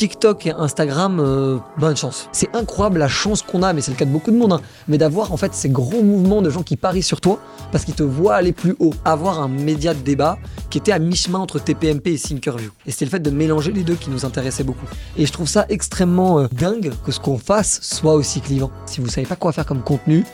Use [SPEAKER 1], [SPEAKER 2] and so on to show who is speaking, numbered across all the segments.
[SPEAKER 1] TikTok et Instagram, euh, bonne chance. C'est incroyable la chance qu'on a, mais c'est le cas de beaucoup de monde, hein, mais d'avoir en fait ces gros mouvements de gens qui parient sur toi parce qu'ils te voient aller plus haut. Avoir un média de débat qui était à mi-chemin entre TPMP et Thinkerview. Et c'était le fait de mélanger les deux qui nous intéressait beaucoup. Et je trouve ça extrêmement euh, dingue que ce qu'on fasse soit aussi clivant. Si vous savez pas quoi faire comme contenu,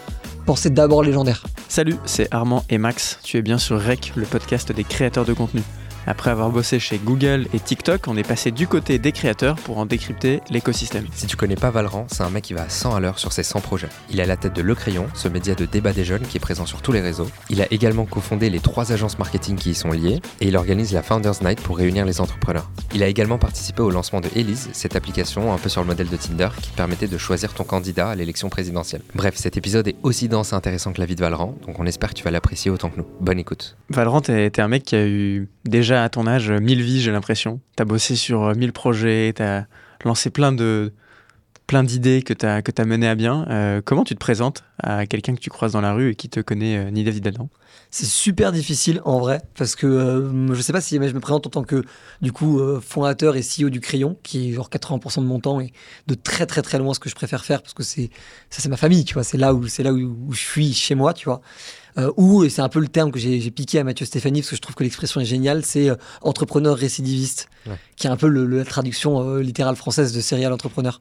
[SPEAKER 1] pensez d'abord légendaire.
[SPEAKER 2] Salut, c'est Armand et Max. Tu es bien sur REC, le podcast des créateurs de contenu. Après avoir bossé chez Google et TikTok, on est passé du côté des créateurs pour en décrypter l'écosystème.
[SPEAKER 3] Si tu connais pas Valran, c'est un mec qui va à 100 à l'heure sur ses 100 projets. Il est à la tête de Le Crayon, ce média de débat des jeunes qui est présent sur tous les réseaux. Il a également cofondé les trois agences marketing qui y sont liées et il organise la Founders Night pour réunir les entrepreneurs. Il a également participé au lancement de Elise, cette application un peu sur le modèle de Tinder qui permettait de choisir ton candidat à l'élection présidentielle. Bref, cet épisode est aussi dense et intéressant que la vie de Valran, donc on espère que tu vas l'apprécier autant que nous. Bonne écoute.
[SPEAKER 2] Valran, t'es un mec qui a eu déjà à ton âge mille vies, j'ai l'impression. T'as bossé sur mille projets, t'as lancé plein de plein d'idées que tu as, as menées à bien. Euh, comment tu te présentes à quelqu'un que tu croises dans la rue et qui te connaît euh, ni David Adam?
[SPEAKER 1] C'est super difficile en vrai, parce que euh, je sais pas si je me présente en tant que du coup fondateur et CEO du Crayon, qui est genre 80% de mon temps et de très très très loin ce que je préfère faire, parce que c'est ça c'est ma famille, tu vois, c'est là où là où, je suis chez moi, tu vois. Euh, ou, et c'est un peu le terme que j'ai piqué à Mathieu Stéphanie, parce que je trouve que l'expression est géniale, c'est euh, entrepreneur récidiviste, qui est un peu le, la traduction euh, littérale française de serial entrepreneur.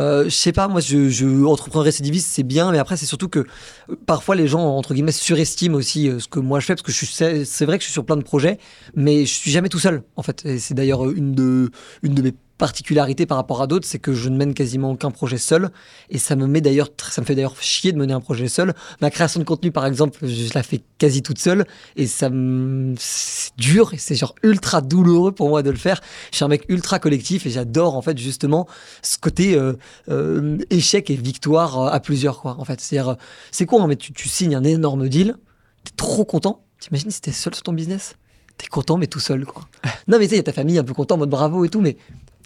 [SPEAKER 1] Euh, je sais pas, moi, je, je entrepreneur récidiviste, c'est bien, mais après, c'est surtout que euh, parfois les gens, entre guillemets, surestiment aussi ce que moi je fais, parce que c'est vrai que je suis sur plein de projets, mais je suis jamais tout seul, en fait. Et c'est d'ailleurs une de, une de mes particularité par rapport à d'autres, c'est que je ne mène quasiment aucun projet seul. Et ça me met d'ailleurs, ça me fait d'ailleurs chier de mener un projet seul. Ma création de contenu, par exemple, je la fais quasi toute seule. Et ça me, c'est dur et c'est genre ultra douloureux pour moi de le faire. Je suis un mec ultra collectif et j'adore, en fait, justement, ce côté euh, euh, échec et victoire euh, à plusieurs, quoi. En fait, c'est-à-dire, c'est quoi, hein, mais tu, tu signes un énorme deal, t'es trop content. T'imagines si t'es seul sur ton business? T'es content, mais tout seul, quoi. non, mais tu sais, il y a ta famille un peu content, en mode bravo et tout, mais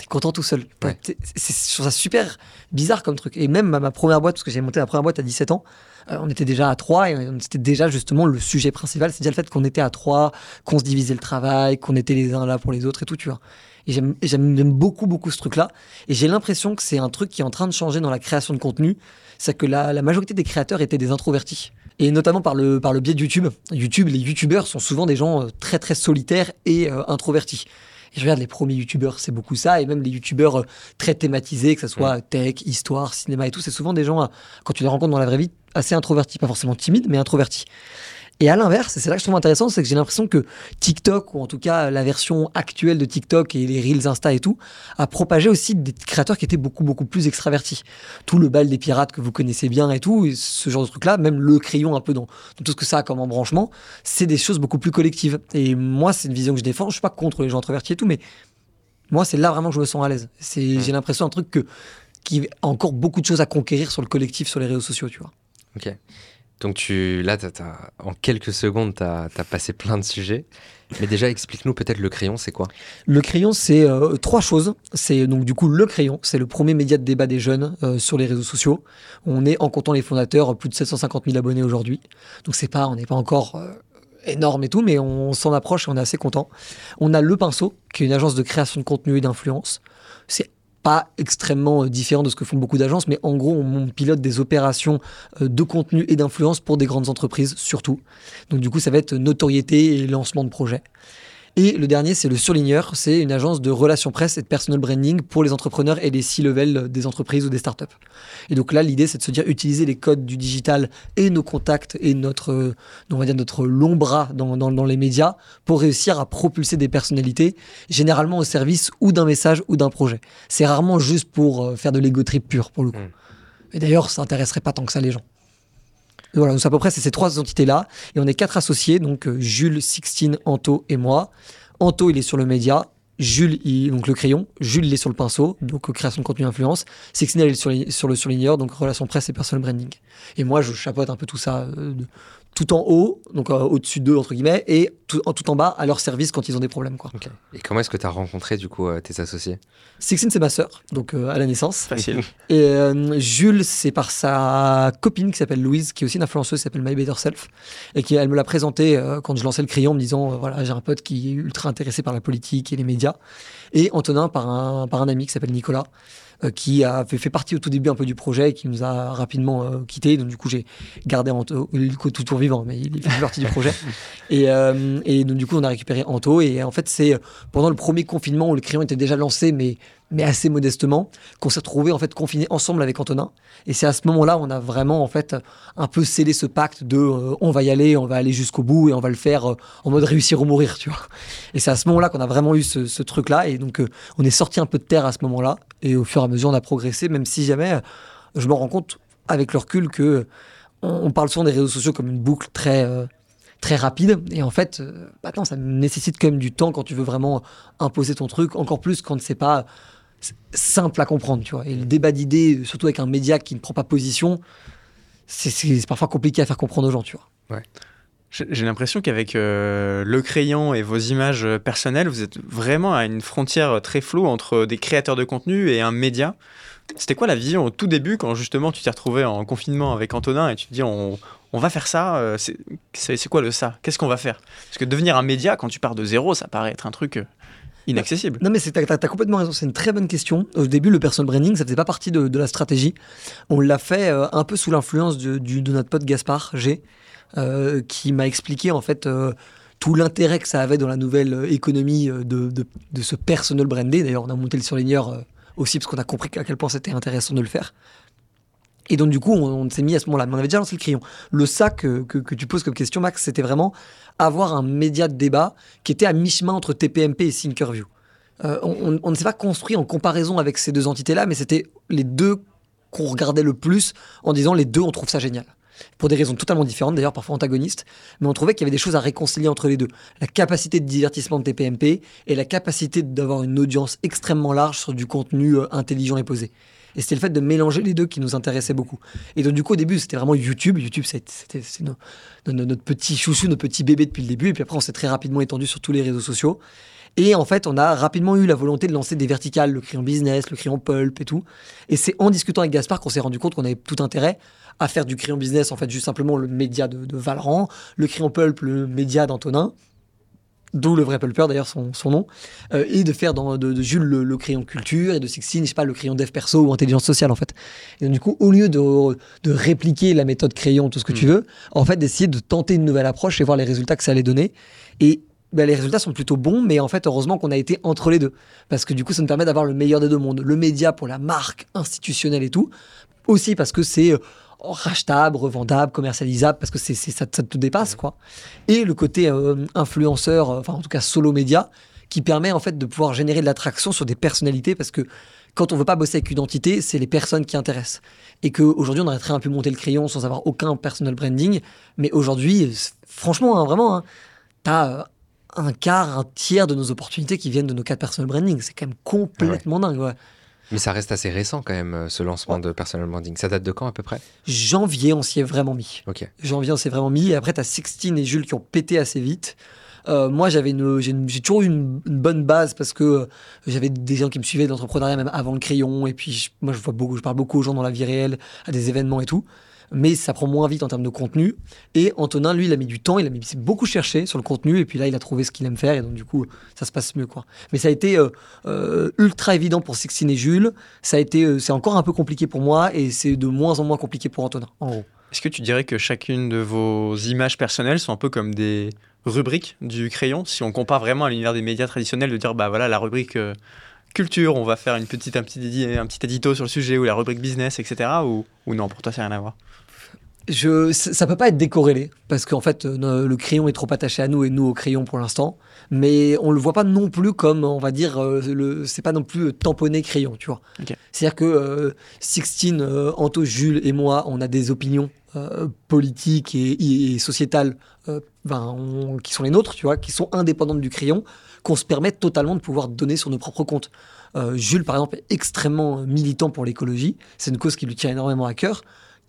[SPEAKER 1] t'es content tout seul. C'est, je trouve ça super bizarre comme truc. Et même ma, première boîte, parce que j'ai monté ma première boîte à 17 ans, euh, on était déjà à 3 et c'était déjà justement le sujet principal. C'est déjà le fait qu'on était à 3, qu'on se divisait le travail, qu'on était les uns là pour les autres et tout, tu vois. Et j'aime, j'aime beaucoup, beaucoup ce truc-là. Et j'ai l'impression que c'est un truc qui est en train de changer dans la création de contenu. C'est que la, la majorité des créateurs étaient des introvertis. Et notamment par le, par le biais de YouTube. YouTube, les YouTubeurs sont souvent des gens euh, très, très solitaires et euh, introvertis. Et je regarde les premiers youtubeurs, c'est beaucoup ça, et même les youtubeurs euh, très thématisés, que ce soit tech, histoire, cinéma et tout, c'est souvent des gens, euh, quand tu les rencontres dans la vraie vie, assez introvertis, pas forcément timides, mais introvertis. Et à l'inverse, et c'est là que je trouve intéressant, c'est que j'ai l'impression que TikTok, ou en tout cas la version actuelle de TikTok et les Reels Insta et tout, a propagé aussi des créateurs qui étaient beaucoup, beaucoup plus extravertis. Tout le bal des pirates que vous connaissez bien et tout, ce genre de truc-là, même le crayon un peu dans, tout ce que ça a comme embranchement, c'est des choses beaucoup plus collectives. Et moi, c'est une vision que je défends. Je suis pas contre les gens introvertis et tout, mais moi, c'est là vraiment que je me sens à l'aise. C'est, j'ai l'impression un truc que, qui a encore beaucoup de choses à conquérir sur le collectif, sur les réseaux sociaux, tu vois.
[SPEAKER 3] Ok. Donc tu, là, en quelques secondes, tu as, passé plein de sujets. Mais déjà, explique-nous peut-être le crayon, c'est quoi?
[SPEAKER 1] Le crayon, c'est euh, trois choses. C'est donc du coup le crayon, c'est le premier média de débat des jeunes euh, sur les réseaux sociaux. On est, en comptant les fondateurs, plus de 750 000 abonnés aujourd'hui. Donc c'est pas, on n'est pas encore euh, énorme et tout, mais on s'en approche et on est assez content. On a Le Pinceau, qui est une agence de création de contenu et d'influence. Pas extrêmement euh, différent de ce que font beaucoup d'agences, mais en gros, on, pilote des opérations euh, de contenu et d'influence pour des grandes entreprises, surtout. Donc du coup, ça va être notoriété et lancement de projets. Et le dernier, c'est le surligneur. C'est une agence de relations presse et de personal branding pour les entrepreneurs et les C-level des entreprises ou des startups. Et donc là, l'idée, c'est de se dire utiliser les codes du digital et nos contacts et notre, on va dire notre long bras dans, dans, les médias pour réussir à propulser des personnalités, généralement au service ou d'un message ou d'un projet. C'est rarement juste pour euh, faire de l'ego trip pur, pour le coup. Mmh. Et d'ailleurs, ça intéresserait pas tant que ça les gens. Voilà, donc à peu près c'est ces trois entités-là. Et on est quatre associés, donc euh, Jules, Sixtine, Anto et moi. Anto, il est sur le média. Jules, il, donc le crayon. Jules, il est sur le pinceau, donc euh, création de contenu influence. Sixtine, elle est sur, sur le surligneur, donc relation presse et personal branding. Et moi, je chapeaute un peu tout ça, euh, tout en haut, donc euh, au-dessus d'eux, entre guillemets, et tout, en- tout en bas, à leur service quand ils ont des problèmes. Quoi.
[SPEAKER 3] Et comment est-ce que tu as rencontré du coup euh, tes associés?
[SPEAKER 1] Sixtine, c'est ma sœur, donc euh, à la naissance.
[SPEAKER 2] Facile.
[SPEAKER 1] Et euh, Jules, c'est par sa copine qui s'appelle Louise, qui est aussi une influenceuse, qui s'appelle My Better Self, et qui elle me l'a présenté euh, quand je lançais le crayon, en me disant euh, voilà, j'ai un pote qui est ultra intéressé par la politique et les médias, et Antonin par un, par un ami qui s'appelle Nicolas. euh, qui a fait, fait partie au tout début un peu du projet et qui nous a rapidement euh, quittés. Donc du coup, j'ai gardé Anto, il est tout toujours vivant, mais il fait partie du projet. Et, euh, et donc du coup, on a récupéré Anto. Et en fait, c'est pendant le premier confinement où le crayon était déjà lancé, mais mais assez modestement, qu'on s'est retrouvés en fait confinés ensemble avec Antonin. Et c'est à ce moment-là on a vraiment en fait un peu scellé ce pacte de euh, on va y aller, on va aller jusqu'au bout et on va le faire euh, en mode réussir ou mourir, tu vois. Et c'est à ce moment-là qu'on a vraiment eu ce, truc-là. Et donc euh, on est sorti un peu de terre à ce moment-là. Et au fur et à mesure, on a progressé, même si jamais je me rends compte avec le recul euh, on, parle souvent des réseaux sociaux comme une boucle très très rapide et en fait bah non, ça nécessite quand même du temps quand tu veux vraiment imposer ton truc encore plus quand c'est pas simple à comprendre tu vois. Et le débat d'idées surtout avec un média qui ne prend pas position c'est- parfois compliqué à faire comprendre aux gens tu vois.
[SPEAKER 2] J'ai l'impression qu'avec euh, le crayon et vos images euh, personnelles, vous êtes vraiment à une frontière très floue entre des créateurs de contenu et un média. C'était quoi la vision au tout début quand justement tu t'es retrouvé en confinement avec Antonin et tu te dis on, on va faire ça euh, C'est quoi le ça? Qu'est-ce qu'on va faire? Parce que devenir un média quand tu pars de zéro, ça paraît être un truc euh, inaccessible.
[SPEAKER 1] Non, mais t'as- t'as complètement raison. C'est une très bonne question. Au début, le personal branding, ça faisait pas partie de, la stratégie. On l'a fait euh, un peu sous l'influence de, notre pote Gaspard G, euh, qui m'a expliqué en fait euh, tout l'intérêt que ça avait dans la nouvelle économie de, de, ce personal branding. D'ailleurs, on a monté le surligneur aussi parce qu'on a compris à quel point c'était intéressant de le faire. Et donc, du coup, on, s'est mis à ce moment-là. Mais on avait déjà lancé le crayon. Le ça que, tu poses comme question, Max, c'était vraiment avoir un média de débat qui était à mi-chemin entre TPMP et Thinkerview. Euh, on ne s'est pas construit en comparaison avec ces deux entités-là, mais c'était les deux qu'on regardait le plus en disant les deux, on trouve ça génial. Pour des raisons totalement différentes, d'ailleurs parfois antagonistes, mais on trouvait qu'il y avait des choses à réconcilier entre les deux. La capacité de divertissement de TPMP et la capacité d'avoir une audience extrêmement large sur du contenu euh, intelligent et posé. Et c'était le fait de mélanger les deux qui nous intéressait beaucoup. Et donc du coup au début c'était vraiment YouTube. YouTube c'était notre petit chouchou, notre petit bébé depuis le début. Et puis après on s'est très rapidement étendu sur tous les réseaux sociaux. Et en fait, on a rapidement eu la volonté de lancer des verticales, le crayon business, le crayon pulp et tout. Et c'est en discutant avec Gaspard qu'on s'est rendu compte qu'on avait tout intérêt à faire du crayon business, en fait, juste simplement le média de, de Valran, le crayon pulp, le média d'Antonin, d'où le vrai pulper d'ailleurs son, son nom, euh, et de faire dans, de, de Jules le, le crayon culture et de Sixtine, je sais pas, le crayon dev perso ou intelligence sociale en fait. Et donc, du coup, au lieu de, de répliquer la méthode crayon, tout ce que tu veux, en fait, d'essayer de tenter une nouvelle approche et voir les résultats que ça allait donner. Et ben, les résultats sont plutôt bons, mais en fait, heureusement qu'on a été entre les deux. Parce que du coup, ça nous permet d'avoir le meilleur des deux mondes. Le média pour la marque institutionnelle et tout. Aussi parce que c'est euh, rachetable, revendable, commercialisable, parce que c'est, ça, ça te dépasse, quoi. Et le côté euh, influenceur, euh, enfin en tout cas solo média, qui permet en fait de pouvoir générer de l'attraction sur des personnalités, parce que quand on veut pas bosser avec une identité, c'est les personnes qui intéressent. Et qu'aujourd'hui, on aurait très bien pu monter le crayon sans avoir aucun personal branding. Mais aujourd'hui, franchement, hein, vraiment, hein, t'as euh, un quart, un tiers de nos opportunités qui viennent de nos quatre personal branding. C'est quand même complètement dingue. ouais.
[SPEAKER 3] Mais ça reste assez récent quand même, euh, ce lancement de personal branding. Ça date de quand à peu près?
[SPEAKER 1] Janvier, on s'y est vraiment mis. Janvier, on s'est vraiment mis. Et après, t'as Sixtine et Jules qui ont pété assez vite. Euh, moi, j'avais une, j'ai, toujours eu une, une bonne base parce que euh, j'avais des gens qui me suivaient de l'entrepreneuriat même avant le crayon. Et puis, je- moi, je vois beaucoup, je parle beaucoup aux gens dans la vie réelle, à des événements et tout. Mais ça prend moins vite en termes de contenu. Et Antonin, lui, il a mis du temps, il a mis beaucoup cherché sur le contenu. Et puis là, il a trouvé ce qu'il aime faire. Et donc, du coup, ça se passe mieux, quoi. Mais ça a été euh, euh, ultra évident pour Sixtine et Jules. Ça a été, euh, c'est encore un peu compliqué pour moi. Et c'est de moins en moins compliqué pour Antonin, en gros.
[SPEAKER 2] Est-ce que tu dirais que chacune de vos images personnelles sont un peu comme des rubriques du crayon? Si on compare vraiment à l'univers des médias traditionnels, de dire bah voilà la rubrique culture, on va faire une petite, un, petit, un petit édito sur le sujet, ou la rubrique business, etc. Ou, ou non, pour toi, ça n'a rien à voir?
[SPEAKER 1] Je, ça peut pas être décorrélé parce qu'en fait euh, le crayon est trop attaché à nous et nous au crayon pour l'instant. Mais on le voit pas non plus comme on va dire euh, le c'est pas non plus euh, tamponné crayon tu vois.
[SPEAKER 2] Ok.
[SPEAKER 1] c'est à dire que euh, Sixtine Anto Jules et moi on a des opinions politiques et, et sociétales ben, on- qui sont les nôtres tu vois qui sont indépendantes du crayon qu'on se permet totalement de pouvoir donner sur nos propres comptes. Jules par exemple est extrêmement militant pour l'écologie. C'est une cause qui lui tient énormément à cœur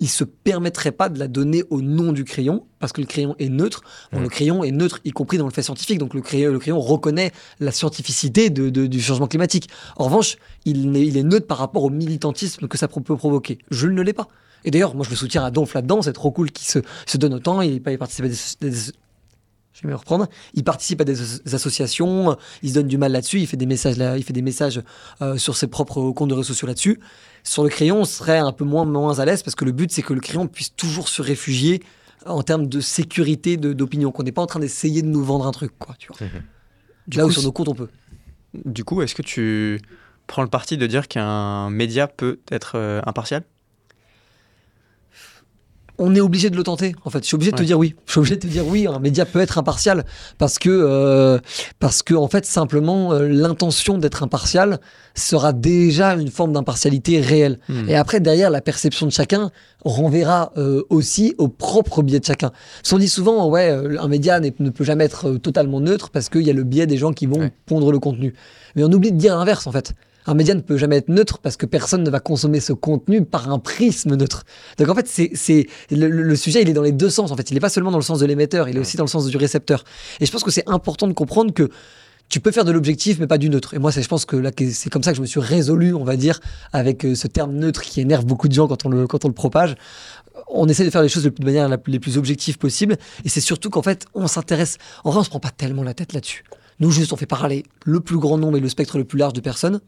[SPEAKER 1] il se permettrait pas de la donner au nom du crayon parce que le crayon est neutre. Bon,
[SPEAKER 3] Mm.
[SPEAKER 1] Le crayon est neutre, y compris dans le fait scientifique. Donc le crayon, le crayon reconnaît la scientificité de- de- du changement climatique. En revanche, il, est neutre par rapport au militantisme que ça peut provoquer. Je ne l'ai pas. Et d'ailleurs, moi, je le soutiens à donf là-dedans. C'est trop cool qu'il se, se donne autant. Il, il participe à des, des- je vais me reprendre. Il participe à des, as- des associations. euh, Il se donne du mal là-dessus. Il fait des messages, là, il fait des messages euh, sur ses propres comptes de réseaux sociaux là-dessus. Sur le crayon, on serait un peu moins, moins à l'aise parce que le but, c'est que le crayon puisse toujours se réfugier en termes de sécurité d'opinion. Qu'on n'est pas en train d'essayer de nous vendre un truc, quoi. Tu vois.
[SPEAKER 2] Du
[SPEAKER 1] Là
[SPEAKER 2] coup,
[SPEAKER 1] où sur nos comptes, on peut.
[SPEAKER 2] Du coup, est-ce que tu prends le parti de dire qu'un média peut être euh, impartial?
[SPEAKER 1] On est obligé de le tenter. En fait, je suis obligé de te
[SPEAKER 2] Ouais.
[SPEAKER 1] dire oui. Je suis obligé de te dire oui. Un média peut être impartial parce que euh, parce que en fait simplement euh, l'intention d'être impartial sera déjà une forme d'impartialité réelle.
[SPEAKER 2] Hmm.
[SPEAKER 1] Et après derrière la perception de chacun renverra euh, aussi au propre biais de chacun. Parce qu'on dit souvent ouais euh, un média ne peut jamais être totalement neutre parce qu'il y a le biais des gens qui vont
[SPEAKER 3] Ouais.
[SPEAKER 1] pondre le contenu. Mais on oublie de dire l'inverse en fait. Un média ne peut jamais être neutre parce que personne ne va consommer ce contenu par un prisme neutre. Donc en fait, c'est, le, le- sujet, il est dans les deux sens. En fait, il n'est pas seulement dans le sens de l'émetteur, il est aussi dans le sens du récepteur. Et je pense que c'est important de comprendre que tu peux faire de l'objectif, mais pas du neutre. Et moi, je pense que là, c'est comme ça que je me suis résolu, on va dire, avec euh, ce terme neutre qui énerve beaucoup de gens quand on le, quand on le propage. On essaie de faire les choses de manière la les plus objectives possible. Et c'est surtout qu'en fait, on s'intéresse. En vrai, on se prend pas tellement la tête là-dessus. Nous, juste, on fait parler le plus grand nombre et le spectre le plus large de personnes.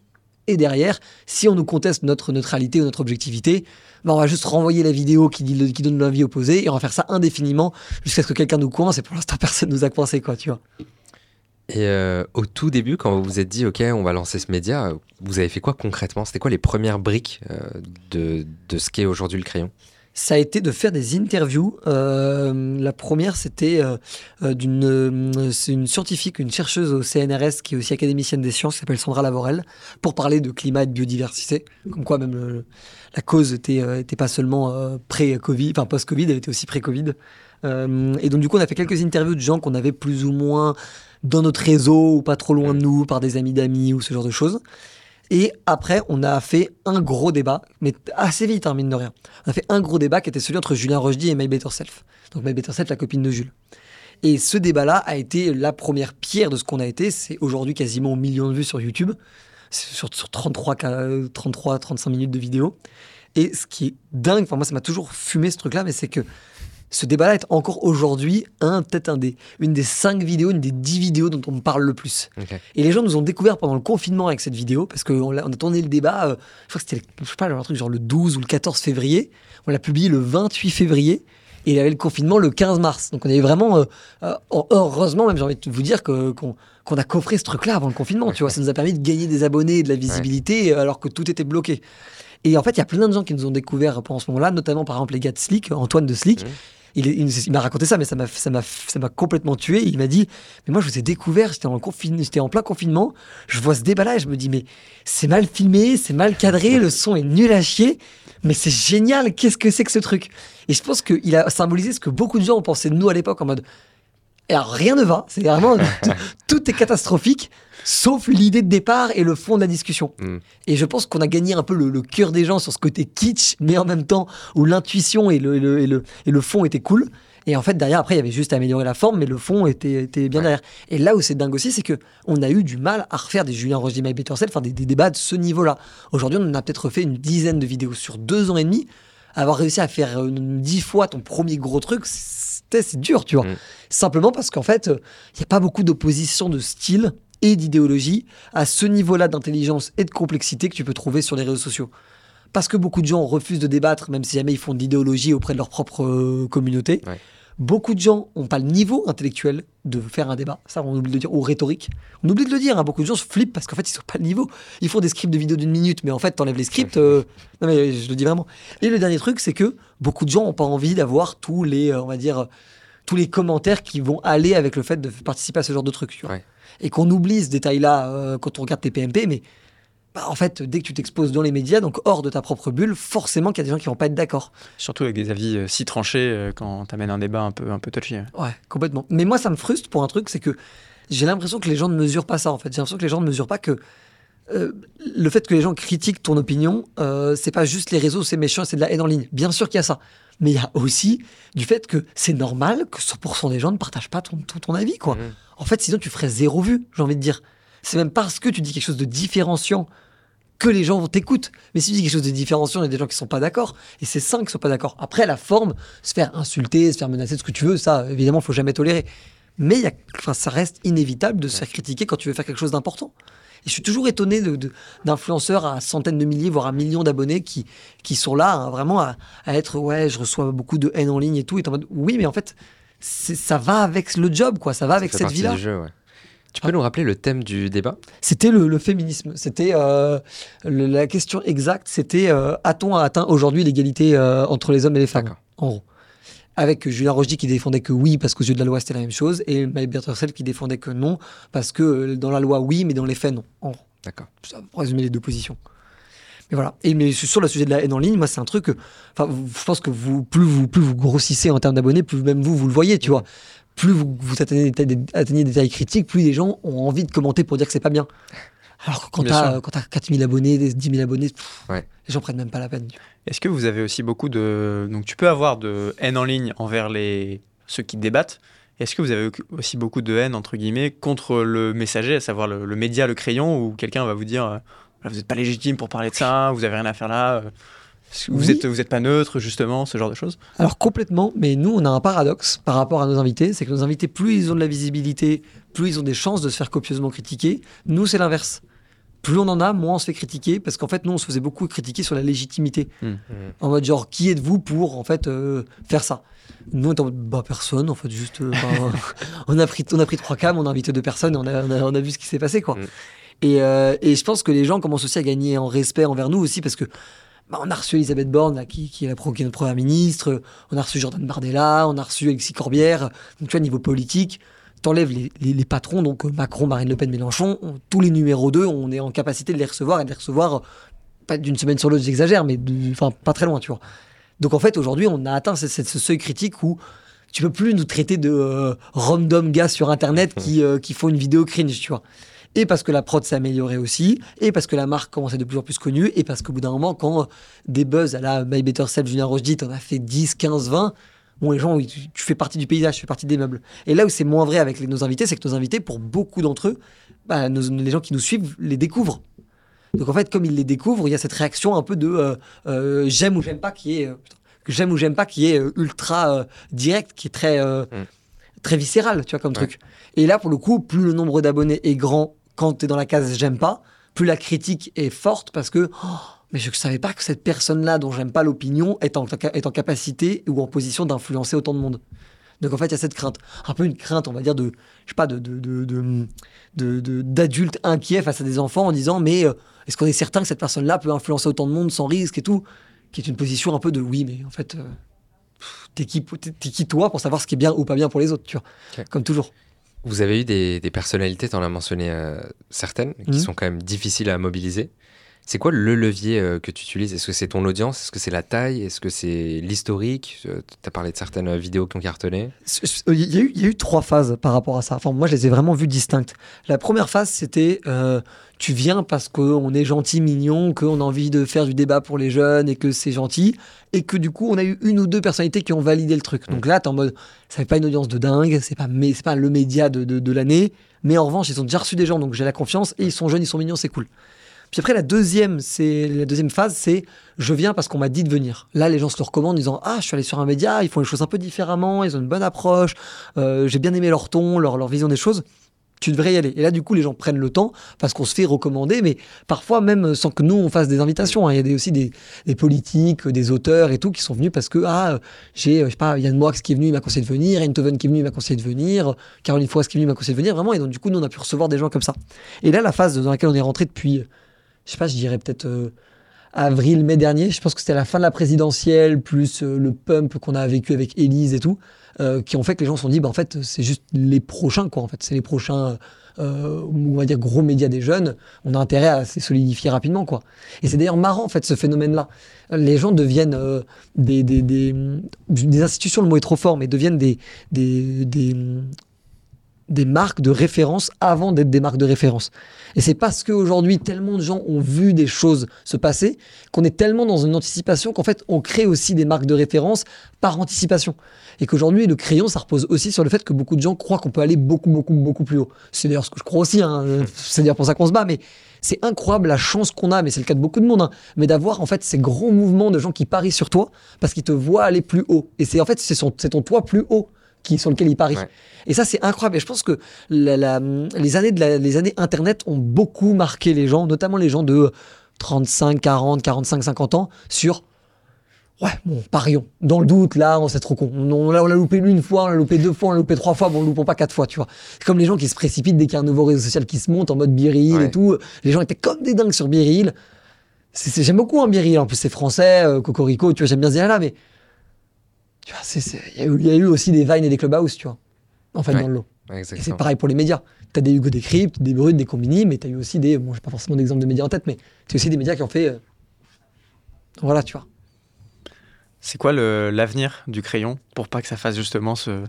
[SPEAKER 1] Et derrière, si on nous conteste notre neutralité ou notre objectivité, ben on va juste renvoyer la vidéo qui donne l'avis opposé et on va faire ça indéfiniment jusqu'à ce que quelqu'un nous coince. Et pour l'instant, personne nous a coincé, quoi, tu vois.
[SPEAKER 3] Et euh, au tout début, quand vous vous êtes dit, OK, on va lancer ce média, vous avez fait quoi concrètement? C'était quoi les premières briques euh, de, de ce qu'est aujourd'hui le crayon?
[SPEAKER 1] Ça a été de faire des interviews. Euh, la première, c'était euh, euh, d'une euh, une scientifique, une chercheuse au CNRS qui est aussi académicienne des sciences, qui s'appelle Sandra Lavorel, pour parler de climat et de biodiversité. Comme quoi, même le- la cause était, euh, était pas seulement euh, pré-Covid, enfin post-Covid, elle était aussi pré-Covid. Euh, et donc, du coup, on a fait quelques interviews de gens qu'on avait plus ou moins dans notre réseau ou pas trop loin de nous, par des amis d'amis ou ce genre de choses. Et après, on a fait un gros débat, mais assez vite, hein, mine de rien. On a fait un gros débat qui était celui entre Julien Rochdy et My Better Self. Donc My Better Self, la copine de Jules. Et ce débat-là a été la première pierre de ce qu'on a été. C'est aujourd'hui quasiment un million de vues sur YouTube, sur, sur 33, ca- 33, 35 minutes de vidéo. Et ce qui est dingue, enfin moi ça m'a toujours fumé ce truc-là, mais c'est que ce débat-là est encore aujourd'hui un peut-être un des, une des cinq vidéos, une des dix vidéos dont on me parle le plus. Et les gens nous ont découvert pendant le confinement avec cette vidéo, parce qu'on on a tourné le débat, euh, je crois que c'était, je sais pas, un truc genre le 12 ou le 14 février. On l'a publié le 28 février. Et il y avait le confinement le 15 mars. Donc on avait vraiment, euh, euh, heureusement même, j'ai envie de vous dire que, qu'on, qu'on a coffré ce truc-là avant le confinement. Tu vois, ça nous a permis de gagner des abonnés et de la visibilité alors que tout était bloqué. Et en fait, il y a plein de gens qui nous ont découvert pendant ce moment-là, notamment par exemple les gars de Slick, Antoine de Slick.
[SPEAKER 3] Mhm.
[SPEAKER 1] Il, m'a raconté ça, mais ça m'a, ça m'a, ça m'a complètement tué. Il m'a dit, mais moi je vous ai découvert, j'étais en, confine, j'étais en plein confinement, je vois ce débat-là et je me dis, mais c'est mal filmé, c'est mal cadré, le son est nul à chier, mais c'est génial, qu'est-ce que c'est que ce truc? Et je pense qu'il a symbolisé ce que beaucoup de gens ont pensé de nous à l'époque en mode, et alors rien ne va, c'est vraiment, tout, tout est catastrophique, sauf l'idée de départ et le fond de la discussion.
[SPEAKER 3] Mm.
[SPEAKER 1] Et je pense qu'on a gagné un peu le, le cœur des gens sur ce côté kitsch, mais en même temps où l'intuition et le, et le, et le, et le fond étaient cool. Et en fait, derrière, après, il y avait juste à améliorer la forme, mais le fond était, était bien
[SPEAKER 3] Ouais.
[SPEAKER 1] derrière. Et là où c'est dingue aussi, c'est que on a eu du mal à refaire des Julien Rochdy, My Better Self, enfin des, des débats de ce niveau-là. Aujourd'hui, on en a peut-être fait une dizaine de vidéos sur deux ans et demi. Avoir réussi à faire euh, dix fois ton premier gros truc, c'était- c'est dur, tu vois.
[SPEAKER 3] Mm.
[SPEAKER 1] Simplement parce qu'en fait, euh, il n'y a pas beaucoup d'opposition de style et d'idéologie à ce niveau-là d'intelligence et de complexité que tu peux trouver sur les réseaux sociaux. Parce que beaucoup de gens refusent de débattre, même si jamais ils font de l'idéologie auprès de leur propre euh, communauté.
[SPEAKER 3] Ouais.
[SPEAKER 1] Beaucoup de gens n'ont pas le niveau intellectuel de faire un débat, ça on oublie de le dire, ou rhétorique. On oublie de le dire, hein. beaucoup de gens se flippent parce qu'en fait ils n'ont pas le niveau. Ils font des scripts de vidéos d'une minute, mais en fait t'enlèves les scripts. euh, Non mais je le dis vraiment. Et le dernier truc, c'est que beaucoup de gens n'ont pas envie d'avoir tous les, euh, on va dire, tous les commentaires qui vont aller avec le fait de participer à ce genre de truc. tu vois.
[SPEAKER 3] Ouais.
[SPEAKER 1] Et qu'on oublie ce détail-là euh, quand on regarde tes PMP, mais bah, en fait, dès que tu t'exposes dans les médias, donc hors de ta propre bulle, forcément qu'il y a des gens qui vont pas être d'accord.
[SPEAKER 2] Surtout avec des avis euh, si tranchés euh, quand t'amènes un débat un peu, un peu touchy.
[SPEAKER 1] Ouais, complètement. Mais moi, ça me frustre pour un truc, c'est que j'ai l'impression que les gens ne mesurent pas ça, en fait. J'ai l'impression que les gens ne mesurent pas que euh, le fait que les gens critiquent ton opinion, euh, c'est pas juste les réseaux, c'est méchant, c'est de la haine en ligne. Bien sûr qu'il y a ça. Mais il y a aussi du fait que c'est normal que 100% des gens ne partagent pas ton, ton, ton avis, quoi.
[SPEAKER 3] Mhm.
[SPEAKER 1] En fait, sinon tu ferais zéro vue, j'ai envie de dire. C'est même parce que tu dis quelque chose de différenciant que les gens t'écoutent. Mais si tu dis quelque chose de différenciant, il y a des gens qui sont pas d'accord. Et c'est sain qu'ils sont pas d'accord. Après, la forme, se faire insulter, se faire menacer ce que tu veux, ça, évidemment, faut jamais tolérer. Mais il y a, ça reste inévitable de se faire critiquer quand tu veux faire quelque chose d'important. Et je suis toujours étonné de- de- d'influenceurs à centaines de milliers, voire à millions d'abonnés qui, qui sont là hein, vraiment à, à être ouais, je reçois beaucoup de haine en ligne et tout. Et en mode oui, mais en fait, ça va avec le job, quoi. Ça va avec
[SPEAKER 3] Ça
[SPEAKER 1] cette vie-là.
[SPEAKER 3] ouais. Tu peux nous rappeler le thème du débat?
[SPEAKER 1] C'était le, le féminisme. C'était euh, la question exacte. C'était euh, a-t-on atteint aujourd'hui l'égalité euh, entre les hommes et les femmes? En gros. Avec Julien Rochdy qui défendait que oui parce qu'aux yeux de la loi c'était la même chose et Maëlle Bertercel qui défendait que non parce que euh, dans la loi oui mais dans les faits non. En.
[SPEAKER 3] D'accord.
[SPEAKER 1] Ça pour résumer les deux positions. Mais voilà. Et mais sur le sujet de la haine en ligne, moi c'est un truc enfin, je pense que vous plus vous plus vous grossissez en termes d'abonnés, plus même vous vous le voyez, tu vois. Plus vous, vous atteignez, des, atteignez des tailles critiques, plus les gens ont envie de commenter pour dire que c'est pas bien. Alors que quand euh, quand t'as 4000 abonnés, des 10 000 abonnés, pff,
[SPEAKER 3] Ouais.
[SPEAKER 1] les gens prennent même pas la peine.
[SPEAKER 2] Est-ce que vous avez aussi beaucoup de... Donc tu peux avoir de haine en ligne envers les... ceux qui débattent. Est-ce que vous avez aussi beaucoup de haine, entre guillemets, contre le messager, à savoir le, le média, le crayon, où quelqu'un va vous dire euh, vous n'êtes pas légitime pour parler de ça, vous avez rien à faire là, euh, vous
[SPEAKER 1] Oui.
[SPEAKER 2] n'êtes vous êtes pas neutre, justement, ce genre de choses?
[SPEAKER 1] Alors complètement, mais nous on a un paradoxe par rapport à nos invités, c'est que nos invités, plus ils ont de la visibilité, plus ils ont des chances de se faire copieusement critiquer. Nous c'est l'inverse. Plus on en a, moins on se fait critiquer, parce qu'en fait nous on se faisait beaucoup critiquer sur la légitimité.
[SPEAKER 3] Mhm.
[SPEAKER 1] En mode genre qui êtes-vous pour en fait euh, faire ça? Nous on était en mode bah personne, en fait juste euh, bah, on a pris on a pris trois cams, on a invité deux personnes, et on a, on a, on a vu ce qui s'est passé quoi.
[SPEAKER 3] Mm.
[SPEAKER 1] Et, euh, et je pense que les gens commencent aussi à gagner en respect envers nous aussi parce que bah, on a reçu Elisabeth Borne, là, qui, qui est la pro- qui est notre première ministre. On a reçu Jordan Bardella, on a reçu Alexis Corbière. Donc, tu vois, niveau politique, t'enlèves les, les, les patrons, donc euh, Macron, Marine Le Pen, Mélenchon, on- tous les numéros 2, on est en capacité de les recevoir et de les recevoir, euh, pas d'une semaine sur l'autre, j'exagère, mais enfin, pas très loin, tu vois. Donc, en fait, aujourd'hui, on a atteint ce, ce- ce seuil critique où tu peux plus nous traiter de euh, random gars sur Internet qui, euh, qui font une vidéo cringe, tu vois. Et parce que la prod s'est améliorée aussi, et parce que la marque commence à être de plus en plus connue, et parce qu'au bout d'un moment, quand des buzz à la My Better Self, Julien Rochdy, t'en as fait 10, 15, 20, bon, les gens, oui, tu, tu fais partie du paysage, tu fais partie des meubles. Et là où c'est moins vrai avec les- nos invités, c'est que nos invités, pour beaucoup d'entre eux, bah, nos- les gens qui nous suivent les découvrent. Donc en fait, comme ils les découvrent, il y a cette réaction un peu de euh, euh, j'aime ou j'aime pas qui est euh, j'aime ou j'aime pas qui est ultra direct, qui est très
[SPEAKER 3] Mm.
[SPEAKER 1] très viscéral, tu vois comme truc. Et là pour le coup, plus le nombre d'abonnés est grand quand tu es dans la case j'aime pas, plus la critique est forte parce que oh, mais je ne savais pas que cette personne-là dont j'aime pas l'opinion est en, est en capacité ou en position d'influencer autant de monde. Donc en fait, il y a cette crainte, un peu une crainte, on va dire de, je sais pas, de de- de- de- de- de- d'adultes inquiets face à des enfants en disant mais euh, est-ce qu'on est certain que cette personne-là peut influencer autant de monde sans risque et tout, qui est une position un peu de oui, mais en fait, euh, t'es qui, qui toi pour savoir ce qui est bien ou pas bien pour les autres, tu vois, comme toujours.
[SPEAKER 3] Vous avez eu des, des personnalités, tu en as mentionné euh, certaines, qui
[SPEAKER 1] Mhm.
[SPEAKER 3] sont quand même difficiles à mobiliser. C'est quoi le levier euh, que tu utilises? Est-ce que c'est ton audience? Est-ce que c'est la taille? Est-ce que c'est l'historique? Tu as parlé de certaines euh, vidéos qui ont cartonné.
[SPEAKER 1] Il y, a eu, il y a eu trois phases par rapport à ça. Enfin, moi, je les ai vraiment vues distinctes. La première phase, c'était euh, tu viens parce qu'on est gentil, mignon, qu'on a envie de faire du débat pour les jeunes et que c'est gentil. Et que du coup, on a eu une ou deux personnalités qui ont validé le truc. Donc là, t'es en mode, ça fait pas une audience de dingue, c'est pas, mais pas le média de, de, de l'année. Mais en revanche, ils ont déjà reçu des gens, donc j'ai la confiance. Et ils sont jeunes, ils sont mignons, c'est cool. Puis après, la deuxième, c'est la deuxième phase, c'est je viens parce qu'on m'a dit de venir. Là, les gens se le recommandent en disant ah, je suis allé sur un média, ils font les choses un peu différemment, ils ont une bonne approche, euh, j'ai bien aimé leur ton, leur, leur vision des choses. Tu devrais y aller. Et là, du coup, les gens prennent le temps parce qu'on se fait recommander, mais parfois même sans que nous on fasse des invitations. hein. Il y a des, aussi des, des politiques, des auteurs et tout qui sont venus parce que ah, j'ai, euh, je sais pas, Yann Moix qui est venu, il m'a conseillé de venir, Eindhoven qui est venu, il m'a conseillé de venir, Caroline Foix qui est venue, il m'a conseillé de venir, vraiment. Et donc, du coup, nous on a pu recevoir des gens comme ça. Et là, la phase dans laquelle on est rentré depuis je sais pas, je dirais peut-être euh, avril, mai dernier. Je pense que c'était la fin de la présidentielle, plus euh, le pump qu'on a vécu avec Élise et tout, euh, qui ont fait que les gens se sont dit, bah, en fait, c'est juste les prochains, quoi. En fait, c'est les prochains, on va dire, gros médias des jeunes. On a intérêt à se solidifier rapidement, quoi. Et c'est d'ailleurs marrant, en fait, ce phénomène-là. Les gens deviennent des, des, des, des institutions, le mot est trop fort, mais deviennent des, des, des des marques de référence avant d'être des marques de référence. Et c'est parce qu'aujourd'hui, tellement de gens ont vu des choses se passer qu'on est tellement dans une anticipation qu'en fait, on crée aussi des marques de référence par anticipation. Et qu'aujourd'hui, le crayon, ça repose aussi sur le fait que beaucoup de gens croient qu'on peut aller beaucoup, beaucoup, beaucoup plus haut. C'est d'ailleurs ce que je crois aussi, hein. c'est d'ailleurs pour ça qu'on se bat, mais c'est incroyable la chance qu'on a, mais c'est le cas de beaucoup de monde, hein. mais d'avoir en fait ces grands mouvements de gens qui parient sur toi parce qu'ils te voient aller plus haut. Et c'est en fait, c'est ton toit plus haut qui, sur lequel ils parient. Et ça, c'est incroyable. Et je pense que les, années de les années Internet ont beaucoup marqué les gens, notamment les gens de 35, 40, 45, 50 ans, sur Ouais, bon, parions. Dans le doute, là, on sait trop con. On, l'a loupé une fois, on l'a loupé deux fois, on l'a loupé trois fois, bon, on ne loupons pas quatre fois, tu vois. C'est comme les gens qui se précipitent dès qu'il y a un nouveau réseau social qui se monte en mode Biril et tout. Les gens étaient comme des dingues sur Biril. J'aime beaucoup un Biril, en plus c'est français, euh, Cocorico, tu vois, j'aime bien ce là mais tu vois, il y, a eu aussi des Vines et des Clubhouse, tu vois, en fait, dans le lot. et c'est pareil pour les médias. Tu as des Hugo Décrypte, des Brut, des Combini, mais tu as eu aussi des. Bon, j'ai pas forcément d'exemple de médias en tête, mais tu as aussi des médias qui ont fait. Euh, voilà, tu vois.
[SPEAKER 2] C'est quoi l'avenir du crayon pour pas que ça fasse justement ce.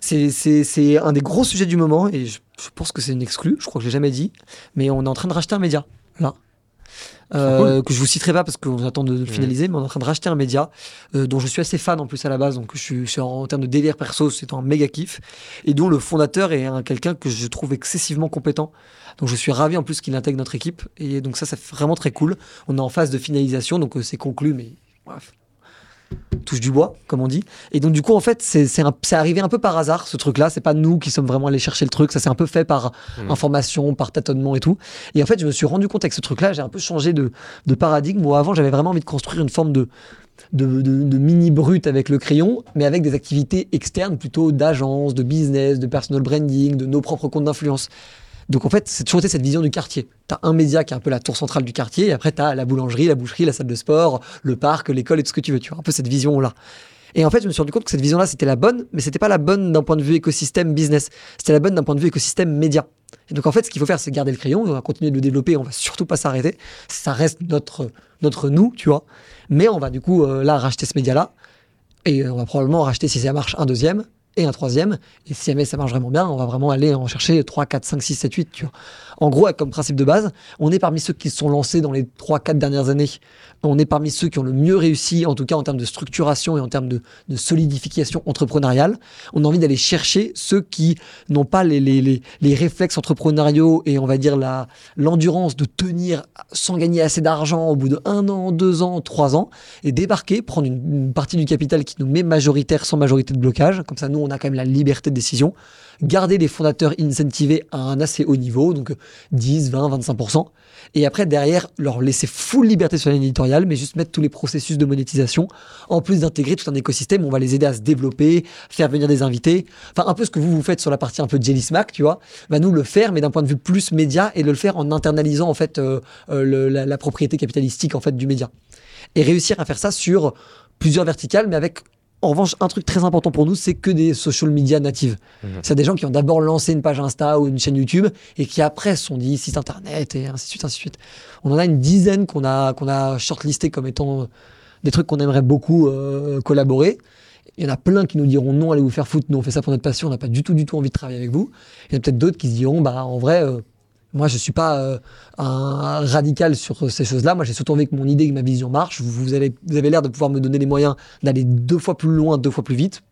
[SPEAKER 1] C'est un des gros sujets du moment et je, je pense que c'est une exclue, je crois que je l'ai jamais dit, mais on est en train de racheter un média, là. Euh, que je vous citerai pas parce qu'on attend de, finaliser, mais on est en train de racheter un média euh, dont je suis assez fan en plus à la base, donc je suis, en, termes de délire perso, c'est un méga kiff, et dont le fondateur est quelqu'un que je trouve excessivement compétent. Donc je suis ravi en plus qu'il intègre notre équipe, et donc ça, c'est vraiment très cool. On est en phase de finalisation, donc euh, c'est conclu, mais bref, touche du bois, comme on dit. Et donc, du coup, en fait, c'est arrivé un peu par hasard, ce truc-là. C'est pas nous qui sommes vraiment allés chercher le truc. Ça s'est un peu fait par mmh. information, par tâtonnement et tout. Et en fait, je me suis rendu compte avec ce truc-là, j'ai un peu changé de, paradigme. Moi, avant, j'avais vraiment envie de construire une forme de, de, mini brut avec le crayon, mais avec des activités externes, plutôt d'agence, de business, de personal branding, de nos propres comptes d'influence. Donc en fait, c'est toujours cette vision du quartier. Tu as un média qui est un peu la tour centrale du quartier, et après tu as la boulangerie, la boucherie, la salle de sport, le parc, l'école et tout ce que tu veux. Tu vois, un peu cette vision-là. Et en fait, je me suis rendu compte que cette vision-là, c'était la bonne, mais c'était pas la bonne d'un point de vue écosystème business. C'était la bonne d'un point de vue écosystème média. Et donc en fait, ce qu'il faut faire, c'est garder le crayon, on va continuer de le développer, on va surtout pas s'arrêter. Ça reste notre, notre nous, tu vois. Mais on va du coup euh, là racheter ce média-là, et on va probablement racheter, si ça marche, un deuxième, et un troisième. Et si jamais ça marche vraiment bien, on va vraiment aller en chercher 3, 4, 5, 6, 7, 8. Tu vois. En gros, comme principe de base, on est parmi ceux qui se sont lancés dans les 3, 4 dernières années. On est parmi ceux qui ont le mieux réussi, en tout cas en termes de structuration et en termes de, solidification entrepreneuriale. On a envie d'aller chercher ceux qui n'ont pas les, les, réflexes entrepreneuriaux et on va dire l'endurance de tenir sans gagner assez d'argent au bout de 1 an, 2 ans, 3 ans et débarquer, prendre une, une partie du capital qui nous met majoritaire sans majorité de blocage. Comme ça, nous, on a quand même la liberté de décision. Garder les fondateurs incentivés à un assez haut niveau, donc 10, 20, 25%. Et après, derrière, leur laisser full liberté sur l'éditorial, mais juste mettre tous les processus de monétisation, en plus d'intégrer tout un écosystème, on va les aider à se développer, faire venir des invités. Enfin, un peu ce que vous vous faites sur la partie un peu Jelly Smack, tu vois. Va nous le faire, mais d'un point de vue plus média, et de le faire en internalisant, en fait, euh, euh, la, la propriété capitalistique, en fait, du média. Et réussir à faire ça sur plusieurs verticales, mais avec en revanche, un truc très important pour nous, c'est que des social media natives. Mhm. C'est des gens qui ont d'abord lancé une page Insta ou une chaîne YouTube et qui après se sont dit site internet et ainsi de suite, ainsi de suite. On en a une dizaine qu'on a, qu'on a shortlisté comme étant des trucs qu'on aimerait beaucoup euh, collaborer. Il y en a plein qui nous diront non, allez vous faire foutre, nous on fait ça pour notre passion, on n'a pas du tout, du tout envie de travailler avec vous. Il y en a peut-être d'autres qui se diront, bah en vrai, euh, moi, je ne suis pas euh, un radical sur ces choses-là. Moi, j'ai surtout envie que mon idée, que ma vision marche. Vous, vous avez, vous avez l'air de pouvoir me donner les moyens d'aller deux fois plus loin, deux fois plus vite.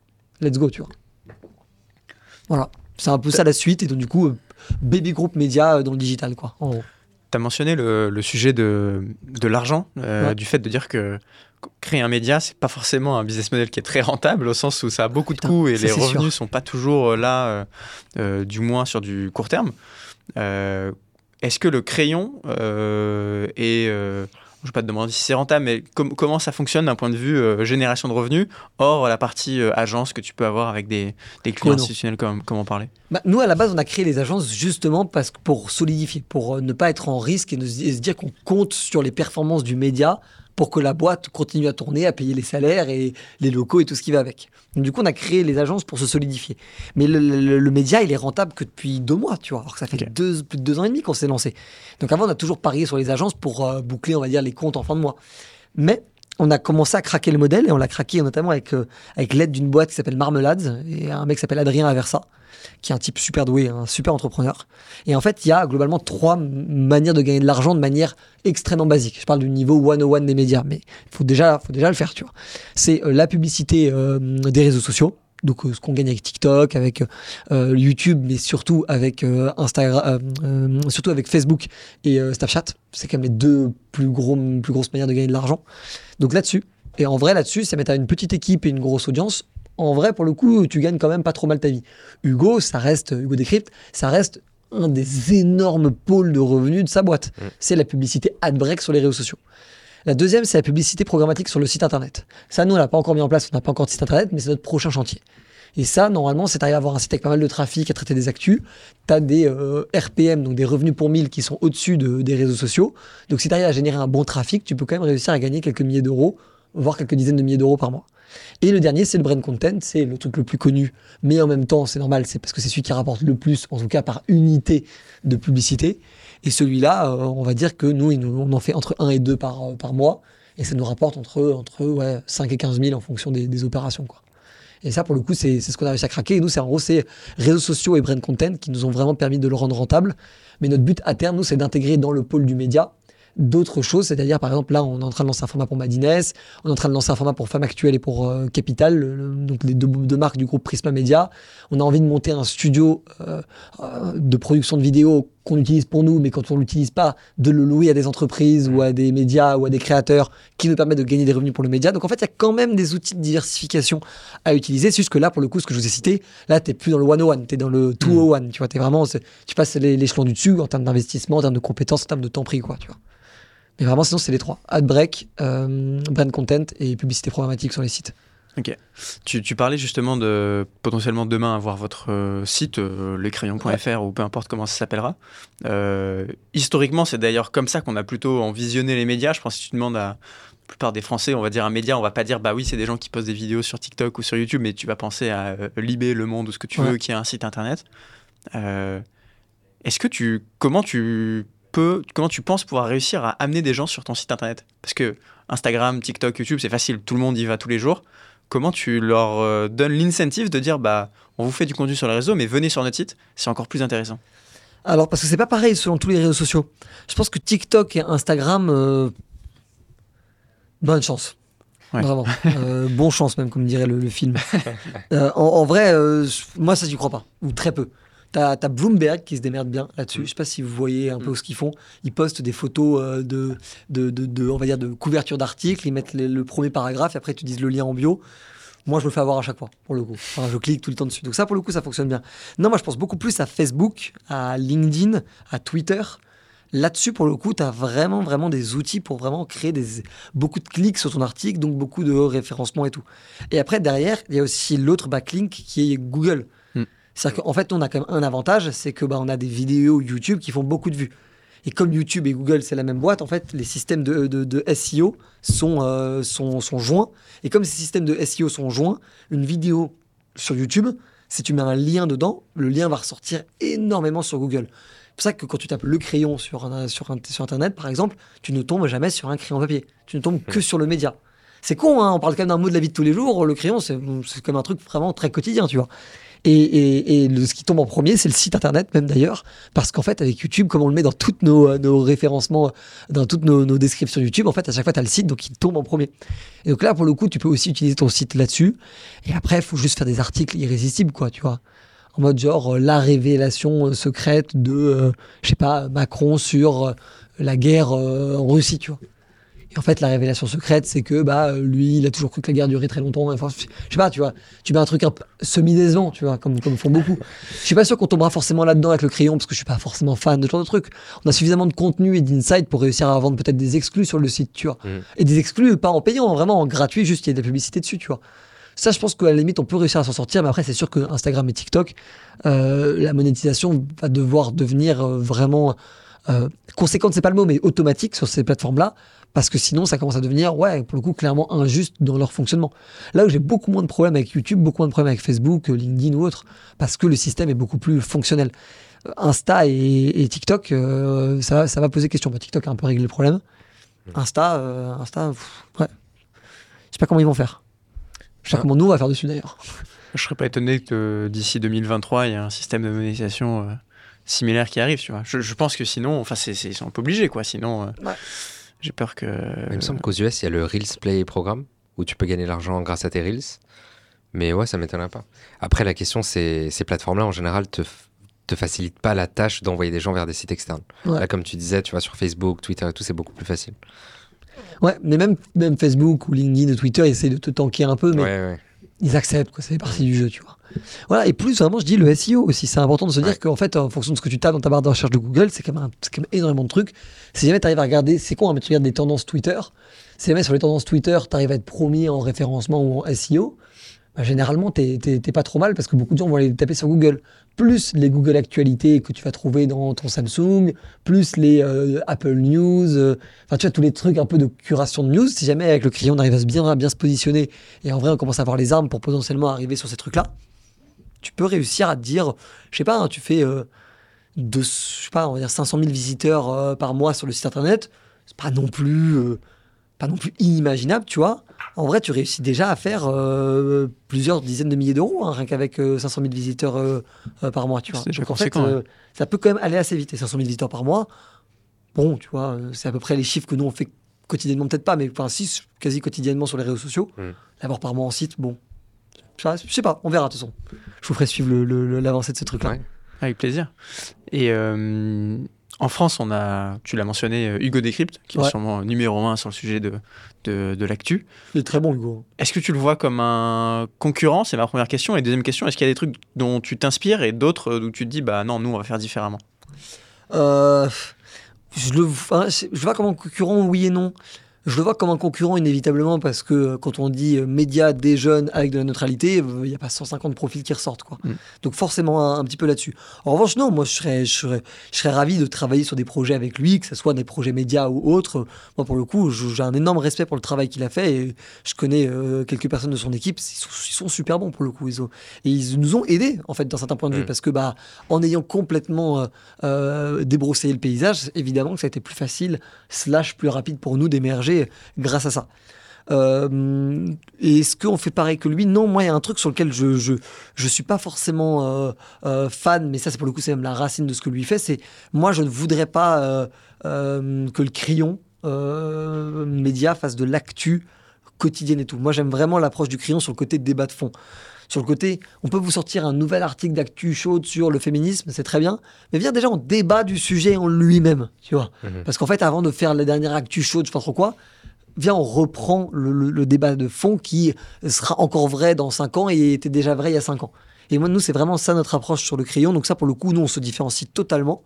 [SPEAKER 1] Let's go, tu vois. Voilà. C'est un peu ça la suite. Et donc, du coup, euh, baby group média euh, dans le digital, quoi,
[SPEAKER 2] Tu as mentionné le, sujet de, de l'argent, du fait de dire que créer un média, c'est pas forcément un business model qui est très rentable, au sens où ça a beaucoup de coûts et les revenus ne sont pas toujours là, du moins sur du court terme. Euh, est-ce que le crayon euh, est euh, je ne vais pas te demander si c'est rentable, mais comment ça fonctionne d'un point de vue génération de revenus, hors la partie agence que tu peux avoir avec des, clients institutionnels, comme, on parlait
[SPEAKER 1] bah, Nous, à la base, on a créé les agences justement parce que pour solidifier, pour ne pas être en risque et, et se dire qu'on compte sur les performances du média pour que la boîte continue à tourner, à payer les salaires et les locaux et tout ce qui va avec. du coup, on a créé les agences pour se solidifier. Mais le, média, il est rentable que depuis deux mois, tu vois, alors que ça fait deux, plus de deux ans et demi qu'on s'est lancé. Donc avant, on a toujours parié sur les agences pour euh, boucler, on va dire, les comptes en fin de mois. Mais on a commencé à craquer le modèle et on l'a craqué notamment avec, euh, avec l'aide d'une boîte qui s'appelle Marmelades et un mec qui s'appelle Adrien Aversa, qui est un type super doué, un super entrepreneur. Et en fait, il y a globalement trois manières de gagner de l'argent de manière extrêmement basique. Je parle du niveau 101 des médias, mais il faut déjà, faut déjà le faire, tu vois. C'est euh, la publicité euh, des réseaux sociaux. Donc ce qu'on gagne avec TikTok, avec YouTube, mais surtout avec Instagram, surtout avec Facebook et Snapchat. C'est quand même les deux plus, gros, plus grosses manières de gagner de l'argent. Donc là-dessus, et en vrai là-dessus, ça met à une petite équipe et une grosse audience. En vrai, pour le coup, tu gagnes quand même pas trop mal ta vie. Hugo, ça reste, Hugo Decrypt, ça reste un des énormes pôles de revenus de sa boîte. Mm. C'est la publicité ad break sur les réseaux sociaux. La deuxième, c'est la publicité programmatique sur le site internet. Ça, nous, on l'a pas encore mis en place, on n'a pas encore de site internet, mais c'est notre prochain chantier. Et ça, normalement, c'est arrivé à avoir un site avec pas mal de trafic, à traiter des actus. Tu as des euh, RPM, donc des revenus pour 1000, qui sont au-dessus des réseaux sociaux. Donc si tu arrives à générer un bon trafic, tu peux quand même réussir à gagner quelques milliers d'euros, voire quelques dizaines de milliers d'euros par mois. Et le dernier, c'est le brand content, c'est le truc le plus connu, mais en même temps, c'est normal, c'est parce que c'est celui qui rapporte le plus, en tout cas par unité de publicité. Et celui-là, euh, on va dire que nous, on en fait entre 1 et 2 par, euh, par mois, et ça nous rapporte entre, entre ouais, 5 et 15 000 en fonction des, des opérations. Et ça, pour le coup, c'est ce qu'on a réussi à craquer. Et nous, c'est en gros, c'est réseaux sociaux et brand content qui nous ont vraiment permis de le rendre rentable. Mais notre but à terme, nous, c'est d'intégrer dans le pôle du média d'autres choses, c'est-à-dire par exemple là on est en train de lancer un format pour Madines, on est en train de lancer un format pour Femme Actuelle et pour euh, Capital, donc les deux, marques du groupe Prisma Media. On a envie de monter un studio euh, euh, de production de vidéos qu'on utilise pour nous, mais quand on l'utilise pas, de le louer à des entreprises ou à des médias ou à des créateurs qui nous permettent de gagner des revenus pour le média. Donc en fait, il y a quand même des outils de diversification à utiliser. C'est juste que là, pour le coup, ce que je vous ai cité, là, tu plus dans le 101, tu es dans le 201. Mm. Tu vois, es vraiment, tu passes l'échelon du dessus en termes d'investissement, en termes de compétences, en termes de temps pris, quoi, tu vois. Mais vraiment, sinon, c'est les trois. Ad break, euh, brand content et publicité programmatique sur les sites.
[SPEAKER 2] Ok. Tu, tu, parlais justement de potentiellement demain avoir votre euh, site, euh, lescrayons.fr ou peu importe comment ça s'appellera. Euh, historiquement, c'est d'ailleurs comme ça qu'on a plutôt envisionné les médias. Je pense que si tu demandes à la plupart des Français, on va dire un média, on va pas dire bah oui, c'est des gens qui postent des vidéos sur TikTok ou sur YouTube, mais tu vas penser à Libé, Le Monde ou ce que tu veux, qui est un site internet. Est-ce que tu. Comment tu comment tu penses pouvoir réussir à amener des gens sur ton site internet? Parce que Instagram, TikTok, YouTube, c'est facile, tout le monde y va tous les jours. Comment tu leur euh, donnes l'incentive de dire bah on vous fait du contenu sur les réseaux, mais venez sur notre site, c'est encore plus intéressant?
[SPEAKER 1] Alors parce que c'est pas pareil selon tous les réseaux sociaux. Je pense que TikTok et Instagram, euh, bonne chance. Vraiment. Euh, bon chance même, comme dirait le, film. en, vrai, moi ça j'y crois pas, ou très peu. T'as as Bloomberg qui se démerde bien là-dessus. Mm. Je sais pas si vous voyez un peu mm. ce qu'ils font. Ils postent des photos euh, de, de, de, on va dire, de couverture d'articles. Ils mettent le, premier paragraphe et après tu dis le lien en bio. Moi, je me fais avoir à chaque fois, pour le coup. Enfin, je clique tout le temps dessus. Donc ça, pour le coup, ça fonctionne bien. Non, moi, je pense beaucoup plus à Facebook, à LinkedIn, à Twitter. Là-dessus, pour le coup, tu as vraiment, vraiment des outils pour vraiment créer des, beaucoup de clics sur ton article, donc beaucoup de référencement et tout. Et après, derrière, il y a aussi l'autre backlink qui est Google. C'est-à-dire qu'en fait, on a quand même un avantage, c'est que bah, on a des vidéos YouTube qui font beaucoup de vues. Et comme YouTube et Google, c'est la même boîte, en fait, les systèmes de, de, SEO sont, euh, sont, sont, joints. Et comme ces systèmes de SEO sont joints, une vidéo sur YouTube, si tu mets un lien dedans, le lien va ressortir énormément sur Google. C'est pour ça que quand tu tapes le crayon sur, un, sur, sur Internet, par exemple, tu ne tombes jamais sur un crayon papier. Tu ne tombes que sur le média. C'est con, hein on parle quand même d'un mot de la vie de tous les jours. Le crayon, c'est comme un truc vraiment très quotidien, tu vois. Et, ce qui tombe en premier, c'est le site internet même d'ailleurs, parce qu'en fait avec YouTube, comme on le met dans toutes nos, euh, référencements, dans toutes nos, descriptions YouTube, en fait à chaque fois tu as le site, donc il tombe en premier. Et donc là pour le coup, tu peux aussi utiliser ton site là-dessus. Et après, il faut juste faire des articles irrésistibles, quoi, tu vois. En mode genre euh, la révélation euh, secrète de, je sais pas, Macron sur la guerre en Russie, tu vois. Et en fait, la révélation secrète, c'est que bah lui, il a toujours cru que la guerre durait très longtemps. Enfin, je sais pas, tu vois, tu mets un truc un semi-décevant, tu vois, comme, comme font beaucoup. Je suis pas sûr qu'on tombera forcément là-dedans avec le crayon, parce que je suis pas forcément fan de ce genre de truc. On a suffisamment de contenu et d'insight pour réussir à vendre peut-être des exclus sur le site, tu vois. Mm. Et des exclus, pas en payant, vraiment en gratuit, juste il y a de la publicité dessus, tu vois. Ça, je pense qu'à la limite, on peut réussir à s'en sortir, mais après, c'est sûr que Instagram et TikTok, euh, la monétisation va devoir devenir euh, vraiment euh, conséquente, c'est pas le mot, mais automatique sur ces plateformes-là parce que sinon ça commence à devenir, ouais, pour le coup, clairement injuste dans leur fonctionnement. Là où j'ai beaucoup moins de problèmes avec YouTube, beaucoup moins de problèmes avec Facebook, LinkedIn ou autre, parce que le système est beaucoup plus fonctionnel. Euh, Insta et, TikTok, euh, ça, ça, va poser question. Bah, TikTok a un peu réglé le problème. Insta, euh, Insta ouais. sais pas comment ils vont faire. Je sais pas
[SPEAKER 3] Ah.
[SPEAKER 1] comment nous on va faire dessus d'ailleurs.
[SPEAKER 2] Je serais pas étonné que d'ici 2023, il y ait un système de monétisation euh, similaire qui arrive, tu vois. Je, je pense que sinon, enfin, c'est, c'est- ils sont un peu obligés, quoi. Sinon, euh,
[SPEAKER 1] Ouais.
[SPEAKER 2] J'ai peur que.
[SPEAKER 3] Il me semble qu'aux US, il y a le Reels Play Programme où tu peux gagner de l'argent grâce à tes Reels. Mais ouais, ça m'étonnerait pas. Après, la question, c'est ces plateformes-là, en général, te, te facilitent pas la tâche d'envoyer des gens vers des sites externes.
[SPEAKER 1] Ouais.
[SPEAKER 3] Là, comme tu disais, tu vois, sur Facebook, Twitter et tout, c'est beaucoup plus facile.
[SPEAKER 1] Ouais, mais même, même Facebook ou LinkedIn ou Twitter, ils essayent de te tanker un peu, mais
[SPEAKER 3] Ouais, ouais.
[SPEAKER 1] Ils acceptent, quoi. Ça fait partie du jeu, tu vois. Voilà, et plus vraiment, je dis le SEO aussi. C'est important de se dire
[SPEAKER 3] Ouais.
[SPEAKER 1] qu'en fait, en fonction de ce que tu tapes dans ta barre de recherche de Google, c'est quand, même un- c'est quand même énormément de trucs. Si jamais tu arrives à regarder, c'est con, hein, mais tu regardes des tendances Twitter. Si jamais sur les tendances Twitter, tu arrives à être premier en référencement ou en SEO, bah, généralement, t'es pas trop mal parce que beaucoup de gens vont aller taper sur Google. Plus les Google Actualités que tu vas trouver dans ton Samsung, plus les euh, Apple News, euh, enfin tu vois, tous les trucs un peu de curation de news. Si jamais avec le crayon, on arrive à bien, bien se positionner et en vrai, on commence à avoir les armes pour potentiellement arriver sur ces trucs-là, tu peux réussir à te dire, je sais pas, hein, tu fais euh, de, pas, on va dire 500 000 visiteurs par mois sur le site internet, c'est pas non plus, pas non plus inimaginable, tu vois. En vrai, tu réussis déjà à faire euh, plusieurs dizaines de milliers d'euros, hein, rien qu'avec euh, 500 000 visiteurs euh, euh, par mois, tu vois. Donc, en fait, euh, ça peut quand même aller assez vite. Et 500 000 visiteurs par mois, bon, tu vois, euh, c'est à peu près les chiffres que nous on fait quotidiennement, peut-être pas, mais enfin, si, quasi quotidiennement sur les réseaux sociaux.
[SPEAKER 3] Mm.
[SPEAKER 1] L'avoir par mois en site, bon, je sais- je sais pas, on verra de toute façon. Je vous ferai suivre l'avancée de ce truc-là.
[SPEAKER 3] Ouais.
[SPEAKER 2] Avec plaisir. Et euh, en France, on a, tu l'as mentionné, euh, Hugo Décrypte, qui
[SPEAKER 1] Ouais.
[SPEAKER 2] est sûrement numéro un sur le sujet de, de, de l'actu.
[SPEAKER 1] Il est très bon, Hugo.
[SPEAKER 2] Est-ce que tu le vois comme un concurrent? C'est ma première question. Et deuxième question, est-ce qu'il y a des trucs dont tu t'inspires et d'autres où tu te dis, bah non, nous, on va faire différemment?
[SPEAKER 1] Euh, je le enfin, je je le vois comme un concurrent, oui et non. Je le vois comme un concurrent inévitablement parce que euh, quand on dit euh, médias des jeunes avec de la neutralité, euh, il n'y a pas 150 profils qui ressortent. Quoi.
[SPEAKER 2] Mm.
[SPEAKER 1] Donc forcément un, un petit peu là-dessus. En revanche, non, moi je serais, je, serais, je serais ravi de travailler sur des projets avec lui, que ce soit des projets médias ou autres. Moi pour le coup, j'ai un énorme respect pour le travail qu'il a fait et je connais euh, quelques personnes de son équipe, ils sont, ils sont super bons pour le coup. Ils ont, et ils nous ont aidés en fait d'un certain point de vue
[SPEAKER 3] Mm.
[SPEAKER 1] parce que bah, en ayant complètement... euh, euh, le paysage, évidemment que ça a été plus facile, slash plus rapide pour nous d'émerger grâce à ça. Euh, est-ce qu'on fait pareil que lui? Non, moi, il y a un truc sur lequel je je, je suis pas forcément euh, euh, fan, mais ça, c'est pour le coup, c'est même la racine de ce que lui fait. C'est moi, je ne voudrais pas que le crayon média fasse de l'actu quotidienne et tout. Moi, j'aime vraiment l'approche du crayon sur le côté débat de fond. Sur le côté, on peut vous sortir un nouvel article d'actu chaude sur le féminisme, c'est très bien, mais viens déjà en débat du sujet en lui-même, tu vois.
[SPEAKER 3] Mhm.
[SPEAKER 1] Parce qu'en fait, avant de faire la dernière actu chaude, je sais pas trop quoi, viens, on reprend le, le- le débat de fond qui sera encore vrai dans 5 ans et était déjà vrai il y a 5 ans. Et moi, nous, c'est vraiment ça notre approche sur le crayon. Donc ça, pour le coup, nous, on se différencie totalement.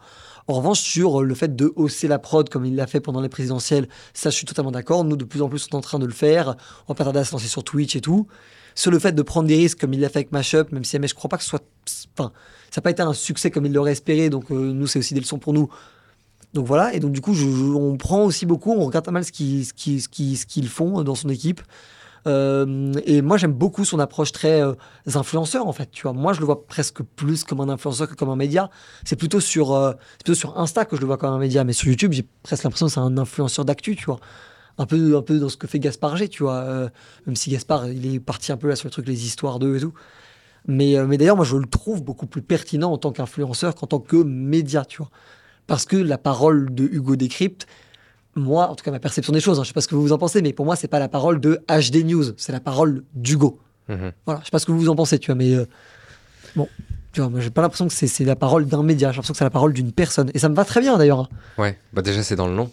[SPEAKER 1] En revanche, sur le fait de hausser la prod comme il l'a fait pendant les présidentielles, ça, je suis totalement d'accord. Nous, de plus en plus, on est en train de le faire. On va à se lancer sur Twitch et tout. Sur le fait de prendre des risques comme il l'a fait avec Mashup, même si mais je crois pas que ce soit. Enfin, ça n'a pas été un succès comme il l'aurait espéré. Donc, euh, nous, c'est aussi des leçons pour nous. Donc voilà, et donc du coup, on prend aussi beaucoup, on regarde pas mal ce qu'ils ce ce qu'ils font dans son équipe. Euh, et moi, j'aime beaucoup son approche très euh, influenceur, en fait. Tu vois, moi, je le vois presque plus comme un influenceur que comme un média. C'est plutôt sur, euh, plutôt sur Insta que je le vois comme un média, mais sur YouTube, j'ai presque l'impression que c'est un influenceur d'actu, tu vois. Un peu, un peu dans ce que fait Gaspard G, tu vois. Même si Gaspard, il est parti un peu là sur le truc, les histoires d'eux et tout. Mais, mais d'ailleurs, moi, je le trouve beaucoup plus pertinent en tant qu'influenceur qu'en tant que média, tu vois. Parce que la parole de Hugo Décrypte, moi, en tout cas, ma perception des choses, hein, je sais pas ce que vous en pensez, mais pour moi, c'est pas la parole de HD News, c'est la parole d'Hugo.
[SPEAKER 3] Mhm.
[SPEAKER 1] Voilà, je sais pas ce que vous en pensez, tu vois, mais euh, bon, tu vois, moi, j'ai pas l'impression que c'est c'est la parole d'un média, j'ai l'impression que c'est la parole d'une personne. Et ça me va très bien d'ailleurs. hein.
[SPEAKER 3] Ouais, bah déjà c'est dans le nom.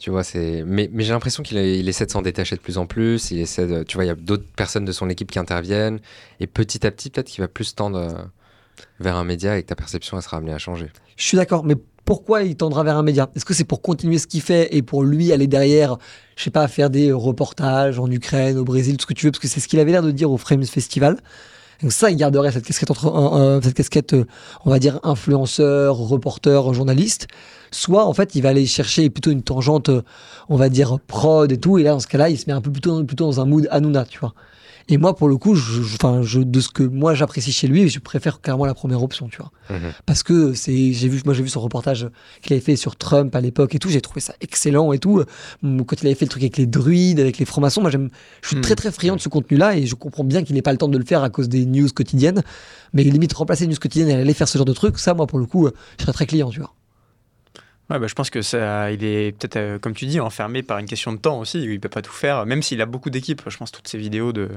[SPEAKER 3] Tu vois, c'est. Mais, mais j'ai l'impression qu'il il essaie de s'en détacher de plus en plus. Il essaie de. Tu vois, il y a d'autres personnes de son équipe qui interviennent. Et petit à petit, peut-être qu'il va plus tendre euh, vers un média et que ta perception, elle sera amenée à changer.
[SPEAKER 1] Je suis d'accord, mais pourquoi il tendra vers un média? Est-ce que c'est pour continuer ce qu'il fait et pour lui aller derrière, je sais pas, faire des reportages en Ukraine, au Brésil, tout ce que tu veux, parce que c'est ce qu'il avait l'air de dire au Frames Festival. Donc ça, il garderait cette casquette, entre, euh, cette casquette euh, on va dire, influenceur, reporter, journaliste. Soit, en fait, il va aller chercher plutôt une tangente, euh, on va dire, prod et tout. Et là, dans ce cas-là, il se met un peu plutôt, plutôt dans un mood Hanouna, tu vois. Et moi, pour le coup, je, je- enfin, je, de ce que moi j'apprécie chez lui, je préfère clairement la première option, tu vois.
[SPEAKER 3] Mhm.
[SPEAKER 1] Parce que c'est, j'ai vu, moi j'ai vu son reportage qu'il avait fait sur Trump à l'époque et tout, j'ai trouvé ça excellent et tout. Euh, Quand il avait fait le truc avec les druides, avec les francs-maçons, moi j'aime, je suis
[SPEAKER 2] Mhm.
[SPEAKER 1] très très friand de ce contenu-là et je comprends bien qu'il n'ait pas le temps de le faire à cause des news quotidiennes. Mais limite remplacer les news quotidiennes et aller faire ce genre de truc, ça, moi pour le coup, euh, je serais très client, tu vois.
[SPEAKER 2] Ouais, bah, je pense que ça, il est peut-être, euh, comme tu dis, enfermé par une question de temps aussi. Il peut pas tout faire, même s'il a beaucoup d'équipes. Je pense toutes ces vidéos de,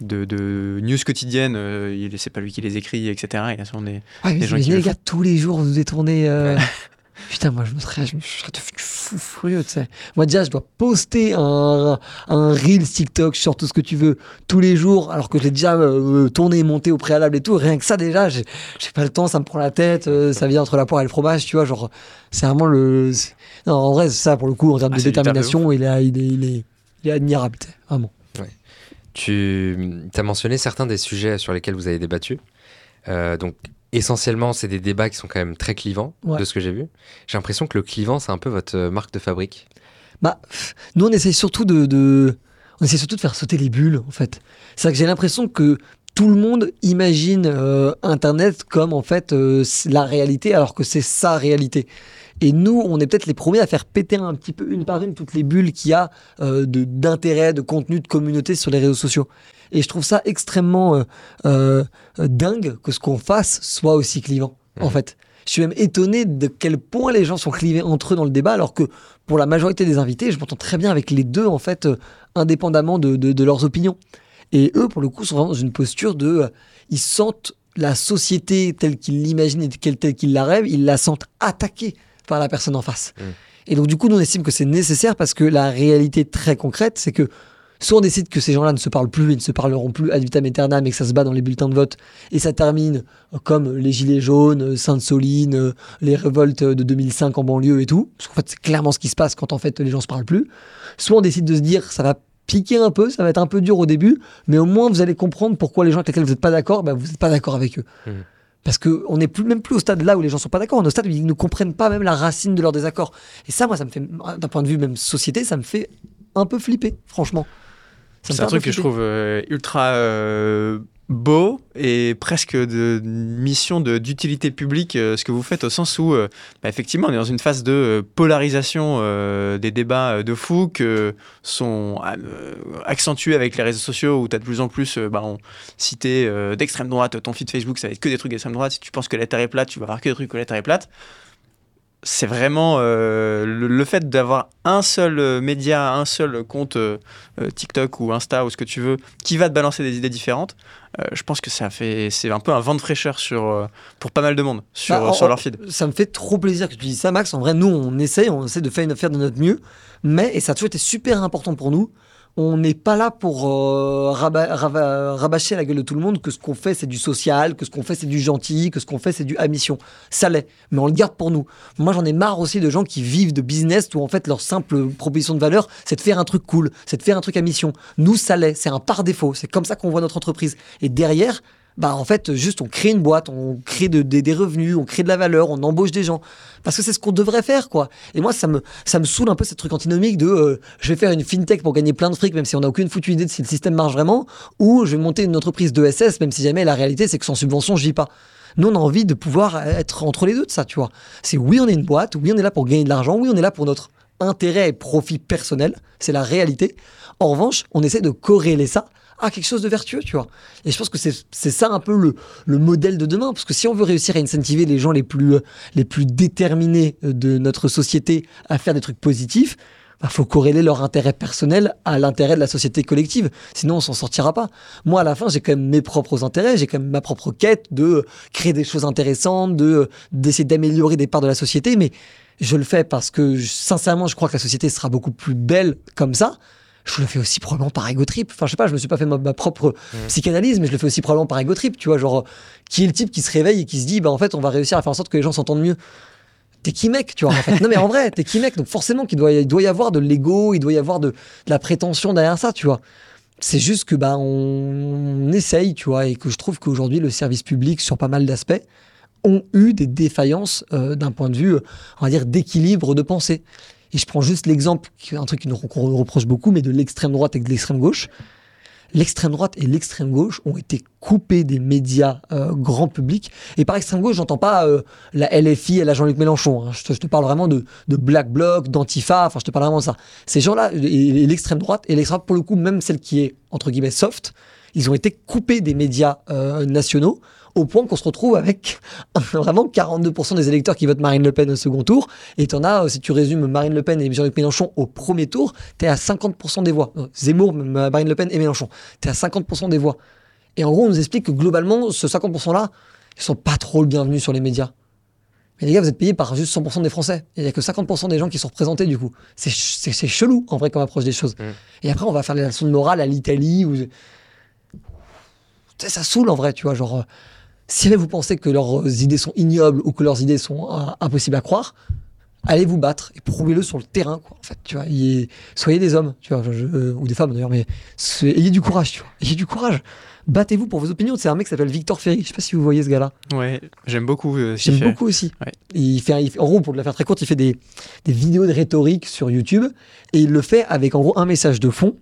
[SPEAKER 2] de, de news quotidiennes, euh, c'est pas lui qui les écrit, etc. Il y a souvent des. Des gens qui
[SPEAKER 1] les gars, tous les jours vous détournez. euh, Putain, moi je me serais, je me serais devenu fou furieux, tu sais. Moi déjà, je dois poster un, un reel TikTok sur tout ce que tu veux tous les jours, alors que je l'ai déjà euh, tourné, monté au préalable et tout. Rien que ça, déjà, j'ai j'ai pas le temps, ça me prend la tête, euh, ça vient entre la poire et le fromage, tu vois. Genre, c'est vraiment le. c'est- Non, en vrai, ça, pour le coup, en termes
[SPEAKER 2] Ah,
[SPEAKER 1] de
[SPEAKER 2] c'est
[SPEAKER 1] détermination, il est, il, est, il, est, il est admirable, tu sais, vraiment.
[SPEAKER 3] Tu as mentionné certains des sujets sur lesquels vous avez débattu. Euh, donc, essentiellement, c'est des débats qui sont quand même très clivants,
[SPEAKER 1] Ouais.
[SPEAKER 3] de ce que j'ai vu. J'ai l'impression que le clivant, c'est un peu votre euh, marque de fabrique.
[SPEAKER 1] Bah, nous, on essaye surtout de, de- on essaie surtout de faire sauter les bulles, en fait. C'est que j'ai l'impression que tout le monde imagine euh, Internet comme, en fait, euh, la réalité, alors que c'est sa réalité. Et nous, on est peut-être les premiers à faire péter un petit peu, une par une, toutes les bulles qu'il y a euh, de- d'intérêt, de contenu, de communauté sur les réseaux sociaux. Et je trouve ça extrêmement euh, euh, dingue que ce qu'on fasse soit aussi clivant, en
[SPEAKER 3] Mhm.
[SPEAKER 1] fait. Je suis même étonné de quel point les gens sont clivés entre eux dans le débat, alors que pour la majorité des invités, je m'entends très bien avec les deux, en fait, euh, indépendamment de, de- de leurs opinions. Et eux, pour le coup, sont vraiment dans une posture de. ils sentent la société telle qu'ils l'imaginent et telle qu'ils la rêvent, ils la sentent attaquée par la personne en face.
[SPEAKER 3] Mm.
[SPEAKER 1] Et donc, du coup, nous, on estime que c'est nécessaire parce que la réalité très concrète, c'est que soit on décide que ces gens-là ne se parlent plus et ne se parleront plus ad vitam aeternam et que ça se bat dans les bulletins de vote et ça termine euh, comme les Gilets jaunes, euh, Sainte-Soline, euh, les révoltes de 2005 en banlieue et tout. Parce qu'en fait, c'est clairement ce qui se passe quand en fait les gens se parlent plus. Soit on décide de se dire ça va piquer un peu, ça va être un peu dur au début, mais au moins vous allez comprendre pourquoi les gens avec lesquels vous n'êtes pas d'accord, bah, vous n'êtes pas d'accord avec eux.
[SPEAKER 3] Mhm.
[SPEAKER 1] Parce qu'on n'est plus, même plus au stade là où les gens sont pas d'accord, on est au stade où ils ne comprennent pas même la racine de leur désaccord. Et ça, moi, ça me fait, d'un point de vue même société, ça me fait un peu flipper, franchement.
[SPEAKER 2] C'est un truc que je trouve euh, ultra euh, beau et presque de mission de- d'utilité publique euh, ce que vous faites au sens où bah, effectivement on est dans une phase de polarisation des débats de fou que sont euh, accentués avec les réseaux sociaux où tu as de plus en plus bah, on euh, d'extrême droite ton feed Facebook ça va être que des trucs d'extrême droite. Si tu penses que la terre est plate tu vas voir que des trucs que la terre est plate c'est vraiment euh, le, le fait d'avoir un seul euh, média, un seul compte euh, TikTok ou Insta ou ce que tu veux, qui va te balancer des idées différentes. je pense que ça fait, c'est un peu un vent de fraîcheur sur, pour pas mal de monde sur,
[SPEAKER 1] Bah, en-
[SPEAKER 2] sur leur feed.
[SPEAKER 1] Ça me fait trop plaisir que tu dises ça, Max. En vrai, nous, on essaye, on essaie de faire, faire de notre mieux. Mais, et ça a toujours été super important pour nous, on n'est pas là pour euh, raba- rava- rabâcher la gueule de tout le monde que ce qu'on fait, c'est du social, que ce qu'on fait, c'est du gentil, que ce qu'on fait, c'est du à mission. Ça l'est, mais on le garde pour nous. Moi, j'en ai marre aussi de gens qui vivent de business où, en fait, leur simple proposition de valeur, c'est de faire un truc cool, c'est de faire un truc à mission. Nous, ça l'est, c'est un par défaut. C'est comme ça qu'on voit notre entreprise. Et derrière, bah en fait juste on crée une boîte, on crée de- des- revenus, on crée de la valeur, on embauche des gens parce que c'est ce qu'on devrait faire quoi. Et moi ça me ça me saoule un peu cette truc antinomique de euh, je vais faire une fintech pour gagner plein de fric même si on n'a aucune foutue idée de si le système marche vraiment ou je vais monter une entreprise de SS même si jamais la réalité c'est que sans subvention je vis pas. Nous, on a envie de pouvoir être entre les deux de ça, tu vois. C'est oui, on est une boîte, oui, on est là pour gagner de l'argent, oui, on est là pour notre intérêt et profit personnel, c'est la réalité. En revanche, on essaie de corréler ça à quelque chose de vertueux, tu vois. Et je pense que c'est ça un peu le, le modèle de demain, parce que si on veut réussir à incentiver les gens les plus, euh, les plus déterminés euh, de notre société à faire des trucs positifs, il faut corréler leur intérêt personnel à l'intérêt de la société collective. Sinon, on s'en sortira pas. Moi, à la fin, j'ai quand même mes propres intérêts, j'ai quand même ma propre quête de euh, créer des choses intéressantes, de d'essayer d'améliorer des parts de la société, mais je le fais parce que, sincèrement, je crois que la société sera beaucoup plus belle comme ça. Je le fais aussi probablement par ego trip. Enfin, je sais pas, je me suis pas fait ma, ma propre psychanalyse, mais je le fais aussi probablement par ego trip. Tu vois, genre, qui est le type qui se réveille et qui se dit, bah en fait, on va réussir à faire en sorte que les gens s'entendent mieux. T'es qui mec, tu vois, en fait. Non, mais en vrai, t'es qui mec. Donc forcément qu'il doit, y- il doit y avoir de l'ego, il doit y avoir de, de la prétention derrière ça, tu vois. C'est juste que bah, on, essaye, tu vois, et que je trouve qu'aujourd'hui, le service public, sur pas mal d'aspects, ont eu des défaillances euh, d'un point de vue, on va dire, d'équilibre de pensée. Et je prends juste l'exemple, un truc qu'on reproche beaucoup, mais de l'extrême droite et de l'extrême gauche l'extrême droite et l'extrême gauche ont été coupés des médias euh, grand public. Et par extrême gauche, j'entends pas euh, la LFI et la Jean-Luc Mélenchon. Hein. Je, te, parle vraiment de, Black Bloc, d'Antifa. Enfin, je te parle vraiment de ça. Ces gens-là, et, l'extrême droite, et l'extrême droite, pour le coup, même celle qui est, entre guillemets, soft, ils ont été coupés des médias euh, nationaux au point qu'on se retrouve avec vraiment 42% des électeurs qui votent Marine Le Pen au second tour. Et tu en as, euh, si tu résumes Marine Le Pen et Jean-Luc Mélenchon au premier tour, tu es à 50% des voix. Euh, Zemmour, Marine Le Pen et Mélenchon, tu es à 50% des voix. Et en gros, on nous explique que globalement, ce 50%-là, ils sont pas trop le bienvenu sur les médias. Mais les gars, vous êtes payés par juste 100% des Français. Il n'y a que 50% des gens qui sont représentés du coup. C'est chelou en vrai comme approche des choses. Mmh. Et après, on va faire les leçons de morale à l'Italie. Ou... Ça saoule en vrai, tu vois. Genre, euh, si vous pensez que leurs idées sont ignobles ou que leurs idées sont euh, impossibles à croire, allez vous battre et prouvez-le sur le terrain, quoi. En fait, tu vois, soyez des hommes, tu vois, euh, ou des femmes d'ailleurs, mais ayez du courage, tu vois, ayez du courage. Battez-vous pour vos opinions. C'est un mec qui s'appelle Victor Ferry. Je sais pas si vous voyez ce gars-là.
[SPEAKER 2] Ouais, j'aime beaucoup. Euh,
[SPEAKER 1] j'aime beaucoup aussi. Il fait, en gros, pour la faire très courte, il fait des, des vidéos de rhétorique sur YouTube et il le fait avec en gros un message de fond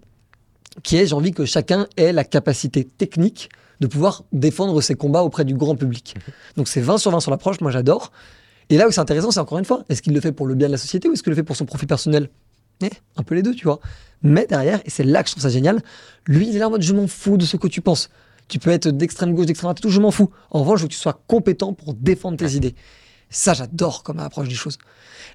[SPEAKER 1] qui est j'ai envie que chacun ait la capacité technique de pouvoir défendre ses combats auprès du grand public. Donc c'est 20 sur 20 sur l'approche, moi j'adore. Et là où c'est intéressant, c'est encore une fois, est-ce qu'il le fait pour le bien de la société ou est-ce qu'il le fait pour son profit personnel? Eh, Un peu les deux, tu vois. Mais derrière, et c'est là que je trouve ça génial, lui, il est là en mode je m'en fous de ce que tu penses. Tu peux être d'extrême gauche, d'extrême droite, tout, je m'en fous. En revanche, je veux que tu sois compétent pour défendre tes idées. Ça, j'adore comme approche des choses.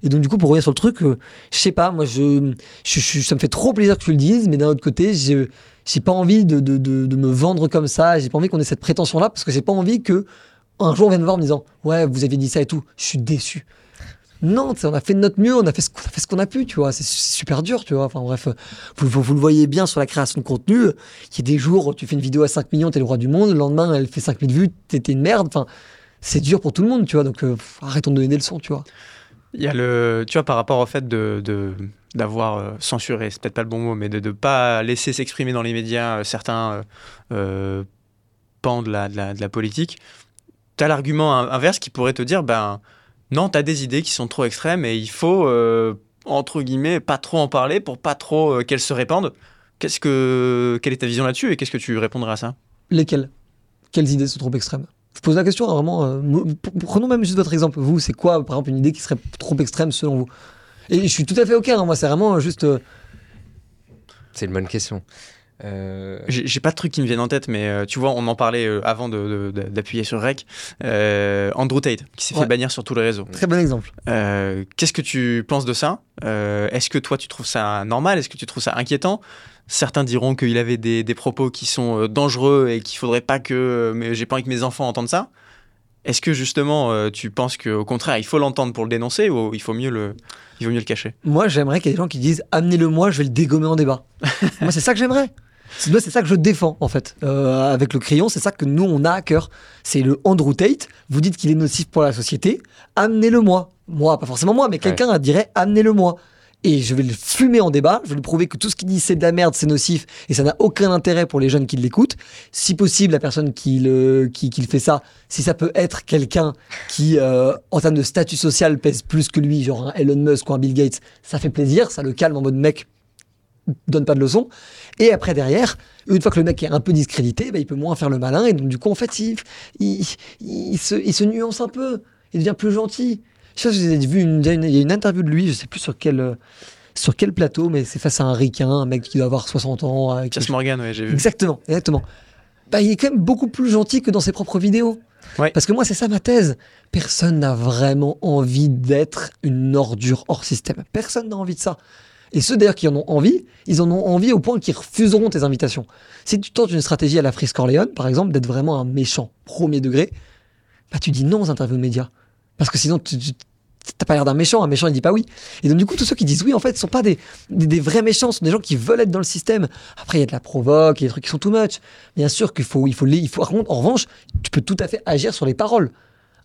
[SPEAKER 1] Et donc, du coup, pour revenir sur le truc, euh, je sais pas, moi, je, ça me fait trop plaisir que tu le dises, mais d'un autre côté, je, j'ai pas envie de, de, me vendre comme ça, j'ai pas envie qu'on ait cette prétention-là, parce que j'ai pas envie que un jour on vienne me voir en me disant Ouais, vous aviez dit ça et tout, je suis déçu. Non, on a fait de notre mieux, on a fait ce qu'on a, pu, tu vois. C'est super dur, tu vois. Enfin bref, vous, vous, le voyez bien sur la création de contenu. Il y a des jours, tu fais une vidéo à 5 millions, t'es le roi du monde. Le lendemain, elle fait 5000 vues, t'es une merde. Enfin, c'est dur pour tout le monde, tu vois. Donc euh, arrêtons de donner des leçons, tu vois.
[SPEAKER 2] Il y a le, tu vois, par rapport au fait de d'avoir euh, censuré, c'est peut-être pas le bon mot, mais de ne pas laisser s'exprimer dans les médias euh, certains euh, pans de la, de la, politique, tu as l'argument inverse qui pourrait te dire, ben non, tu as des idées qui sont trop extrêmes et il faut, entre guillemets, pas trop en parler pour pas trop qu'elles se répandent. Qu'est-ce que, quelle est ta vision là-dessus et qu'est-ce que tu répondras à ça?
[SPEAKER 1] Lesquelles? Quelles idées sont trop extrêmes? Je pose la question, vraiment. prenons même juste votre exemple. Vous, c'est quoi, par exemple, une idée qui serait trop extrême selon vous? Et je suis tout à fait OK. Hein, moi, c'est vraiment juste. Euh,
[SPEAKER 3] c'est une bonne question.
[SPEAKER 2] Euh... J'ai pas de truc qui me viennent en tête, mais euh, tu vois, on en parlait euh, avant d'appuyer sur Rec. Andrew Tate, qui s'est fait bannir sur tous les réseaux.
[SPEAKER 1] Très bon exemple.
[SPEAKER 2] Qu'est-ce que tu penses de ça? Est-ce que toi, tu trouves ça normal? Est-ce que tu trouves ça inquiétant? Certains diront qu'il avait des, des, propos qui sont dangereux et qu'il faudrait pas que. Mais j'ai pas envie que mes enfants entendent ça. Est-ce que justement, euh, tu penses qu'au contraire, il faut l'entendre pour le dénoncer ou il faut mieux le, il vaut mieux le cacher?
[SPEAKER 1] Moi, j'aimerais qu'il y ait des gens qui disent amenez-le moi, je vais le dégommer en débat. moi, c'est ça que j'aimerais. C'est ça que je défends en fait. Euh, avec le crayon, c'est ça que nous on a à cœur. C'est le Andrew Tate. Vous dites qu'il est nocif pour la société, amenez-le moi. Moi, pas forcément moi, mais quelqu'un dirait amenez-le moi et je vais le fumer en débat. Je vais lui prouver que tout ce qu'il dit c'est de la merde, c'est nocif et ça n'a aucun intérêt pour les jeunes qui l'écoutent. Si possible, la personne qui le qui, qui fait ça, si ça peut être quelqu'un qui euh, en termes de statut social pèse plus que lui, genre un Elon Musk ou un Bill Gates, ça fait plaisir, ça le calme en mode mec donne pas de leçons. Et après, derrière, une fois que le mec est un peu discrédité, bah, il peut moins faire le malin. Et donc, du coup, en fait, il, il, se, il se nuance un peu. Il devient plus gentil. Je sais pas si vous avez vu, une, il y a une interview de lui, je sais plus sur quel, euh, sur quel plateau, mais c'est face à un ricain, un mec qui doit avoir 60 ans.
[SPEAKER 2] Avec... Morgan, ouais, j'ai vu.
[SPEAKER 1] Exactement, exactement. Bah, il est quand même beaucoup plus gentil que dans ses propres vidéos. Parce que moi, c'est ça ma thèse. Personne n'a vraiment envie d'être une ordure hors système. Personne n'a envie de ça. Et ceux d'ailleurs qui en ont envie, ils en ont envie au point qu'ils refuseront tes invitations. Si tu tentes une stratégie à la Frise Corleone, par exemple, d'être vraiment un méchant premier degré, bah tu dis non aux interviews de médias. Parce que sinon, tu t'as pas l'air d'un méchant, un méchant il dit pas oui. Et donc du coup tous ceux qui disent oui en fait sont pas des, des, vrais méchants, sont des gens qui veulent être dans le système. Après il y a de la provoque, il y a des trucs qui sont too much. Bien sûr qu'il faut il faut les, il faut en revanche tu peux tout à fait agir sur les paroles.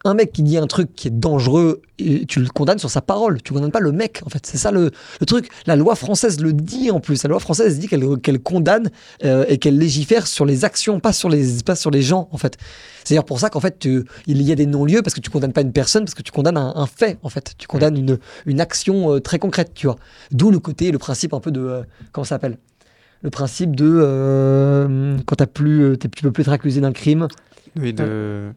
[SPEAKER 1] Un mec qui dit un truc qui est dangereux, et tu le condamnes sur sa parole. Tu condamnes pas le mec, en fait. C'est ça le, le truc. La loi française le dit en plus. La loi française dit qu'elle qu'elle condamne euh, et qu'elle légifère sur les actions, pas sur les, pas sur les gens, en fait. C'est d'ailleurs pour ça qu'en fait, tu- il y a des non-lieux parce que tu condamnes pas une personne, parce que tu condamnes un, un fait, en fait. Tu condamnes une, une action euh, très concrète, tu vois. D'où le côté, le principe un peu de. euh, comment ça s'appelle? Le principe de. euh, quand t'as plus, euh, t'es- tu peux plus être accusé d'un crime.
[SPEAKER 2] Oui, de...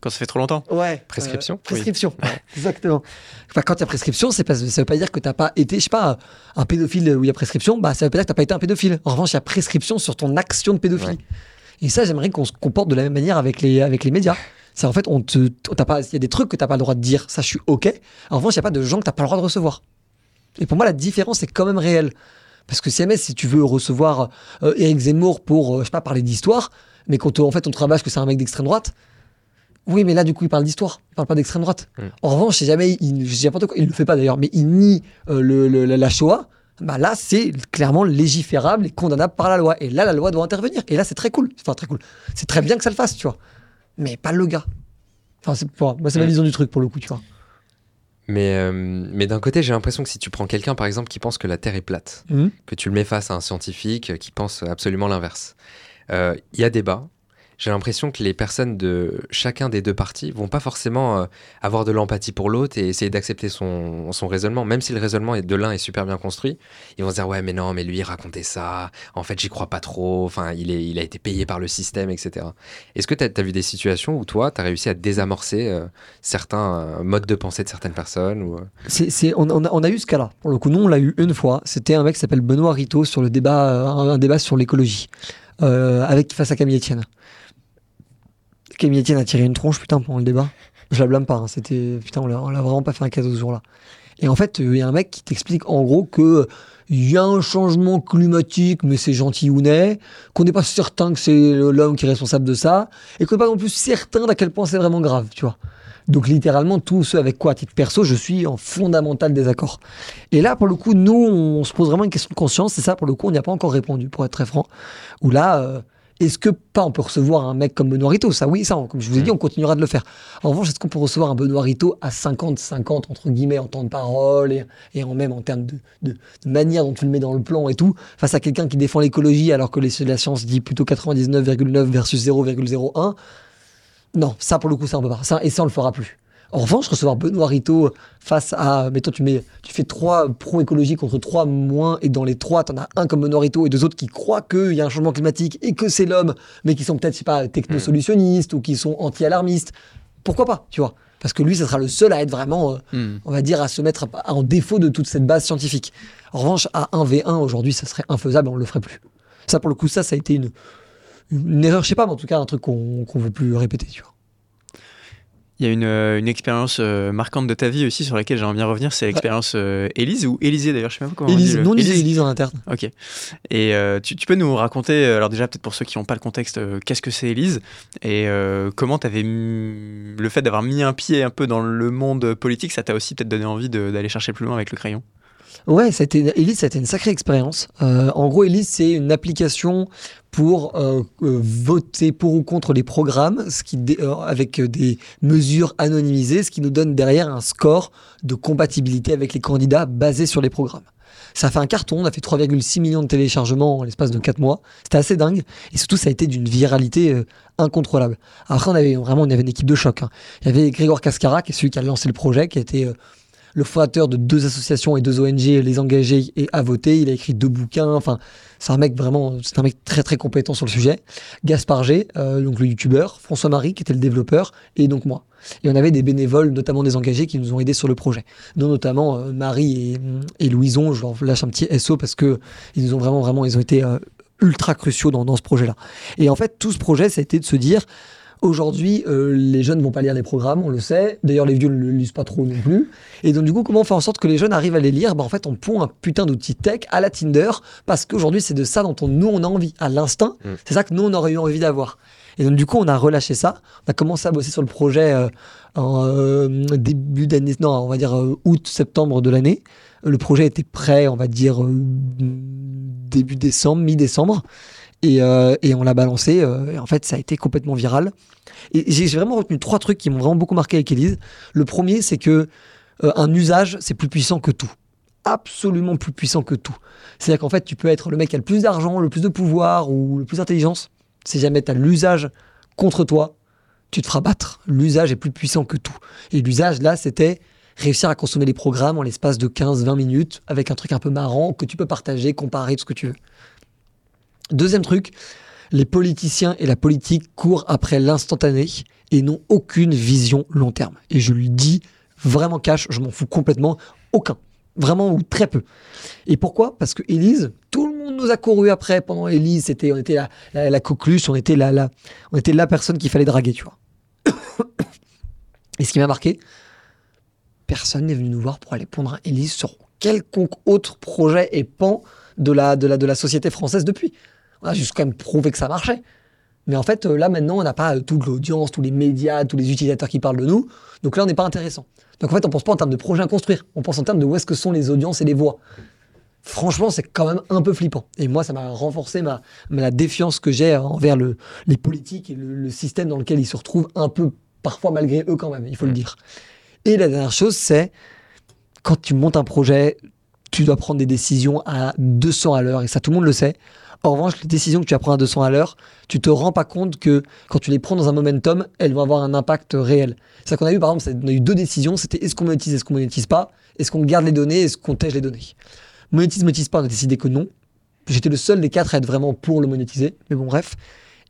[SPEAKER 2] Quand ça fait trop longtemps.
[SPEAKER 1] Ouais.
[SPEAKER 3] Prescription
[SPEAKER 1] Euh, prescription, exactement. Enfin, quand il y a prescription, c'est pas, ça veut pas dire que t'as pas été, je sais pas, un pédophile où il y a prescription, bah ça veut pas dire que t'as pas été un pédophile. En revanche, il y a prescription sur ton action de pédophilie.
[SPEAKER 3] Ouais.
[SPEAKER 1] Et ça, j'aimerais qu'on se comporte de la même manière avec les, avec les médias. C'est en fait, on te, t'as pas, il y a des trucs que t'as pas le droit de dire, ça je suis ok. En revanche, il y a pas de gens que t'as pas le droit de recevoir. Et pour moi, la différence est quand même réelle. Parce que si jamais, si tu veux recevoir euh, Eric Zemmour pour, euh, je sais pas, parler d'histoire, mais qu'on te, en fait, on te rabâche que c'est un mec d'extrême droite, oui, mais là, du coup, il parle d'histoire, il parle pas d'extrême droite.
[SPEAKER 3] Mm.
[SPEAKER 1] En revanche, si jamais, il, je dis n'importe quoi, il le fait pas d'ailleurs, mais il nie euh, le, le- la- Shoah, bah là, c'est clairement légiférable et condamnable par la loi. Et là, la loi doit intervenir. Et là, c'est très cool. Enfin, très cool. C'est très bien que ça le fasse, tu vois. Mais pas le gars. Enfin, c'est pour moi, c'est ma
[SPEAKER 3] Mm.
[SPEAKER 1] vision du truc, pour le coup, tu vois.
[SPEAKER 3] Mais, euh, mais d'un côté, j'ai l'impression que si tu prends quelqu'un, par exemple, qui pense que la Terre est plate,
[SPEAKER 1] Mhm.
[SPEAKER 3] que tu le mets face à un scientifique qui pense absolument l'inverse, euh, il y a débat. J'ai l'impression que les personnes de chacun des deux partis vont pas forcément euh, avoir de l'empathie pour l'autre et essayer d'accepter son, son raisonnement, même si le raisonnement de l'un est super bien construit. Ils vont se dire ouais mais non mais lui il racontait ça, en fait j'y crois pas trop, enfin il, est, il a été payé par le système etc. Est-ce que tu as, vu des situations où toi tu as réussi à désamorcer euh, certains euh, modes de pensée de certaines personnes ou,
[SPEAKER 1] C'est, on, on a, on a eu ce cas-là. Pour le coup, nous, on l'a eu une fois. C'était un mec qui s'appelle Benoît Rito sur le débat, un, débat sur l'écologie, avec face à Camille Etienne. Camille Etienne a tiré une tronche, putain, pendant le débat. Je la blâme pas. hein. C'était, putain, on l'a, vraiment pas fait un cadeau ce jour-là. Et en fait, euh, il y a un mec qui t'explique en gros que euh, il y a un changement climatique, mais c'est gentil ou n'est, qu'on n'est pas certain que c'est l'homme qui est responsable de ça, et qu'on n'est pas non plus certain d'à quel point c'est vraiment grave, tu vois. Donc littéralement, tout ce avec quoi, à titre perso, je suis en fondamental désaccord. Et là, pour le coup, nous, on se pose vraiment une question de conscience, et ça, pour le coup, on n'y a pas encore répondu, pour être très franc. Où là, euh, est-ce que pas on peut recevoir un mec comme Benoît Rito Ça, oui, ça, on- comme je vous ai dit, on continuera de le faire. En revanche, est-ce qu'on peut recevoir un Benoît Rito à 50-50, entre guillemets, en temps de parole, et, et en même en termes de, de- de manière dont tu le mets dans le plan et tout, face à quelqu'un qui défend l'écologie alors que les- la science dit plutôt 99,9 versus 0,01 non, ça pour le coup, ça on peut pas. Ça, et ça, on le fera plus. En revanche, recevoir Benoît Rito face à, mettons, tu mets, tu fais trois pro-écologie contre trois moins, et dans les trois, t'en as un comme Benoît Rito et deux autres qui croient qu'il y a un changement climatique et que c'est l'homme, mais qui sont peut-être, je sais pas, technosolutionnistes ou qui sont anti-alarmistes. Pourquoi pas, tu vois? Parce que lui, ce sera le seul à être vraiment, euh,
[SPEAKER 2] Hmm.
[SPEAKER 1] on va dire, à se mettre à- en défaut de toute cette base scientifique. En revanche, à 1v1, aujourd'hui, ça serait infaisable, on le ferait plus. Ça, pour le coup, ça, ça a été une, une erreur, je sais pas, mais en tout cas, un truc qu'on qu'on veut plus répéter, tu vois.
[SPEAKER 2] Il y a une, euh, une expérience euh, marquante de ta vie aussi sur laquelle j'aimerais bien revenir, c'est l'expérience euh, Élise ou Élysée d'ailleurs, je sais même pas comment on dit
[SPEAKER 1] Élise, non,
[SPEAKER 2] Élise.
[SPEAKER 1] Élise, Élise en interne.
[SPEAKER 2] Ok. Et euh, tu, tu peux nous raconter, euh, alors déjà peut-être pour ceux qui n'ont pas le contexte, qu'est-ce que c'est Élise et euh, comment tu avais le fait d'avoir mis un pied un peu dans le monde politique, ça t'a aussi peut-être donné envie d'aller chercher plus loin avec le crayon?
[SPEAKER 1] Ouais, été, Elise, ça a été une sacrée expérience. Euh, en gros, Elise, c'est une application pour euh, euh, voter pour ou contre les programmes, ce qui, euh, avec euh, des mesures anonymisées, ce qui nous donne derrière un score de compatibilité avec les candidats basé sur les programmes. Ça a fait un carton, on a fait 3,6 millions de téléchargements en l'espace de 4 mois. C'était assez dingue. Et surtout, ça a été d'une viralité euh, incontrôlable. Après, on avait vraiment on avait une équipe de choc. hein. Il y avait Grégoire Cascara, qui est celui qui a lancé le projet, qui a été le fondateur de deux associations et deux ONG, Les Engagés et À Voter. Il a écrit deux bouquins. Enfin, c'est un mec vraiment, c'est un mec très très compétent sur le sujet. Gaspard G, euh, donc le youtubeur, François Marie, qui était le développeur, et donc moi. Et on avait des bénévoles, notamment des engagés, qui nous ont aidés sur le projet. Dont notamment euh, Marie et, et Louison. Je leur lâche un petit SO parce que ils nous ont vraiment, vraiment, ils ont été euh, ultra cruciaux dans, dans ce projet-là. Et en fait, tout ce projet, ça a été de se dire, Aujourd'hui, euh, les jeunes vont pas lire les programmes, on le sait. D'ailleurs, les vieux ne le lisent pas trop non plus. Et donc, du coup, comment on fait en sorte que les jeunes arrivent à les lire? Bah, En fait, on pond un putain d'outil tech à la Tinder parce qu'aujourd'hui, c'est de ça dont on, nous, on a envie. À l'instinct,
[SPEAKER 3] Mm.
[SPEAKER 1] c'est ça que nous, on aurait eu envie d'avoir. Et donc, du coup, on a relâché ça. On a commencé à bosser sur le projet euh, en euh, début d'année, non, on va dire août-septembre de l'année. Le projet était prêt, on va dire, début décembre, mi-décembre. Et, euh, et on l'a balancé. euh, et en fait, ça a été complètement viral. Et j'ai j'ai vraiment retenu trois trucs qui m'ont vraiment beaucoup marqué avec Elise. Le premier, c'est que euh, un usage, c'est plus puissant que tout. Absolument plus puissant que tout. C'est-à-dire qu'en fait, tu peux être le mec qui a le plus d'argent, le plus de pouvoir ou le plus d'intelligence. Si jamais tu as l'usage contre toi, tu te feras battre. L'usage est plus puissant que tout. Et l'usage, là, c'était réussir à consommer les programmes en l'espace de 15-20 minutes avec un truc un peu marrant que tu peux partager, comparer, tout ce que tu veux. Deuxième truc, les politiciens et la politique courent après l'instantané et n'ont aucune vision long terme. Et je le dis vraiment cash, je m'en fous complètement, aucun. Vraiment ou très peu. Et pourquoi? Parce que Élise, tout le monde nous a couru après pendant Élise, c'était, on était la, la, coqueluche, on était la, on était la personne qu'il fallait draguer, tu vois. et ce qui m'a marqué, personne n'est venu nous voir pour aller pondre Élise sur quelconque autre projet et pan de la, de de la société française depuis. On a juste quand même prouvé que ça marchait. Mais en fait, euh, là maintenant, on n'a pas euh, toute l'audience, tous les médias, tous les utilisateurs qui parlent de nous. Donc là, on n'est pas intéressant. Donc en fait, on pense pas en termes de projet à construire. On pense en termes de où est-ce que sont les audiences et les voix. Franchement, c'est quand même un peu flippant. Et moi, ça m'a renforcé ma, ma- la défiance que j'ai envers le, les politiques et le, le système dans lequel ils se retrouvent un peu, parfois malgré eux quand même, il faut le dire. Et la dernière chose, c'est quand tu montes un projet, tu dois prendre des décisions à 200 à l'heure. Et ça, tout le monde le sait. En revanche, les décisions que tu vas prendre à 200 à l'heure, tu te rends pas compte que quand tu les prends dans un momentum, elles vont avoir un impact réel. C'est qu'on a eu, par exemple, on a eu deux décisions. C'était est-ce qu'on monétise, est-ce qu'on monétise pas Est-ce qu'on garde les données, est-ce qu'on tège les données Monétise, monétise pas, on a décidé que non. J'étais le seul des quatre à être vraiment pour le monétiser. Mais bon, bref.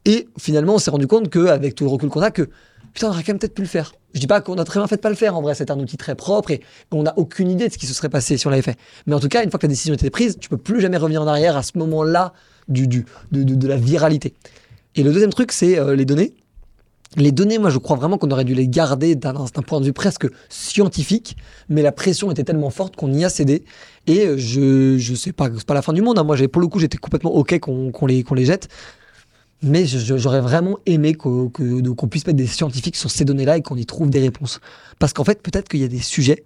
[SPEAKER 1] Et finalement, on s'est rendu compte qu'avec tout le recul qu'on a, que putain, on aurait quand même peut-être pu le faire. Je dis pas qu'on a très bien fait de pas le faire, en vrai, c'est un outil très propre et on n'a aucune idée de ce qui se serait passé si on l'avait fait. Mais en tout cas, une fois que la décision était prise, tu peux plus jamais revenir en arrière à ce moment-là du, de, la viralité. Et le deuxième truc, c'est euh, les données. Les données, moi, je crois vraiment qu'on aurait dû les garder d'un point de vue presque scientifique, mais la pression était tellement forte qu'on y a cédé. Et euh, je, je sais pas, c'est pas la fin du monde. hein. Moi, j'ai- pour le coup, j'étais complètement ok qu'on les, qu'on les jette. Mais j'aurais vraiment aimé qu'on puisse mettre des scientifiques sur ces données-là et qu'on y trouve des réponses. Parce qu'en fait, peut-être qu'il y a des sujets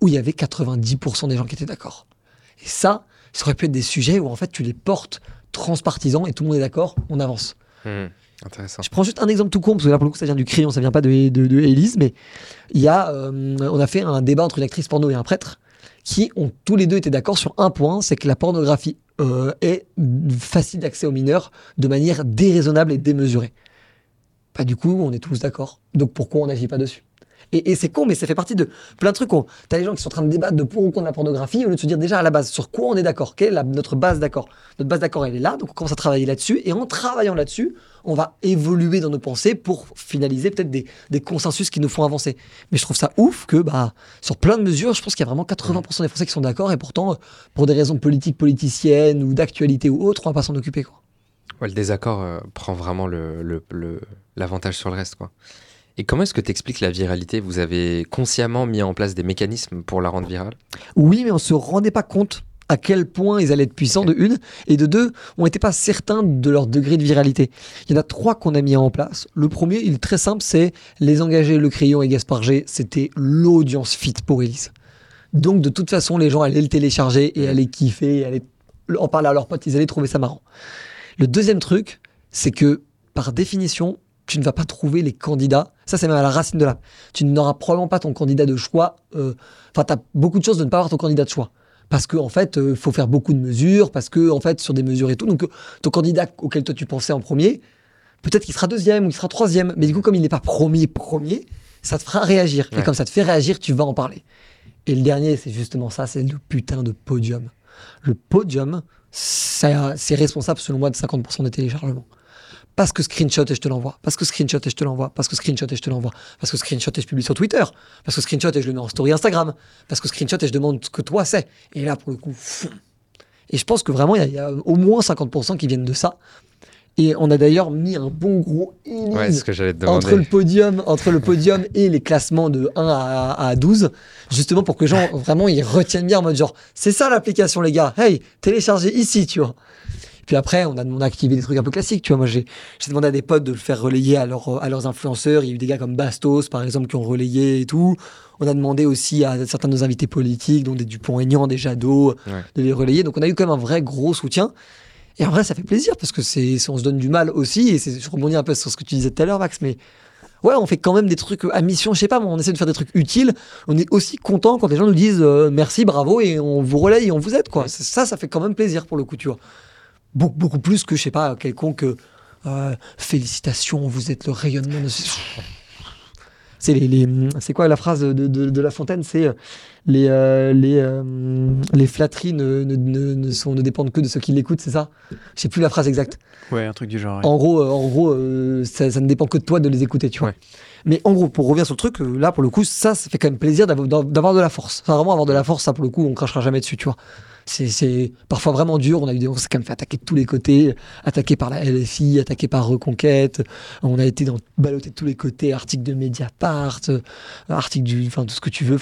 [SPEAKER 1] où il y avait 90% des gens qui étaient d'accord. Et ça, ça aurait pu être des sujets où en fait tu les portes transpartisans et tout le monde est d'accord, on avance.
[SPEAKER 3] Hmm, Intéressant.
[SPEAKER 1] Je prends juste un exemple tout con, parce que là pour le coup ça vient du crayon, ça vient pas de, de, de Élise, mais il y a, euh, on a fait un débat entre une actrice porno et un prêtre qui ont tous les deux été d'accord sur un point, c'est que la pornographie euh, est facile d'accès aux mineurs de manière déraisonnable et démesurée. Du coup, on est tous d'accord. Donc pourquoi on n'agit pas dessus? Et, c'est con, mais ça fait partie de plein de trucs. T'as les gens qui sont en train de débattre de pour ou contre la pornographie, au lieu de se dire déjà à la base sur quoi on est d'accord, quelle est notre base d'accord. Notre base d'accord, elle est là, donc on commence à travailler là-dessus, et en travaillant là-dessus, on va évoluer dans nos pensées pour finaliser peut-être des, consensus qui nous font avancer. Mais je trouve ça ouf que bah, sur plein de mesures, je pense qu'il y a vraiment 80% des Français qui sont d'accord, et pourtant, pour des raisons politiques, politiciennes, ou d'actualité ou autres, on va pas s'en occuper.
[SPEAKER 3] Le désaccord euh, prend vraiment l'avantage sur le reste. Quoi. Et comment est-ce que tu expliques la viralité? Vous avez consciemment mis en place des mécanismes pour la rendre virale?
[SPEAKER 1] Oui, mais on se rendait pas compte à quel point ils allaient être puissants, de une, et de deux, on n'était pas certain de leur degré de viralité. Il y en a trois qu'on a mis en place. Le premier, il est très simple, c'est les engagés, Le Crayon et Gaspard G, c'était l'audience fit pour Elise. Donc, de toute façon, les gens allaient le télécharger et allaient kiffer, et allaient en parler à leurs potes, ils allaient trouver ça marrant. Le deuxième truc, c'est que, par définition, tu ne vas pas trouver les candidats. Ça, c'est même à la racine de l'app. Tu n'auras probablement pas ton candidat de choix. euh, Enfin, tu as beaucoup de chances de ne pas avoir ton candidat de choix. Parce qu'en en fait, il faut faire beaucoup de mesures, parce que, en fait, sur des mesures et tout. Donc, euh, ton candidat auquel toi tu pensais en premier, peut-être qu'il sera deuxième ou qu'il sera troisième. Mais du coup, comme il n'est pas premier, premier, ça te fera réagir. Et comme ça te fait réagir, tu vas en parler. Et le dernier, c'est justement ça, c'est le putain de podium. Le podium, ça- c'est responsable, selon moi, de 50% des téléchargements. Parce que screenshot et je te l'envoie. Parce que screenshot et je te l'envoie. Parce que screenshot et je te l'envoie. Parce que screenshot et je publie sur Twitter. Parce que screenshot et je le mets en story Instagram. Parce que screenshot et je demande ce que toi c'est. Et là, pour le coup, fou. Et je pense que vraiment, il y a- il y, a au moins 50% qui viennent de ça. Et on a d'ailleurs mis un bon gros
[SPEAKER 3] Ouais, ce que j'allais te
[SPEAKER 1] entre le podium, entre le podium et les classements de 1 à, à 12, justement pour que les gens vraiment ils retiennent bien en mode genre c'est ça l'application les gars, hey téléchargez ici tu vois. Puis après on a demandé à activer des trucs un peu classiques tu vois moi j'ai demandé à des potes de le faire relayer à, leurs à leurs influenceurs, il y a eu des gars comme Bastos par exemple qui ont relayé et tout. On a demandé aussi à certains de nos invités politiques dont des Dupont-Aignan, des Jadot
[SPEAKER 3] Ouais.
[SPEAKER 1] de les relayer donc on a eu quand même un vrai gros soutien. Et en vrai, ça fait plaisir parce que c'est, on se donne du mal aussi. Et c'est, je rebondis un peu sur ce que tu disais tout à l'heure, Max, mais ouais, on fait quand même des trucs à mission, je sais pas, on essaie de faire des trucs utiles. On est aussi content quand les gens nous disent euh, merci, bravo, et on vous relaye et on vous aide, quoi. Ça, ça fait quand même plaisir pour le coup, tu vois. Beaucoup, beaucoup plus que, je sais pas, quelconque euh, félicitations, vous êtes le rayonnement de. C'est les, les- c'est quoi la phrase de, de- de La Fontaine? C'est euh, les, euh, les, euh, les flatteries ne, ne, ne, ne sont, ne dépendent que de ceux qui l'écoutent, c'est ça? Je sais plus la phrase exacte.
[SPEAKER 2] Ouais, un truc du genre. ouais.
[SPEAKER 1] En gros, en gros ça, ça ne dépend que de toi de les écouter, tu vois.
[SPEAKER 3] Ouais.
[SPEAKER 1] Mais en gros, pour revenir sur le truc, là, pour le coup, ça, ça fait quand même plaisir d'avoir d'avoir de la force. Enfin, vraiment avoir de la force, ça, pour le coup, on crachera jamais dessus, tu vois. C'est- parfois vraiment dur. On a eu des, on s'est quand même fait attaquer de tous les côtés, attaqué par la LFI, attaqué par Reconquête. On a été dans ballotté de tous les côtés, articles de Mediapart, euh, articles du, enfin tout ce que tu veux.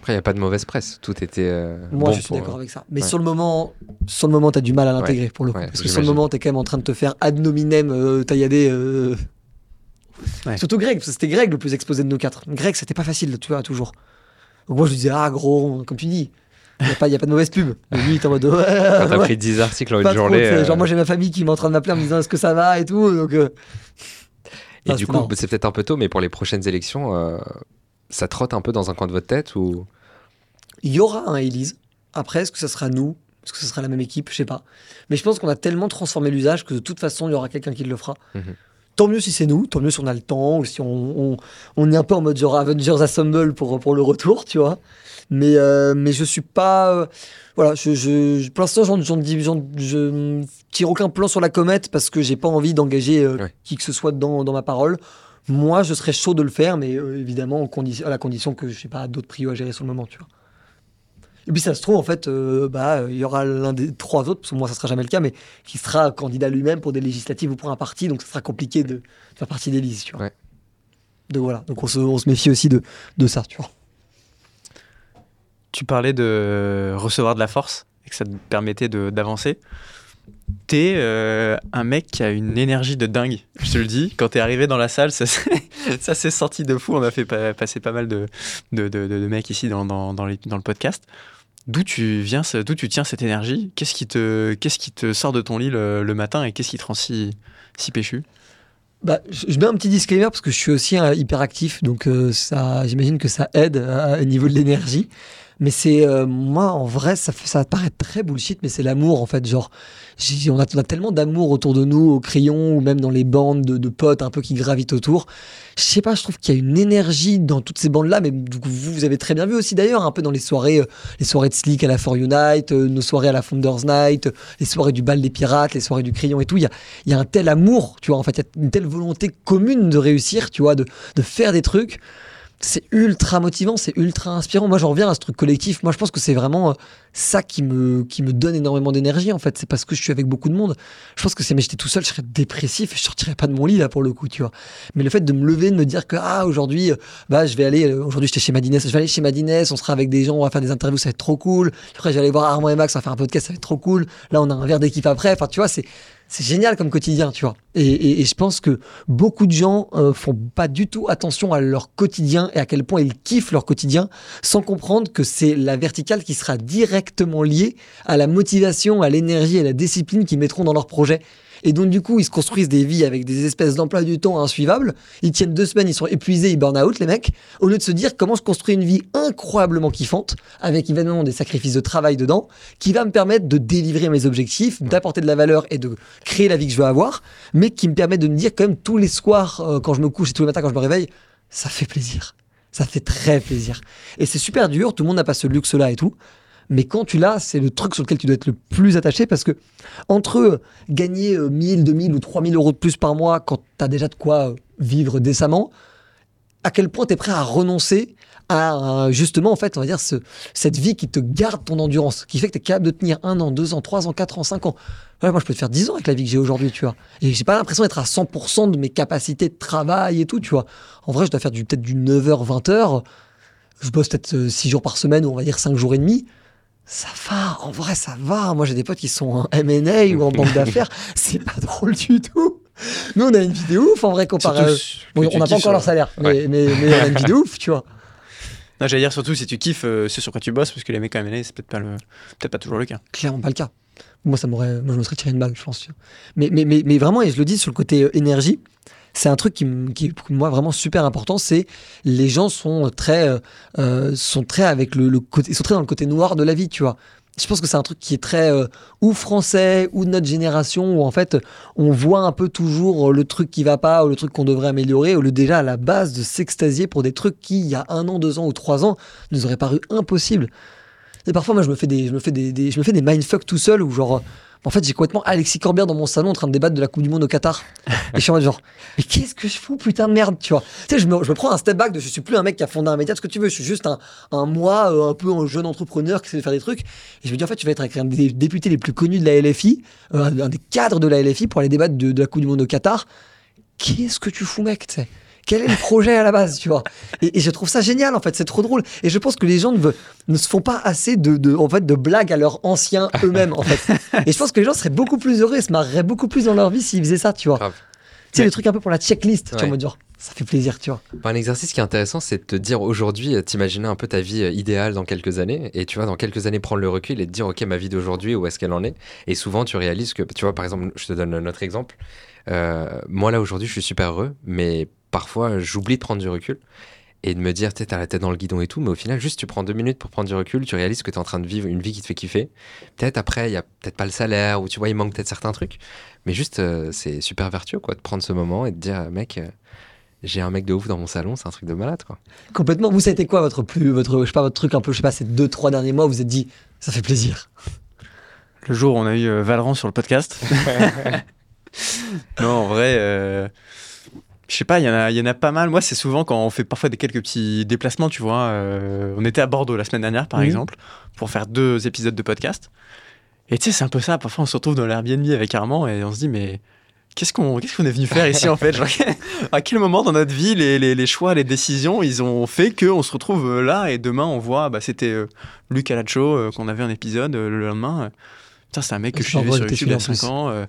[SPEAKER 3] Après, il n'y a pas de mauvaise presse. Tout était. euh,
[SPEAKER 1] moi,
[SPEAKER 3] bon
[SPEAKER 1] je suis d'accord
[SPEAKER 3] euh,
[SPEAKER 1] avec ça. Mais
[SPEAKER 3] ouais.
[SPEAKER 1] sur le moment, sur le moment, t'as du mal à l'intégrer pour le coup,
[SPEAKER 3] ouais,
[SPEAKER 1] parce que sur le moment, t'es quand même en train de te faire ad nominem euh, taillader. euh,
[SPEAKER 2] Ouais.
[SPEAKER 1] Surtout Greg, parce que c'était Greg le plus exposé de nos quatre. Greg, c'était pas facile, tu vois, toujours. Donc moi, je lui disais, ah gros, comme tu dis, il n'y a, a pas de mauvaise pub. Et lui, il était en mode, ouais,
[SPEAKER 3] Quand t'as
[SPEAKER 1] ouais,
[SPEAKER 3] pris 10 articles en une journée. euh,
[SPEAKER 1] Genre, moi, j'ai ma famille qui m'est en train de m'appeler en me disant, est-ce que ça va et tout. Donc, euh,
[SPEAKER 3] Et
[SPEAKER 1] Ah,
[SPEAKER 3] du coup, c'est peut-être un peu tôt, mais pour les prochaines élections, euh, ça trotte un peu dans un coin de votre tête ou?
[SPEAKER 1] Il y aura un Elise. Après, est-ce que ça sera nous? Est-ce que ce sera la même équipe? Je sais pas. Mais je pense qu'on a tellement transformé l'usage que de toute façon, il y aura quelqu'un qui le fera.
[SPEAKER 3] Mhm.
[SPEAKER 1] Tant mieux si c'est nous, tant mieux si on a le temps, ou si on, on, on est un peu en mode genre Avengers Assemble pour, pour le retour, tu vois. Mais, euh, mais je suis pas. euh, voilà, je, je, pour l'instant, j'en- j'en dis- j'en- je tire aucun plan sur la comète parce que j'ai pas envie d'engager euh,
[SPEAKER 3] Ouais.
[SPEAKER 1] qui que ce soit dans, dans ma parole. Moi, je serais chaud de le faire, mais euh, évidemment, à la condition que je sais pas d'autres prios à gérer sur le moment, tu vois. Et puis ça se trouve, en fait, euh, bah, il y aura l'un des trois autres, parce que moi ça sera jamais le cas, mais qui sera candidat lui-même pour des législatives ou pour un parti, donc ça sera compliqué de faire partie des listes, tu vois.
[SPEAKER 3] Ouais.
[SPEAKER 1] Donc voilà, donc on se, on se méfie aussi de, de ça, tu vois.
[SPEAKER 2] Tu parlais de recevoir de la force et que ça te permettait de- d'avancer. T'es euh, un mec qui a une énergie de dingue, je te le dis. Quand t'es arrivé dans la salle, ça s'est ça s'est sorti de fou. On a fait pa- passer pas mal de, de, de- de mecs ici dans, dans, dans, les- dans le podcast. D'où tu viens, ce- d'où tu tiens cette énergie? Qu'est-ce qui te, qu'est-ce qui te sort de ton lit le, matin et qu'est-ce qui te rend si, si péchu?
[SPEAKER 1] Bah, je, mets un petit disclaimer parce que je suis aussi hyperactif, donc euh, ça, j'imagine que ça aide au niveau de l'énergie. Mais c'est euh, moi en vrai, ça ça paraît très bullshit, mais c'est l'amour en fait. Genre, on a, on a tellement d'amour autour de nous au crayon ou même dans les bandes de, de potes un peu qui gravitent autour. Je sais pas, je trouve qu'il y a une énergie dans toutes ces bandes là, mais vous, vous avez très bien vu aussi d'ailleurs un peu dans les soirées, euh, les soirées de Slick à la For Unite, euh, nos soirées à la Founders Night, euh, les soirées du bal des pirates, les soirées du crayon et tout. Il y a, y a un tel amour, tu vois. En fait, il y a une telle volonté commune de réussir, tu vois, de, de faire des trucs. C'est ultra motivant, c'est ultra inspirant. Moi, j'en reviens à ce truc collectif. Moi, je pense que c'est vraiment euh, ça qui me, qui me donne énormément d'énergie, en fait. C'est parce que je suis avec beaucoup de monde. Je pense que si j'étais tout seul, je serais dépressif et je sortirais pas de mon lit, là, pour le coup, tu vois. Mais le fait de me lever, de me dire que, ah, aujourd'hui, euh, bah, je vais aller, euh, aujourd'hui, j'étais chez Madines, je vais aller chez Madines, on sera avec des gens, on va faire des interviews, ça va être trop cool. Après, je voir Armand et Max, on va faire un podcast, ça va être trop cool. Là, on a un verre d'équipe après. Enfin, tu vois, c'est, c'est génial comme quotidien, tu vois. Et, je pense que beaucoup de gens euh, font pas du tout attention à leur quotidien et à quel point ils kiffent leur quotidien sans comprendre que c'est la verticale qui sera directement liée à la motivation, à l'énergie et à la discipline qu'ils mettront dans leur projet. Et donc, du coup, ils se construisent des vies avec des espèces d'emplois du temps insuivables. Ils tiennent deux semaines, ils sont épuisés, ils burn out, les mecs. Au lieu de se dire comment je construis une vie incroyablement kiffante, avec évidemment des sacrifices de travail dedans, qui va me permettre de délivrer mes objectifs, d'apporter de la valeur et de créer la vie que je veux avoir, mais qui me permet de me dire quand même tous les soirs, euh, quand je me couche et tous les matins quand je me réveille, ça fait plaisir. Ça fait très plaisir. Et c'est super dur, tout le monde n'a pas ce luxe-là et tout. Mais quand tu l'as, c'est le truc sur lequel tu dois être le plus attaché parce que entre euh, gagner euh, 1000, 2000 ou 3000 euros de plus par mois quand tu as déjà de quoi euh, vivre décemment, à quel point tu es prêt à renoncer à euh, justement, en fait, on va dire, ce- cette vie qui te garde ton endurance, qui fait que tu es capable de tenir un an, deux ans, trois ans, quatre ans, cinq ans? Moi, je peux te faire 10 ans avec la vie que j'ai aujourd'hui, tu vois. Et j'ai pas l'impression d'être à 100% de mes capacités de travail et tout, tu vois. En vrai, je dois faire du, peut-être du 9h, 20h. Je bosse peut-être 6 jours par semaine ou on va dire 5 jours et demi. Ça va, en vrai, ça va. Moi, j'ai des potes qui sont en M&A ou en banque d'affaires. C'est pas drôle du tout. Nous, on a une vidéo ouf, en vrai, comparé à eux. Bon, on n'a pas encore leur
[SPEAKER 3] sur-
[SPEAKER 1] salaire, mais,
[SPEAKER 3] Ouais.
[SPEAKER 1] mais, mais on a une vidéo ouf, tu vois.
[SPEAKER 2] Non, j'allais dire surtout si tu kiffes euh, ce sur quoi tu bosses, parce que les mecs à MLA, c'est peut-être pas, le... peut pas toujours le cas.
[SPEAKER 1] Clairement pas le cas. Moi, ça m'aurait, moi, je me serais tiré une balle, je pense. Mais, mais, mais, mais vraiment, et je le dis sur le côté euh, énergie, c'est un truc qui, qui est pour moi vraiment super important. C'est les gens sont très, euh, euh, sont très avec le, côté, sont très dans le côté noir de la vie, tu vois. Je pense que c'est un truc qui est très euh, ou français ou de notre génération où en fait on voit un peu toujours le truc qui va pas ou le truc qu'on devrait améliorer au lieu déjà à la base de s'extasier pour des trucs qui il y a un an, deux ans ou trois ans nous auraient paru impossibles. Et parfois moi je me fais des, je me fais des, des- je me fais des mindfuck tout seul où genre en fait j'ai complètement Alexis Corbière dans mon salon en train de débattre de la Coupe du Monde au Qatar. Et je suis en mode genre mais qu'est-ce que je fous putain de merde tu vois. Tu sais je me, je me prends un step back de je suis plus un mec qui a fondé un média ce que tu veux je suis juste un, un moi euh, un peu un jeune entrepreneur qui sait faire des trucs et je me dis en fait tu vas être avec un des députés les plus connus de la LFI euh, un des cadres de la LFI pour aller débattre de, de la Coupe du Monde au Qatar. Qu'est-ce que tu fous mec tu sais quel est le projet à la base, tu vois et, et je trouve ça génial, en fait, c'est trop drôle. Et je pense que les gens ne, se font pas assez de, de, en fait, de blagues à leurs anciens eux-mêmes, en fait. Et je pense que les gens seraient beaucoup plus heureux et se marreraient beaucoup plus dans leur vie s'ils faisaient ça, tu vois.
[SPEAKER 3] Grave.
[SPEAKER 1] Tu sais, le truc un peu pour la checklist, tu vois, en
[SPEAKER 3] Ouais.
[SPEAKER 1] mode genre, ça fait plaisir, tu vois.
[SPEAKER 3] Un exercice qui est intéressant, c'est de te dire aujourd'hui, euh, t'imaginer un peu ta vie euh, idéale dans quelques années, et tu vois, dans quelques années, prendre le recul et te dire, ok, ma vie d'aujourd'hui, où est-ce qu'elle en est? Et souvent, tu réalises que, tu vois, par exemple, je te donne notre exemple. Euh, moi, là, aujourd'hui, je suis super heureux, mais parfois, j'oublie de prendre du recul et de me dire, tu sais, t'as la tête dans le guidon et tout, mais au final, juste tu prends deux minutes pour prendre du recul, tu réalises que t'es en train de vivre une vie qui te fait kiffer. Peut-être après, il y a peut-être pas le salaire, ou tu vois, il manque peut-être certains trucs, mais juste, euh, c'est super vertueux, quoi, de prendre ce moment et de dire, mec, euh, j'ai un mec de ouf dans mon salon, c'est un truc de malade, quoi.
[SPEAKER 1] Complètement. Vous, ça a été quoi votre plus, votre, je sais pas, votre truc un peu, je sais pas, ces deux, trois derniers mois, vous vous êtes dit, ça fait plaisir?
[SPEAKER 2] Le jour où on a eu euh, Valran sur le podcast. non, en vrai, euh, je sais pas, il y, en a- y en a pas mal. Moi, c'est souvent quand on fait parfois des quelques petits déplacements, tu vois. euh, on était à Bordeaux la semaine dernière, par
[SPEAKER 1] Mhm.
[SPEAKER 2] exemple, pour faire deux épisodes de podcast. Et tu sais, c'est un peu ça. Parfois, on se retrouve dans l'Airbnb avec Armand et on se dit, mais qu'est-ce qu'on qu'est-ce qu'on est venu faire ici, en fait? Genre, À quel moment dans notre vie, les, les- les choix, les décisions, ils ont fait qu'on se retrouve euh, là et demain, on voit, bah, c'était euh, Luc Alacho euh, qu'on avait un épisode euh, le lendemain. Euh, Putain, c'est un mec que je
[SPEAKER 1] Je
[SPEAKER 2] suivais
[SPEAKER 1] l'envoie,
[SPEAKER 2] sur YouTube il y a
[SPEAKER 1] celui-là, en
[SPEAKER 2] 5 ans. euh,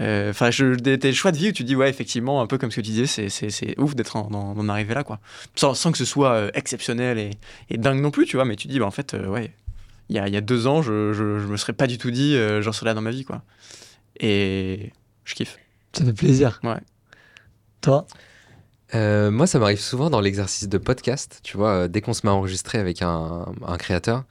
[SPEAKER 2] euh, Enfin, je des, des choix de vie où tu dis, ouais, effectivement, un peu comme ce que tu disais, c'est- c'est c'est ouf d'être en- arriver là, quoi. Sans, sans que ce soit euh, exceptionnel et, et dingue non plus, tu vois, mais tu dis, bah, en fait, euh, ouais, il y a, il y a deux ans, je, je, je me serais pas du tout dit, euh, j'en serais là dans ma vie, quoi. Et je kiffe.
[SPEAKER 1] Ça fait plaisir.
[SPEAKER 2] Ouais.
[SPEAKER 1] Toi?
[SPEAKER 3] Euh, moi, ça m'arrive souvent dans l'exercice de podcast, tu vois, euh, dès qu'on se met à enregistrer avec un, un créateur,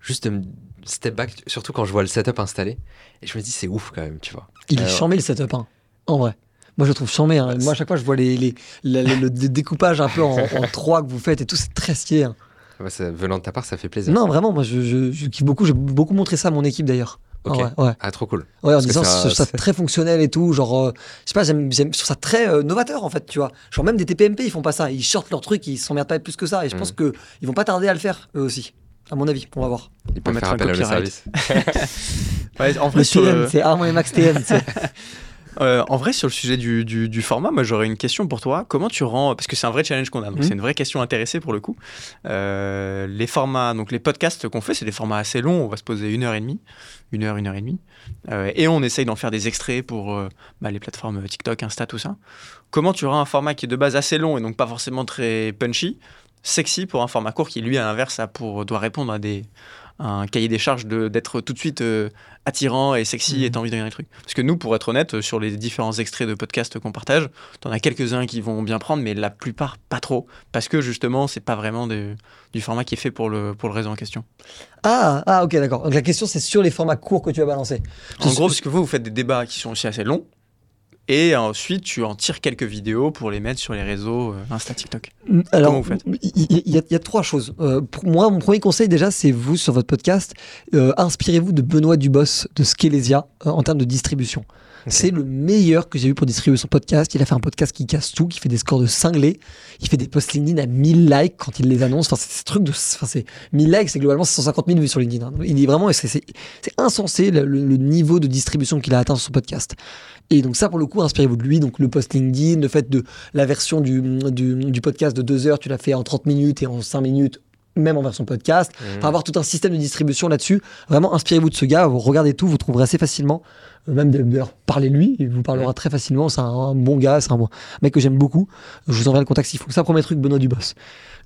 [SPEAKER 3] juste de me step back, surtout quand je vois le setup installé, et je me dis, c'est ouf quand même, tu vois.
[SPEAKER 1] Il est charmé le setup, hein. en vrai. Moi, je le trouve charmé. hein. Moi, à chaque fois, je vois les, les- la- le, le découpage un peu en, en trois que vous faites et tout, c'est très stylé. hein.
[SPEAKER 3] Ouais, ça- venant de ta part, ça fait plaisir.
[SPEAKER 1] Non, vraiment, moi, je, je, je kiffe beaucoup. J'ai beaucoup montré ça à mon équipe d'ailleurs.
[SPEAKER 3] Ok.
[SPEAKER 1] Ah ouais, ouais.
[SPEAKER 3] Ah, trop cool.
[SPEAKER 1] Ouais, en
[SPEAKER 3] Parce
[SPEAKER 1] disant
[SPEAKER 3] ça-
[SPEAKER 1] ça
[SPEAKER 3] c'est-
[SPEAKER 1] très fonctionnel et tout. Genre, euh, je sais pas, j'aime, j'aime, je trouve ça très euh, novateur en fait, tu vois. Genre, même des TPMP, ils font pas ça. Ils shortent leur truc, ils s'emmerdent pas plus que ça. Et je pense
[SPEAKER 3] Mhm.
[SPEAKER 1] que ils vont pas tarder à le faire, eux aussi. À mon avis, on va voir.
[SPEAKER 3] Il peut
[SPEAKER 2] mettre
[SPEAKER 3] faire
[SPEAKER 2] un
[SPEAKER 3] appel à le
[SPEAKER 2] copyright.
[SPEAKER 3] service.
[SPEAKER 2] Ouais, en vrai, le-
[SPEAKER 1] c'est Armand et Max TM.
[SPEAKER 2] Euh, en vrai, sur le sujet du, du- du format, moi j'aurais une question pour toi. Comment tu rends, parce que c'est un vrai challenge qu'on a, donc
[SPEAKER 1] Mhm.
[SPEAKER 2] c'est une vraie question intéressée pour le coup. Euh, les formats, donc les podcasts qu'on fait, c'est des formats assez longs. On va se poser une heure et demie, une heure, une heure et demie, Euh, et on essaye d'en faire des extraits pour euh, bah, les plateformes TikTok, Insta, tout ça. Comment tu rends un format qui est de base assez long et donc pas forcément très punchy, sexy pour un format court qui lui à l'inverse a pour doit répondre à des un cahier des charges de- d'être tout de suite euh, attirant et sexy et t'as envie de regarder le truc. Parce que nous, pour être honnête, sur les différents extraits de podcasts qu'on partage, t'en as quelques-uns qui vont bien prendre, mais la plupart pas trop. Parce que justement, c'est pas vraiment de- du format qui est fait pour le, pour le réseau en question.
[SPEAKER 1] Ah, ah, ok, d'accord. Donc la question, c'est sur les formats courts que tu vas balancer.
[SPEAKER 2] En gros, parce que vous, vous faites des débats qui sont aussi assez longs. Et ensuite, tu en tires quelques vidéos pour les mettre sur les réseaux euh, Insta, TikTok.
[SPEAKER 1] Mm, Alors,
[SPEAKER 2] Comment vous faites?
[SPEAKER 1] il y, a- il y a trois choses. Euh, pour moi, mon premier conseil déjà, c'est vous sur votre podcast, euh, inspirez-vous de Benoît Dubos de Skelesia euh, en termes de distribution. C'est le meilleur que j'ai vu pour distribuer son podcast. Il a fait un podcast qui casse tout, qui fait des scores de cinglés. Il fait des posts LinkedIn à 1000 likes quand il les annonce. Enfin, c'est ce truc de. Enfin, c'est 1000 likes, c'est globalement 150 000 vues sur LinkedIn. hein. Il est vraiment. C'est insensé le, niveau de distribution qu'il a atteint sur son podcast. Et donc, ça, pour le coup, inspirez-vous de lui. Donc, le post LinkedIn, le fait de la version du, du, du podcast de 2 heures, tu l'as fait en 30 minutes et en 5 minutes, même en version podcast.
[SPEAKER 3] Mhm.
[SPEAKER 1] Enfin, avoir tout un système de distribution là-dessus. Vraiment, inspirez-vous de ce gars. Vous regardez tout, vous trouverez assez facilement même d'ailleurs, parlez-lui, il vous parlera très facilement. C'est un, bon gars, c'est un, bon- mec que j'aime beaucoup. Je vous enverrai le contact s'il faut. Ça, premier truc, Benoît Dubos.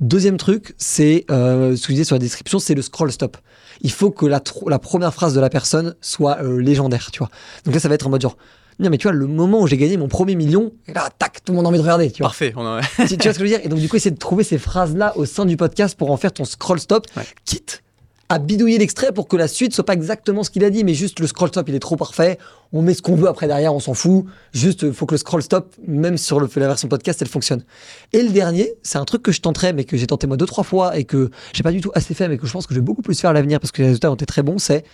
[SPEAKER 1] Deuxième truc, c'est euh, ce que je disais sur la description, c'est le scroll stop. Il faut que la, première phrase de la personne soit euh, légendaire, tu vois. Donc là, ça va être en mode genre, non mais tu vois, le moment où j'ai gagné mon premier million, et là, tac, tout le monde a envie de regarder, tu vois.
[SPEAKER 2] Parfait. On en-
[SPEAKER 1] tu, tu vois ce que je veux dire Et donc, du coup, essayer de trouver ces phrases-là au sein du podcast pour en faire ton scroll stop,
[SPEAKER 2] Ouais.
[SPEAKER 1] quitte à bidouiller l'extrait pour que la suite soit pas exactement ce qu'il a dit, mais juste le scroll stop, il est trop parfait. On met ce qu'on veut après derrière, on s'en fout. Juste, faut que le scroll stop, même sur le, la version podcast, elle fonctionne. Et le dernier, c'est un truc que je tenterai, mais que j'ai tenté moi deux, trois fois et que j'ai pas du tout assez fait, mais que je pense que je vais beaucoup plus faire à l'avenir parce que les résultats ont été très bons, c'est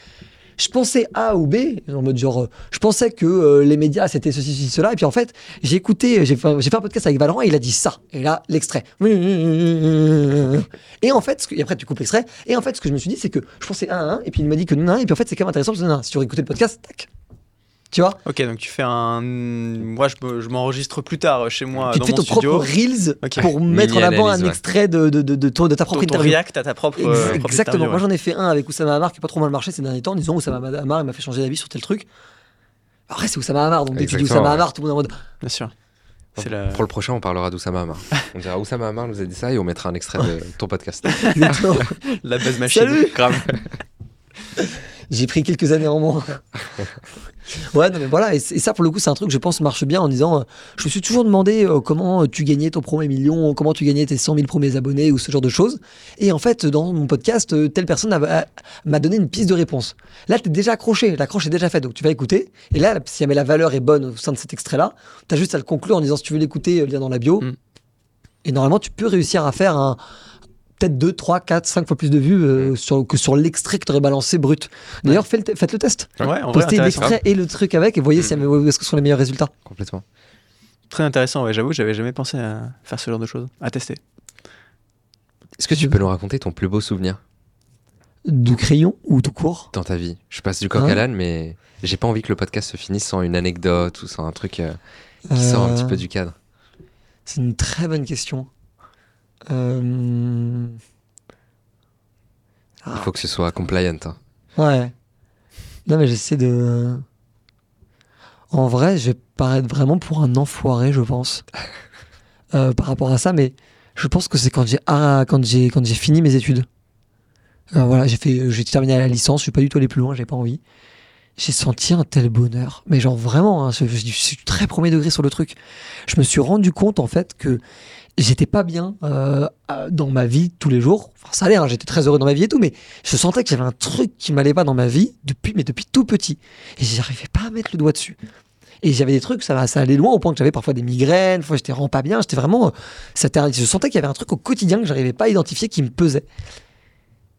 [SPEAKER 1] je pensais A ou B, en mode genre, euh, je pensais que euh, les médias c'était ceci, ceci, cela, et puis en fait, j'ai écouté, j'ai fait, fait un podcast avec Valorant et il a dit ça, et là, l'extrait. Et en fait, après tu coupes l'extrait, et en fait, ce que je me suis dit, c'est que je pensais A, 1, et puis il m'a dit que non, et puis en fait, c'est quand même intéressant, parce que non, si tu écouté le podcast, tac. Tu vois
[SPEAKER 2] Ok, donc tu fais un. Moi, je, me- je m'enregistre plus tard chez moi
[SPEAKER 1] Tu
[SPEAKER 2] dans
[SPEAKER 1] fais
[SPEAKER 2] mon
[SPEAKER 1] ton
[SPEAKER 2] studio.
[SPEAKER 1] propre Reels pour mettre en avant un
[SPEAKER 3] ouais.
[SPEAKER 1] extrait de, de, de, de, ton- de ta propre
[SPEAKER 2] Ton, ton
[SPEAKER 1] interview.
[SPEAKER 2] react à ta propre.
[SPEAKER 1] Ex-
[SPEAKER 2] euh, propre
[SPEAKER 1] Exactement. Moi,
[SPEAKER 2] ouais.
[SPEAKER 1] j'en ai fait un avec Oussama Hamar qui a pas trop mal marché ces derniers temps, en disant Oussama Hamar, il m'a fait changer d'avis sur tel truc. Après, c'est Oussama Hamar, donc dès que tu dis
[SPEAKER 3] Exactement,
[SPEAKER 1] Oussama. Hamar, tout le monde est en mode
[SPEAKER 2] Bien sûr. La.
[SPEAKER 3] Pour le prochain, on parlera d'Oussama Hamar. On dira Oussama Hamar nous a dit ça et on mettra un extrait de ton podcast.
[SPEAKER 2] La base machine.
[SPEAKER 1] Salut
[SPEAKER 3] Grave.
[SPEAKER 1] J'ai pris quelques années en moins. ouais, non, mais voilà, et, ça, pour le coup, c'est un truc que je pense marche bien en disant euh, Je me suis toujours demandé euh, comment tu gagnais ton premier million, comment tu gagnais tes 100 000 premiers abonnés ou ce genre de choses. Et en fait, dans mon podcast, euh, telle personne m'a donné une piste de réponse. Là, tu es déjà accroché, l'accroche est déjà faite, donc tu vas écouter. Et là, si jamais la valeur est bonne au sein de cet extrait-là, tu as juste à le conclure en disant Si tu veux l'écouter, euh, lien dans la bio.
[SPEAKER 2] Mm.
[SPEAKER 1] Et normalement, tu peux réussir à faire un. Peut-être 2, 3, 4, 5 fois plus de vues euh, sur, que sur l'extrait que tu aurais balancé brut. D'ailleurs, fais le te- faites le test.
[SPEAKER 2] Ouais, en
[SPEAKER 1] Postez l'extrait et le truc avec et voyez si, où est-ce que sont les meilleurs résultats.
[SPEAKER 3] Complètement.
[SPEAKER 2] Très intéressant, ouais. J'avoue, j'avais jamais pensé à faire ce genre de choses, à tester.
[SPEAKER 3] Est-ce que tu peux nous raconter ton plus beau souvenir?
[SPEAKER 1] Du crayon ou tout court
[SPEAKER 3] dans ta vie Je passe du coq
[SPEAKER 1] Hein
[SPEAKER 3] à l'âne, mais j'ai pas envie que le podcast se finisse sans une anecdote ou sans un truc euh, qui sort un
[SPEAKER 1] Euh,
[SPEAKER 3] petit peu du cadre.
[SPEAKER 1] C'est une très bonne question. Euh,
[SPEAKER 3] Il faut que ce soit compliant. hein.
[SPEAKER 1] Ouais. Non, mais j'essaie de. En vrai, je vais paraître vraiment pour un enfoiré, je pense, euh, par rapport à ça, mais je pense que c'est quand j'ai ah, quand j'ai quand j'ai fini mes études. Euh, voilà, j'ai fait, j'ai terminé la licence, je suis pas du tout allé plus loin, j'ai pas envie. J'ai senti un tel bonheur, mais genre vraiment, hein, je, je- je suis très premier degré sur le truc. Je me suis rendu compte en fait que j'étais pas bien euh, dans ma vie tous les jours. Enfin, ça allait, hein, j'étais très heureux dans ma vie et tout, mais je sentais que j'avais un truc qui m'allait pas dans ma vie depuis, mais depuis tout petit. Et j'arrivais pas à mettre le doigt dessus. Et j'avais des trucs, ça, ça allait loin au point que j'avais parfois des migraines, fois j'étais vraiment pas bien, j'étais vraiment. euh, c'était un- je sentais qu'il y avait un truc au quotidien que j'arrivais pas à identifier qui me pesait.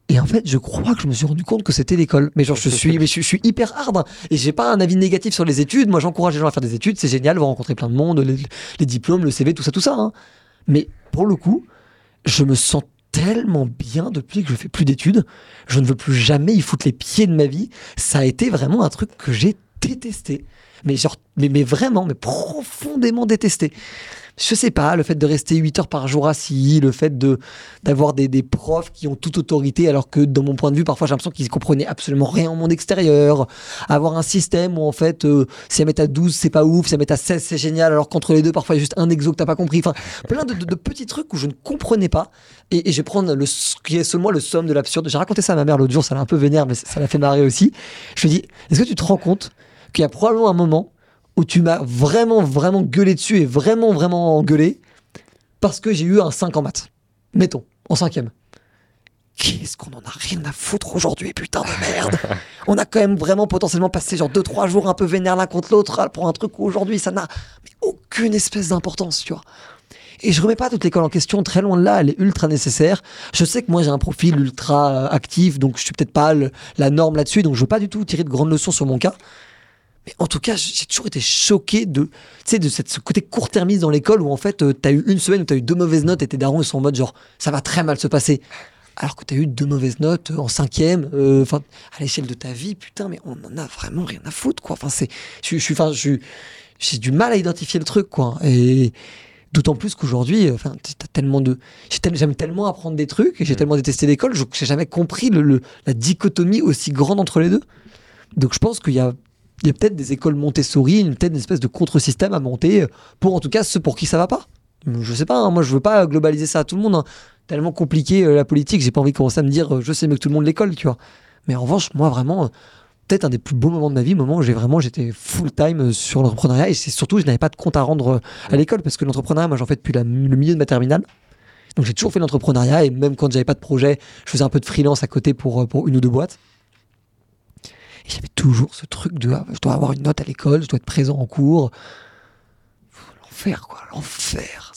[SPEAKER 1] Et en fait, je crois que je me suis rendu compte que c'était l'école. Mais genre, je suis, mais je, suis hyper hard. hein. Et j'ai pas un avis négatif sur les études. Moi, j'encourage les gens à faire des études. C'est génial, vous rencontrer plein de monde, les, les diplômes, le CV, tout ça, tout ça. hein. Mais pour le coup, je me sens tellement bien depuis que je fais plus d'études. Je ne veux plus jamais y foutre les pieds de ma vie. Ça a été vraiment un truc que j'ai détesté. Mais genre, mais, vraiment, mais profondément détesté. Je sais pas, le fait de rester 8 heures par jour assis, le fait de d'avoir des, des profs qui ont toute autorité, alors que dans mon point de vue, parfois j'ai l'impression qu'ils comprenaient absolument rien au monde extérieur. Avoir un système où en fait, euh, si elle met à 12, c'est pas ouf, si elle met à 16, c'est génial, alors qu'entre les deux, parfois il y a juste un exo que t'as pas compris. Enfin, plein de, de- petits trucs où je ne comprenais pas. Et, et je vais prendre le, ce qui est selon moi le somme de l'absurde. J'ai raconté ça à ma mère l'autre jour, ça l'a un peu vénère, mais ça l'a fait marrer aussi. Je lui dis, est-ce que tu te rends compte qu'il y a probablement un moment où tu m'as vraiment, vraiment gueulé dessus et vraiment, vraiment engueulé parce que j'ai eu un 5 en maths. Mettons, en cinquième. Qu'est-ce qu'on en a rien à foutre aujourd'hui, putain de merde On a quand même vraiment potentiellement passé genre 2-3 jours un peu vénère l'un contre l'autre hein, pour un truc où aujourd'hui ça n'a aucune espèce d'importance, tu vois. Et je remets pas toute l'école en question, très loin de là, elle est ultra nécessaire. Je sais que moi j'ai un profil ultra euh, actif, donc je suis peut-être pas le- la norme là-dessus, donc je veux pas du tout tirer de grandes leçons sur mon cas. Mais en tout cas, j'ai toujours été choqué de, de cette, ce côté court-termiste dans l'école où en fait, tu t'as eu une semaine où t'as eu deux mauvaises notes et tes darons ils sont en mode genre, ça va très mal se passer. Alors que t'as eu deux mauvaises notes euh, en cinquième, euh, enfin, à l'échelle de ta vie, putain, mais on en a vraiment rien à foutre, quoi. Enfin, c'est, je, suis, enfin, j'ai du mal à identifier le truc, quoi. Et d'autant plus qu'aujourd'hui, euh, enfin, t'as tellement de, j'aime tellement apprendre des trucs et j'ai
[SPEAKER 3] Mm.
[SPEAKER 1] tellement détesté l'école, je- j'ai jamais compris le, le- la dichotomie aussi grande entre les deux. Donc je pense qu'il y a il y a peut-être des écoles Montessori, peut-être une espèce de contre-système à monter pour en tout cas ceux pour qui ça va pas. Je sais pas, hein, moi je veux pas globaliser ça à tout le monde. hein. Tellement compliqué euh, la politique, j'ai pas envie de commencer à me dire euh, je sais mieux que tout le monde l'école, tu vois. Mais en revanche, moi vraiment, euh, peut-être un des plus beaux moments de ma vie, moment où j'ai vraiment j'étais full time euh, sur l'entrepreneuriat et c'est surtout je n'avais pas de compte à rendre euh, à l'école parce que l'entrepreneuriat, moi j'en fais depuis la- le milieu de ma terminale. Donc j'ai toujours fait l'entrepreneuriat et même quand j'avais pas de projet, je faisais un peu de freelance à côté pour, euh, pour une ou deux boîtes. Et j'avais toujours ce truc de ah, je dois avoir une note à l'école, je dois être présent en cours. L'enfer, quoi, l'enfer.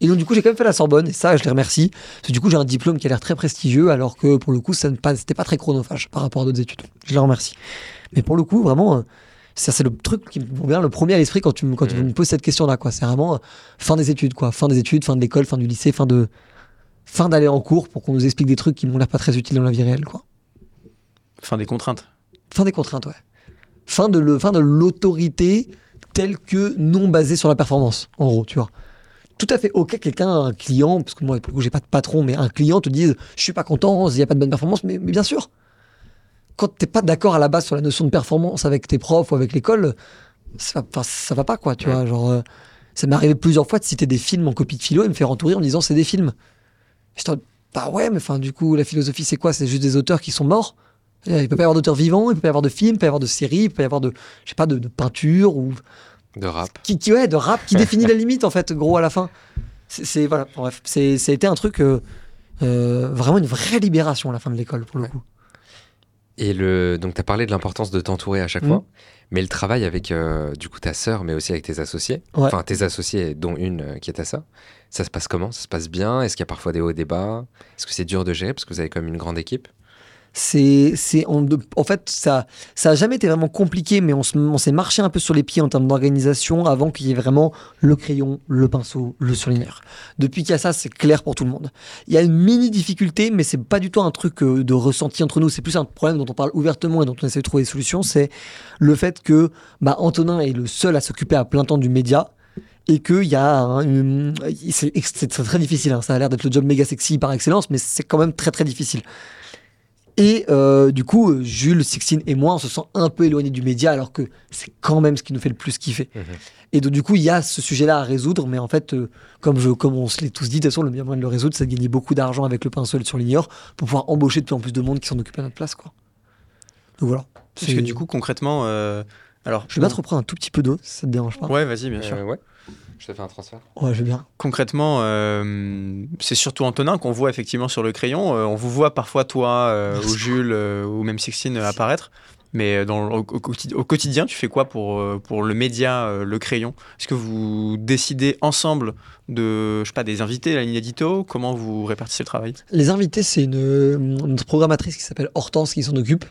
[SPEAKER 1] Et donc, du coup, j'ai quand même fait la Sorbonne, et ça, je les remercie. Parce que du coup, j'ai un diplôme qui a l'air très prestigieux, alors que pour le coup, ça ne pas- très chronophage par rapport à d'autres études. Je les remercie. Mais pour le coup, vraiment, euh, ça, c'est le truc qui me vient le premier à l'esprit quand tu, me- quand tu
[SPEAKER 3] Mhm.
[SPEAKER 1] me poses cette question-là, quoi. C'est vraiment euh, fin des études, quoi. Fin des études, fin de l'école, fin du lycée, fin de. Fin d'aller en cours pour qu'on nous explique des trucs qui m'ont l'air pas très utiles dans la vie réelle, quoi.
[SPEAKER 2] Fin des contraintes.
[SPEAKER 1] Fin des contraintes, ouais. Fin de le, fin de l'autorité telle que non basée sur la performance, en gros, tu vois. Tout à fait ok, quelqu'un, un client, parce que moi, pour le coup, j'ai pas de patron, mais un client te dise, je suis pas content, il n'y a pas de bonne performance, mais, mais bien sûr. Quand t'es pas d'accord à la base sur la notion de performance avec tes profs ou avec l'école, ça, ça va pas, quoi, tu
[SPEAKER 3] Ouais.
[SPEAKER 1] vois. Genre, euh, ça m'est arrivé plusieurs fois de citer des films en copie de philo et me faire entourer en disant, c'est des films. Mode, bah ouais, mais enfin, du coup, la philosophie, c'est quoi? C'est juste des auteurs qui sont morts? Il peut pas y avoir d'auteurs vivants, il peut pas y avoir de films, il peut pas y avoir de séries, il peut pas y avoir de, je sais pas, de, de peinture ou
[SPEAKER 3] De rap.
[SPEAKER 1] qui, qui ouais, de rap qui définit la limite en fait, gros à la fin. C'est voilà, bref, c'est été un truc euh, euh, vraiment une vraie libération à la fin de l'école pour le
[SPEAKER 3] Ouais.
[SPEAKER 1] coup.
[SPEAKER 3] Et le, donc, tu as parlé de l'importance de t'entourer à chaque
[SPEAKER 1] Mhm.
[SPEAKER 3] fois, mais le travail avec euh, du coup ta sœur, mais aussi avec tes associés,
[SPEAKER 1] Ouais.
[SPEAKER 3] enfin tes associés, dont une euh, qui est ta sœur, ça se passe comment? Ça se passe bien? Est-ce qu'il y a parfois des hauts et des bas? Est-ce que c'est dur de gérer? Parce que vous avez quand même une grande équipe
[SPEAKER 1] C'est c'est de- en fait ça ça a jamais été vraiment compliqué, mais on se- on s'est marché un peu sur les pieds en termes d'organisation avant qu'il y ait vraiment le crayon, le pinceau, le surligneur. Depuis qu'il y a ça, c'est clair pour tout le monde. Il y a une mini difficulté, mais c'est pas du tout un truc euh, de ressenti entre nous. C'est plus un problème dont on parle ouvertement et dont on essaie de trouver des solutions. C'est le fait que bah, Antonin est le seul à s'occuper à plein temps du média et qu'il y a c'est très difficile. hein. Ça a l'air d'être le job méga sexy par excellence, mais c'est quand même très très difficile. Et euh, du coup, Jules, Sixtine et moi, on se sent un peu éloignés du média, alors que c'est quand même ce qui nous fait le plus kiffer.
[SPEAKER 3] Mhm.
[SPEAKER 1] Et donc, du coup, il y a ce sujet-là à résoudre, mais en fait, euh, comme, je, comme on se l'est tous dit, de toute façon, le meilleur moyen de le résoudre, c'est de gagner beaucoup d'argent avec le pinceau et le surligneur pour pouvoir embaucher de plus en plus de monde qui s'en occupe à notre place. Quoi. Donc voilà.
[SPEAKER 2] Parce que du coup, concrètement, euh, alors.
[SPEAKER 1] Je vais bien te reprendre un tout petit peu d'eau, si ça te dérange pas.
[SPEAKER 2] Ouais, vas-y, bien sûr.
[SPEAKER 3] Ouais. Je te fais un transfert.
[SPEAKER 1] Ouais, je veux bien.
[SPEAKER 2] Concrètement, euh, c'est surtout Antonin qu'on voit effectivement sur le crayon. Euh, on vous voit parfois toi euh, ou Jules euh, ou même Sixtine apparaître. Mais dans, au, au quotidi- au quotidien, tu fais quoi pour, pour le média, euh, le crayon? Est-ce que vous décidez ensemble de, je sais pas, des invités, la ligne édito? Comment vous répartissez le travail?
[SPEAKER 1] Les invités, c'est une, notre programmatrice qui s'appelle Hortense qui s'en occupe.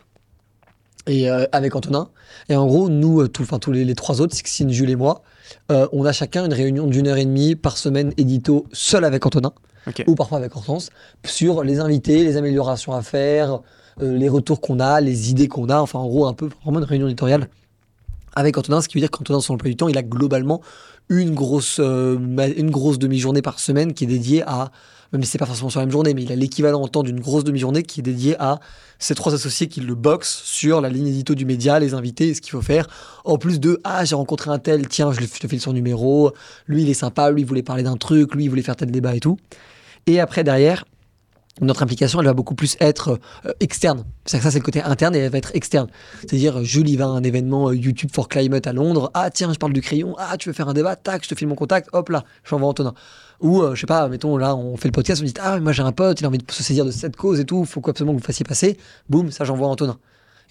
[SPEAKER 1] Et euh, avec Antonin. Et en gros, nous, tout- enfin, tous les, les trois autres, Sixtine, Jules et moi, euh, on a chacun une réunion d'une heure et demie par semaine édito seul avec Antonin, ou parfois avec Hortense, sur les invités, les améliorations à faire, euh, les retours qu'on a, les idées qu'on a, enfin en gros un peu vraiment une réunion éditoriale avec Antonin, ce qui veut dire qu'Antonin, sur l'emploi du temps, il a globalement une grosse, euh, une grosse demi-journée par semaine qui est dédiée à, même si c'est pas forcément sur la même journée, mais il a l'équivalent en temps d'une grosse demi-journée qui est dédiée à ces trois associés qui le boxent sur la ligne édito du média, les invités, ce qu'il faut faire. En plus de, ah, j'ai rencontré un tel, tiens, je te file son numéro, lui, il est sympa, lui, il voulait parler d'un truc, lui, il voulait faire tel débat et tout. Et après, derrière, notre implication, elle va beaucoup plus être euh, externe. C'est-à-dire que ça, c'est le côté interne et elle va être externe. C'est-à-dire, euh, Jules, il va à un événement euh, YouTube for Climate à Londres. Ah, tiens, je parle du crayon. Ah, tu veux faire un débat? Tac, je te file mon contact. Hop là, j'envoie Antonin. Ou, je sais pas, mettons, là, on fait le podcast, on dit, ah, moi j'ai un pote, il a envie de se saisir de cette cause et tout, faut absolument que vous fassiez passer. Boum, ça, j'envoie Antonin.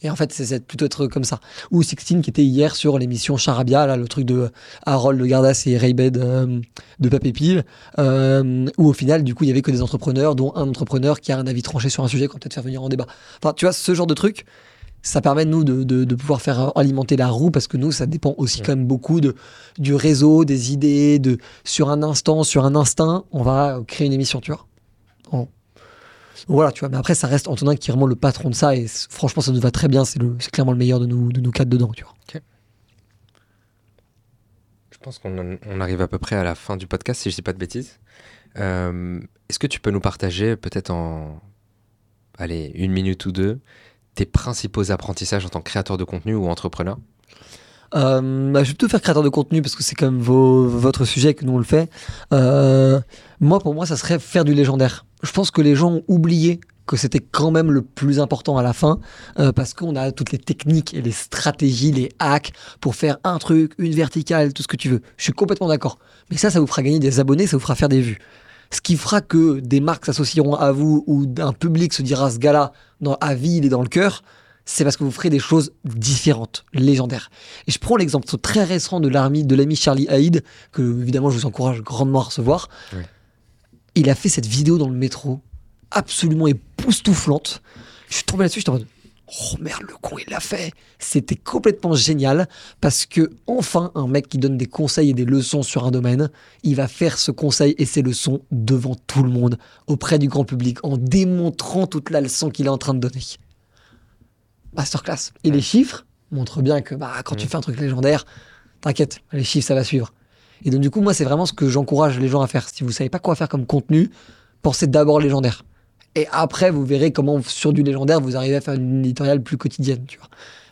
[SPEAKER 1] Et en fait, c'est plutôt être comme ça. Ou Sixtine qui était hier sur l'émission Charabia, là, le truc de Harold de Gardas et Ray Bed euh, de Papé Pile, euh, où au final, du coup, il y avait que des entrepreneurs, dont un entrepreneur qui a un avis tranché sur un sujet qu'on peut-être faire venir en débat. Enfin, tu vois, ce genre de truc, ça permet nous de, de, de pouvoir faire alimenter la roue parce que nous, ça dépend aussi quand même beaucoup de, du réseau, des idées, de sur un instant, sur un instinct, on va créer une émission, tu vois. Voilà, tu vois. Mais après, ça reste Antonin qui est vraiment le patron de ça et franchement, ça nous va très bien. C'est le- c'est clairement le meilleur de nous, de nous quatre dedans, tu vois.
[SPEAKER 3] Je pense qu'on arrive à peu près à la fin du podcast, si je dis pas de bêtises. Euh, Est-ce que tu peux nous partager, peut-être en allez, une minute ou deux, tes principaux apprentissages en tant que créateur de contenu ou entrepreneur?
[SPEAKER 1] Euh, bah, je vais plutôt faire créateur de contenu parce que c'est quand même vos- votre sujet que nous on le fait. Euh, moi, pour moi, ça serait faire du légendaire. Je pense que les gens ont oublié que c'était quand même le plus important à la fin euh, parce qu'on a toutes les techniques et les stratégies, les hacks pour faire un truc, une verticale, tout ce que tu veux. Je suis complètement d'accord. Mais ça, ça vous fera gagner des abonnés, ça vous fera faire des vues. Ce qui fera que des marques s'associeront à vous ou un public se dira ce gars-là, à vie, il est dans le cœur, c'est parce que vous ferez des choses différentes, légendaires. Et je prends l'exemple très récent de l'ami de l'ami Charlie Haïd, que évidemment je vous encourage grandement à recevoir. Il a fait cette vidéo dans le métro, absolument époustouflante. Je suis tombé là-dessus, j'étais en mode Oh merde, le con, il l'a fait. C'était complètement génial parce que, enfin, un mec qui donne des conseils et des leçons sur un domaine, il va faire ce conseil et ces leçons devant tout le monde, auprès du grand public, en démontrant toute la leçon qu'il est en train de donner. Masterclass. Et les chiffres montrent bien que bah, quand tu fais un truc légendaire, t'inquiète, les chiffres, ça va suivre. Et donc, du coup, moi, c'est vraiment ce que j'encourage les gens à faire. Si vous savez pas quoi faire comme contenu, pensez d'abord légendaire. Et après, vous verrez comment, sur du légendaire, vous arrivez à faire une éditoriale plus quotidienne, tu vois.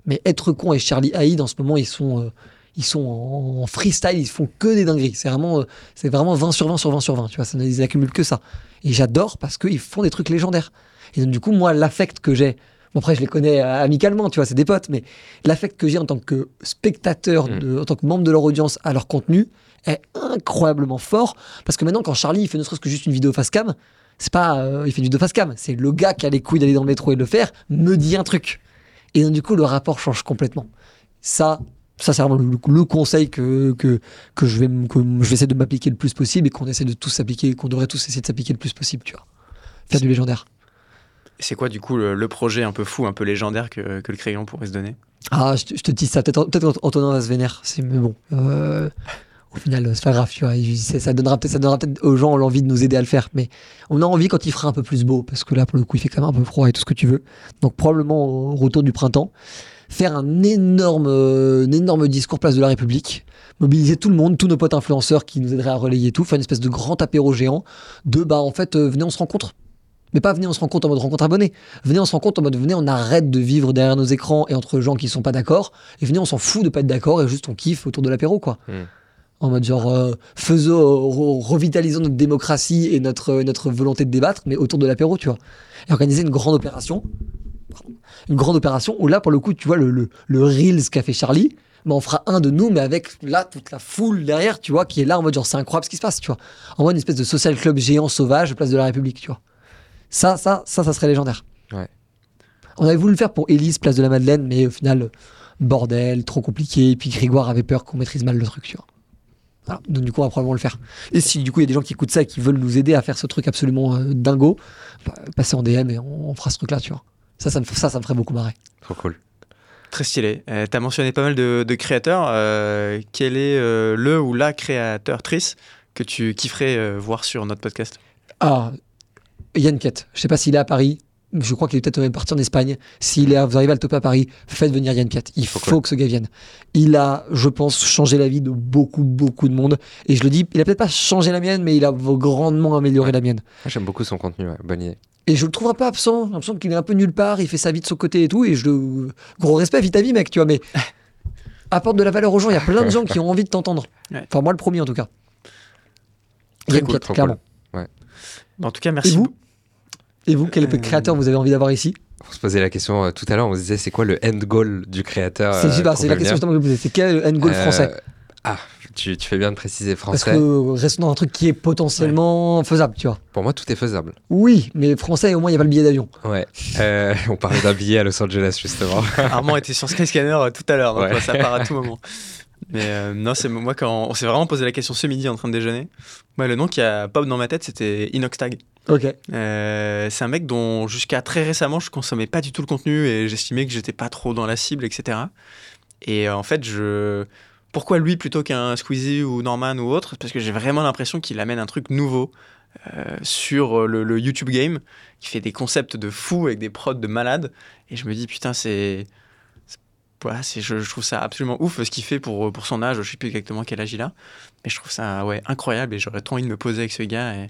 [SPEAKER 1] Mais être con et Charlie Haïd, en ce moment, ils sont, euh, ils sont en, en freestyle, ils font que des dingueries. C'est vraiment, euh, c'est vraiment 20 sur 20 sur 20 sur 20, tu vois. Ça, ils accumulent que ça. Et j'adore parce qu'ils font des trucs légendaires. Et donc, du coup, moi, l'affect que j'ai, bon, après, je les connais euh, amicalement, tu vois, c'est des potes, mais l'affect que j'ai en tant que spectateur,
[SPEAKER 3] Mm.
[SPEAKER 1] de, en tant que membre de leur audience à leur contenu est incroyablement fort. Parce que maintenant, quand Charlie il fait ne serait-ce que juste une vidéo face cam, c'est pas euh, il fait une vidéo face cam, c'est le gars qui a les couilles d'aller dans le métro et de le faire, me dit un truc. Et donc, du coup, le rapport change complètement. Ça, ça c'est vraiment le, le conseil que, que, que, je vais, que je vais essayer de m'appliquer le plus possible et qu'on essaie de tous s'appliquer, qu'on devrait tous essayer de s'appliquer le plus possible, tu vois. Faire du légendaire.
[SPEAKER 2] C'est quoi du coup le, projet un peu fou, un peu légendaire que, que le crayon pourrait se donner?
[SPEAKER 1] Ah, je, te- dis ça. Peut-être peut Antonin va se vénère. Mais bon. euh, au final, c'est pas grave. Tu vois. Il- c'est- Ça donnera peut-être ça donnera peut-être aux gens l'envie de nous aider à le faire. Mais on a envie quand il fera un peu plus beau, parce que là, pour le coup, il fait quand même un peu froid et tout ce que tu veux. Donc probablement au retour du printemps, faire un énorme, euh, un énorme discours place de la République. Mobiliser tout le monde, tous nos potes influenceurs qui nous aideraient à relayer tout, faire une espèce de grand apéro géant de bah en fait euh, venez on se rencontre. Mais pas venez on se rencontre en mode rencontre abonnée. Venez on se rencontre en mode venez on arrête de vivre derrière nos écrans et entre gens qui sont pas d'accord. Et venez on s'en fout de pas être d'accord et juste on kiffe autour de l'apéro quoi.
[SPEAKER 3] Mm.
[SPEAKER 1] En mode genre euh, faisons, re- revitalisons notre démocratie et notre, notre volonté de débattre, mais autour de l'apéro, tu vois. Et organiser une grande opération. Une grande opération où là, pour le coup, tu vois, le, le, le Reels qu'a fait Charlie, bah, on fera un de nous, mais avec là, toute la foule derrière, tu vois, qui est là en mode genre c'est incroyable ce qui se passe, tu vois. En mode une espèce de social club géant sauvage, place de la République, tu vois. Ça, ça, ça, ça serait légendaire.
[SPEAKER 3] Ouais.
[SPEAKER 1] On avait voulu le faire pour Élise, place de la Madeleine, mais au final, bordel, trop compliqué. Et puis Grégoire avait peur qu'on maîtrise mal le truc, tu vois. Voilà. Donc du coup, on va probablement le faire. Et si du coup, il y a des gens qui écoutent ça et qui veulent nous aider à faire ce truc absolument euh, dingo, bah, passez en DM et on, on fera ce truc-là, tu vois. Ça, ça me, ça, ça me ferait beaucoup marrer.
[SPEAKER 3] Trop cool.
[SPEAKER 2] Très stylé. Euh, tu as mentionné pas mal de, de créateurs. Euh, quel est euh, le ou la créateur-trice que tu kifferais euh, voir sur notre podcast?
[SPEAKER 1] Ah, Yann Kett. Je sais pas s'il est à Paris. Je crois qu'il est peut-être même parti en Espagne. S'il est, vous arrivez à le toper à Paris, faites venir Yann Kett. Il faut,
[SPEAKER 3] Faut
[SPEAKER 1] que ce gars vienne. Il a, je pense, changé la vie de beaucoup, beaucoup de monde. Et je le dis, il a peut-être pas changé la mienne, mais il a grandement amélioré la mienne.
[SPEAKER 3] J'aime beaucoup son contenu, ouais. bonne idée.
[SPEAKER 1] Et je le trouverai pas absent. J'ai l'impression qu'il est un peu nulle part. Il fait sa vie de son côté et tout. Et je le. Gros respect, vis ta vie, mec, tu vois. Mais apporte de la valeur aux gens. Il y a plein de gens qui ont envie de t'entendre.
[SPEAKER 2] Ouais.
[SPEAKER 1] Enfin, moi, le premier, en tout cas.
[SPEAKER 3] Très
[SPEAKER 1] Yann
[SPEAKER 3] cool,
[SPEAKER 1] Kett, clairement.
[SPEAKER 2] En tout cas,
[SPEAKER 1] Et
[SPEAKER 2] merci.
[SPEAKER 1] vous Et vous, quel
[SPEAKER 2] Euh,
[SPEAKER 1] créateur vous avez envie d'avoir ici
[SPEAKER 3] On se posait la question euh, tout à l'heure, on se disait c'est quoi le end goal du créateur
[SPEAKER 1] C'est
[SPEAKER 3] euh,
[SPEAKER 1] la question justement que je me posais. C'est quel end goal
[SPEAKER 3] Euh,
[SPEAKER 1] français
[SPEAKER 3] Ah, tu, tu fais bien de préciser
[SPEAKER 1] Parce
[SPEAKER 3] français.
[SPEAKER 1] que euh, restons dans un truc qui est potentiellement faisable, tu vois.
[SPEAKER 3] Pour moi, tout est faisable.
[SPEAKER 1] Oui, mais français, au moins, il n'y a pas le billet d'avion.
[SPEAKER 3] Ouais. Euh, on parlait d'un billet à Los Angeles, justement.
[SPEAKER 2] Armand était sur Skyscanner tout à l'heure, donc
[SPEAKER 3] Ouais.
[SPEAKER 2] ça part à tout moment. Mais euh, non, c'est moi quand on s'est vraiment posé la question ce midi en train de déjeuner. Moi, le nom qui a pop dans ma tête, c'était Inoxtag.
[SPEAKER 1] Ok.
[SPEAKER 2] Euh, c'est un mec dont jusqu'à très récemment je consommais pas du tout le contenu et j'estimais que j'étais pas trop dans la cible, etc. Et euh, en fait, je pourquoi lui plutôt qu'un Squeezie ou Norman ou autre? Parce que j'ai vraiment l'impression qu'il amène un truc nouveau euh, sur le, le YouTube game, qui fait des concepts de fou avec des prods de malade. Et je me dis putain, c'est- voilà, c'est, je, je trouve ça absolument ouf ce qu'il fait pour, pour son âge. Je sais plus exactement quel âge il a, mais je trouve ça ouais, incroyable et j'aurais trop envie de me poser avec ce gars et,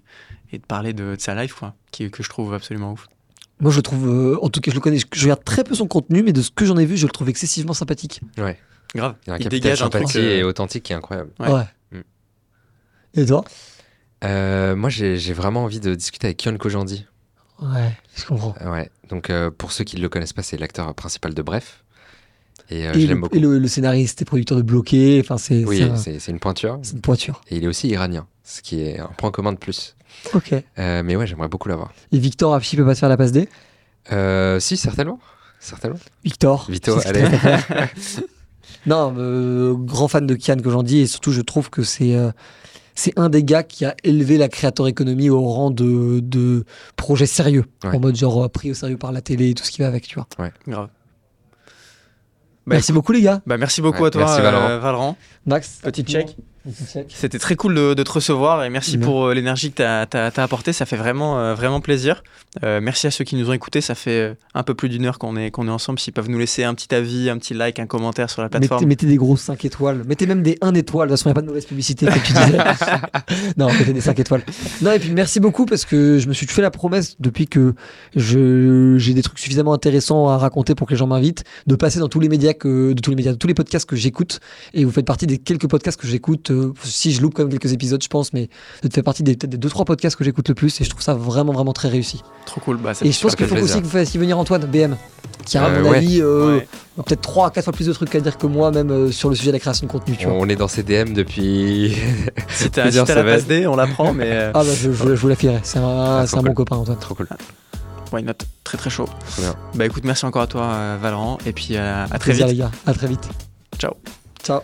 [SPEAKER 2] et de parler de, de sa life, quoi, qui, que je trouve absolument ouf.
[SPEAKER 1] Moi, je le trouve, euh, en tout cas, je le connais, je, je regarde très peu son contenu, mais de ce que j'en ai vu, je le trouve excessivement sympathique.
[SPEAKER 3] Ouais.
[SPEAKER 2] Grave.
[SPEAKER 3] Il y a un
[SPEAKER 2] Il
[SPEAKER 3] capital
[SPEAKER 2] dégage un truc.
[SPEAKER 3] sympathie
[SPEAKER 2] euh,
[SPEAKER 3] et authentique qui est incroyable.
[SPEAKER 2] Ouais.
[SPEAKER 1] Ouais.
[SPEAKER 3] Mm.
[SPEAKER 1] Et toi?
[SPEAKER 3] Euh, moi, j'ai j'ai vraiment envie de discuter avec Kion Kojandi.
[SPEAKER 1] Ouais, je comprends.
[SPEAKER 3] Ouais. Donc, euh, pour ceux qui ne le connaissent pas, c'est l'acteur principal de Bref. Et euh,
[SPEAKER 1] et
[SPEAKER 3] je
[SPEAKER 1] le,
[SPEAKER 3] l'aime beaucoup.
[SPEAKER 1] et le- le scénariste et producteur de Bloqué, enfin c'est
[SPEAKER 3] Oui,
[SPEAKER 1] c'est un-
[SPEAKER 3] c'est c'est une pointure.
[SPEAKER 1] c'est une pointure.
[SPEAKER 3] Et il est aussi iranien, ce qui est un point commun de plus.
[SPEAKER 1] Ok.
[SPEAKER 3] Euh, mais ouais, j'aimerais beaucoup l'avoir.
[SPEAKER 1] Et Victor Afchi peut pas se faire la passe D?
[SPEAKER 3] Euh, si, certainement. Certainement.
[SPEAKER 1] Victor. Ce
[SPEAKER 3] allez.
[SPEAKER 1] non, euh, grand fan de Kian que j'en dis et surtout je trouve que c'est euh, c'est un des gars qui a élevé la créateur économie au rang de, de projet sérieux,
[SPEAKER 3] Ouais.
[SPEAKER 1] en mode genre pris au sérieux par la télé et tout ce qui va avec, tu vois.
[SPEAKER 2] Grave. Bah,
[SPEAKER 1] Merci beaucoup les gars.
[SPEAKER 2] Bah, merci beaucoup
[SPEAKER 3] Ouais,
[SPEAKER 2] à toi,
[SPEAKER 3] merci,
[SPEAKER 2] euh,
[SPEAKER 3] Valorant.
[SPEAKER 2] Valorant.
[SPEAKER 1] Max.
[SPEAKER 2] Petit check. C'était très cool de, de te recevoir et merci
[SPEAKER 1] Bien.
[SPEAKER 2] pour euh, l'énergie que tu as, apportée. Ça fait vraiment, euh, vraiment plaisir. Euh, merci à ceux qui nous ont écoutés. Ça fait un peu plus d'une heure qu'on est, qu'on est ensemble. S'ils peuvent nous laisser un petit avis, un petit like, un commentaire sur la plateforme.
[SPEAKER 1] mettez des grosses 5 étoiles. Mettez même des 1 étoile. De toute façon, il n'y a pas de mauvaise publicité, comme tu disais. non, mettez des 5 étoiles. Non, et puis merci beaucoup parce que je me suis fait la promesse depuis que j'ai des trucs suffisamment intéressants à raconter pour que les gens m'invitent, de passer dans tous les médias que, de tous les médias, de tous les podcasts que j'écoute. Et vous faites partie des quelques podcasts que j'écoute. Si je loupe quand même quelques épisodes, je pense, mais de faire partie des, peut-être des 2-3 podcasts que j'écoute le plus. Et je trouve ça vraiment, vraiment très réussi.
[SPEAKER 2] Trop cool. Bah, ça
[SPEAKER 1] Et
[SPEAKER 2] fait
[SPEAKER 1] je pense qu'il faut
[SPEAKER 3] fait
[SPEAKER 1] aussi que vous fassiez venir Antoine, BM, qui a, à
[SPEAKER 3] Euh,
[SPEAKER 1] mon
[SPEAKER 3] ouais.
[SPEAKER 1] avis, euh,
[SPEAKER 2] Ouais.
[SPEAKER 1] peut-être 3 à 4 fois plus de trucs à dire que moi, même euh, sur le sujet de la création de contenu, tu vois.
[SPEAKER 3] On est dans ces DM depuis.
[SPEAKER 2] Si t'as si la passe D, on la prend, mais euh,
[SPEAKER 1] Ah bah je, je, je vous la filerai, c'est un,
[SPEAKER 3] Ah,
[SPEAKER 1] un bon
[SPEAKER 3] cool.
[SPEAKER 1] copain Antoine.
[SPEAKER 3] Trop cool.
[SPEAKER 2] why not? Très très chaud.
[SPEAKER 3] Trop bien.
[SPEAKER 2] Bah écoute, merci encore à toi, euh, Valorant. Et puis euh, à très
[SPEAKER 1] Plaisir,
[SPEAKER 2] vite.
[SPEAKER 1] les gars, à très vite.
[SPEAKER 2] Ciao.
[SPEAKER 1] Ciao.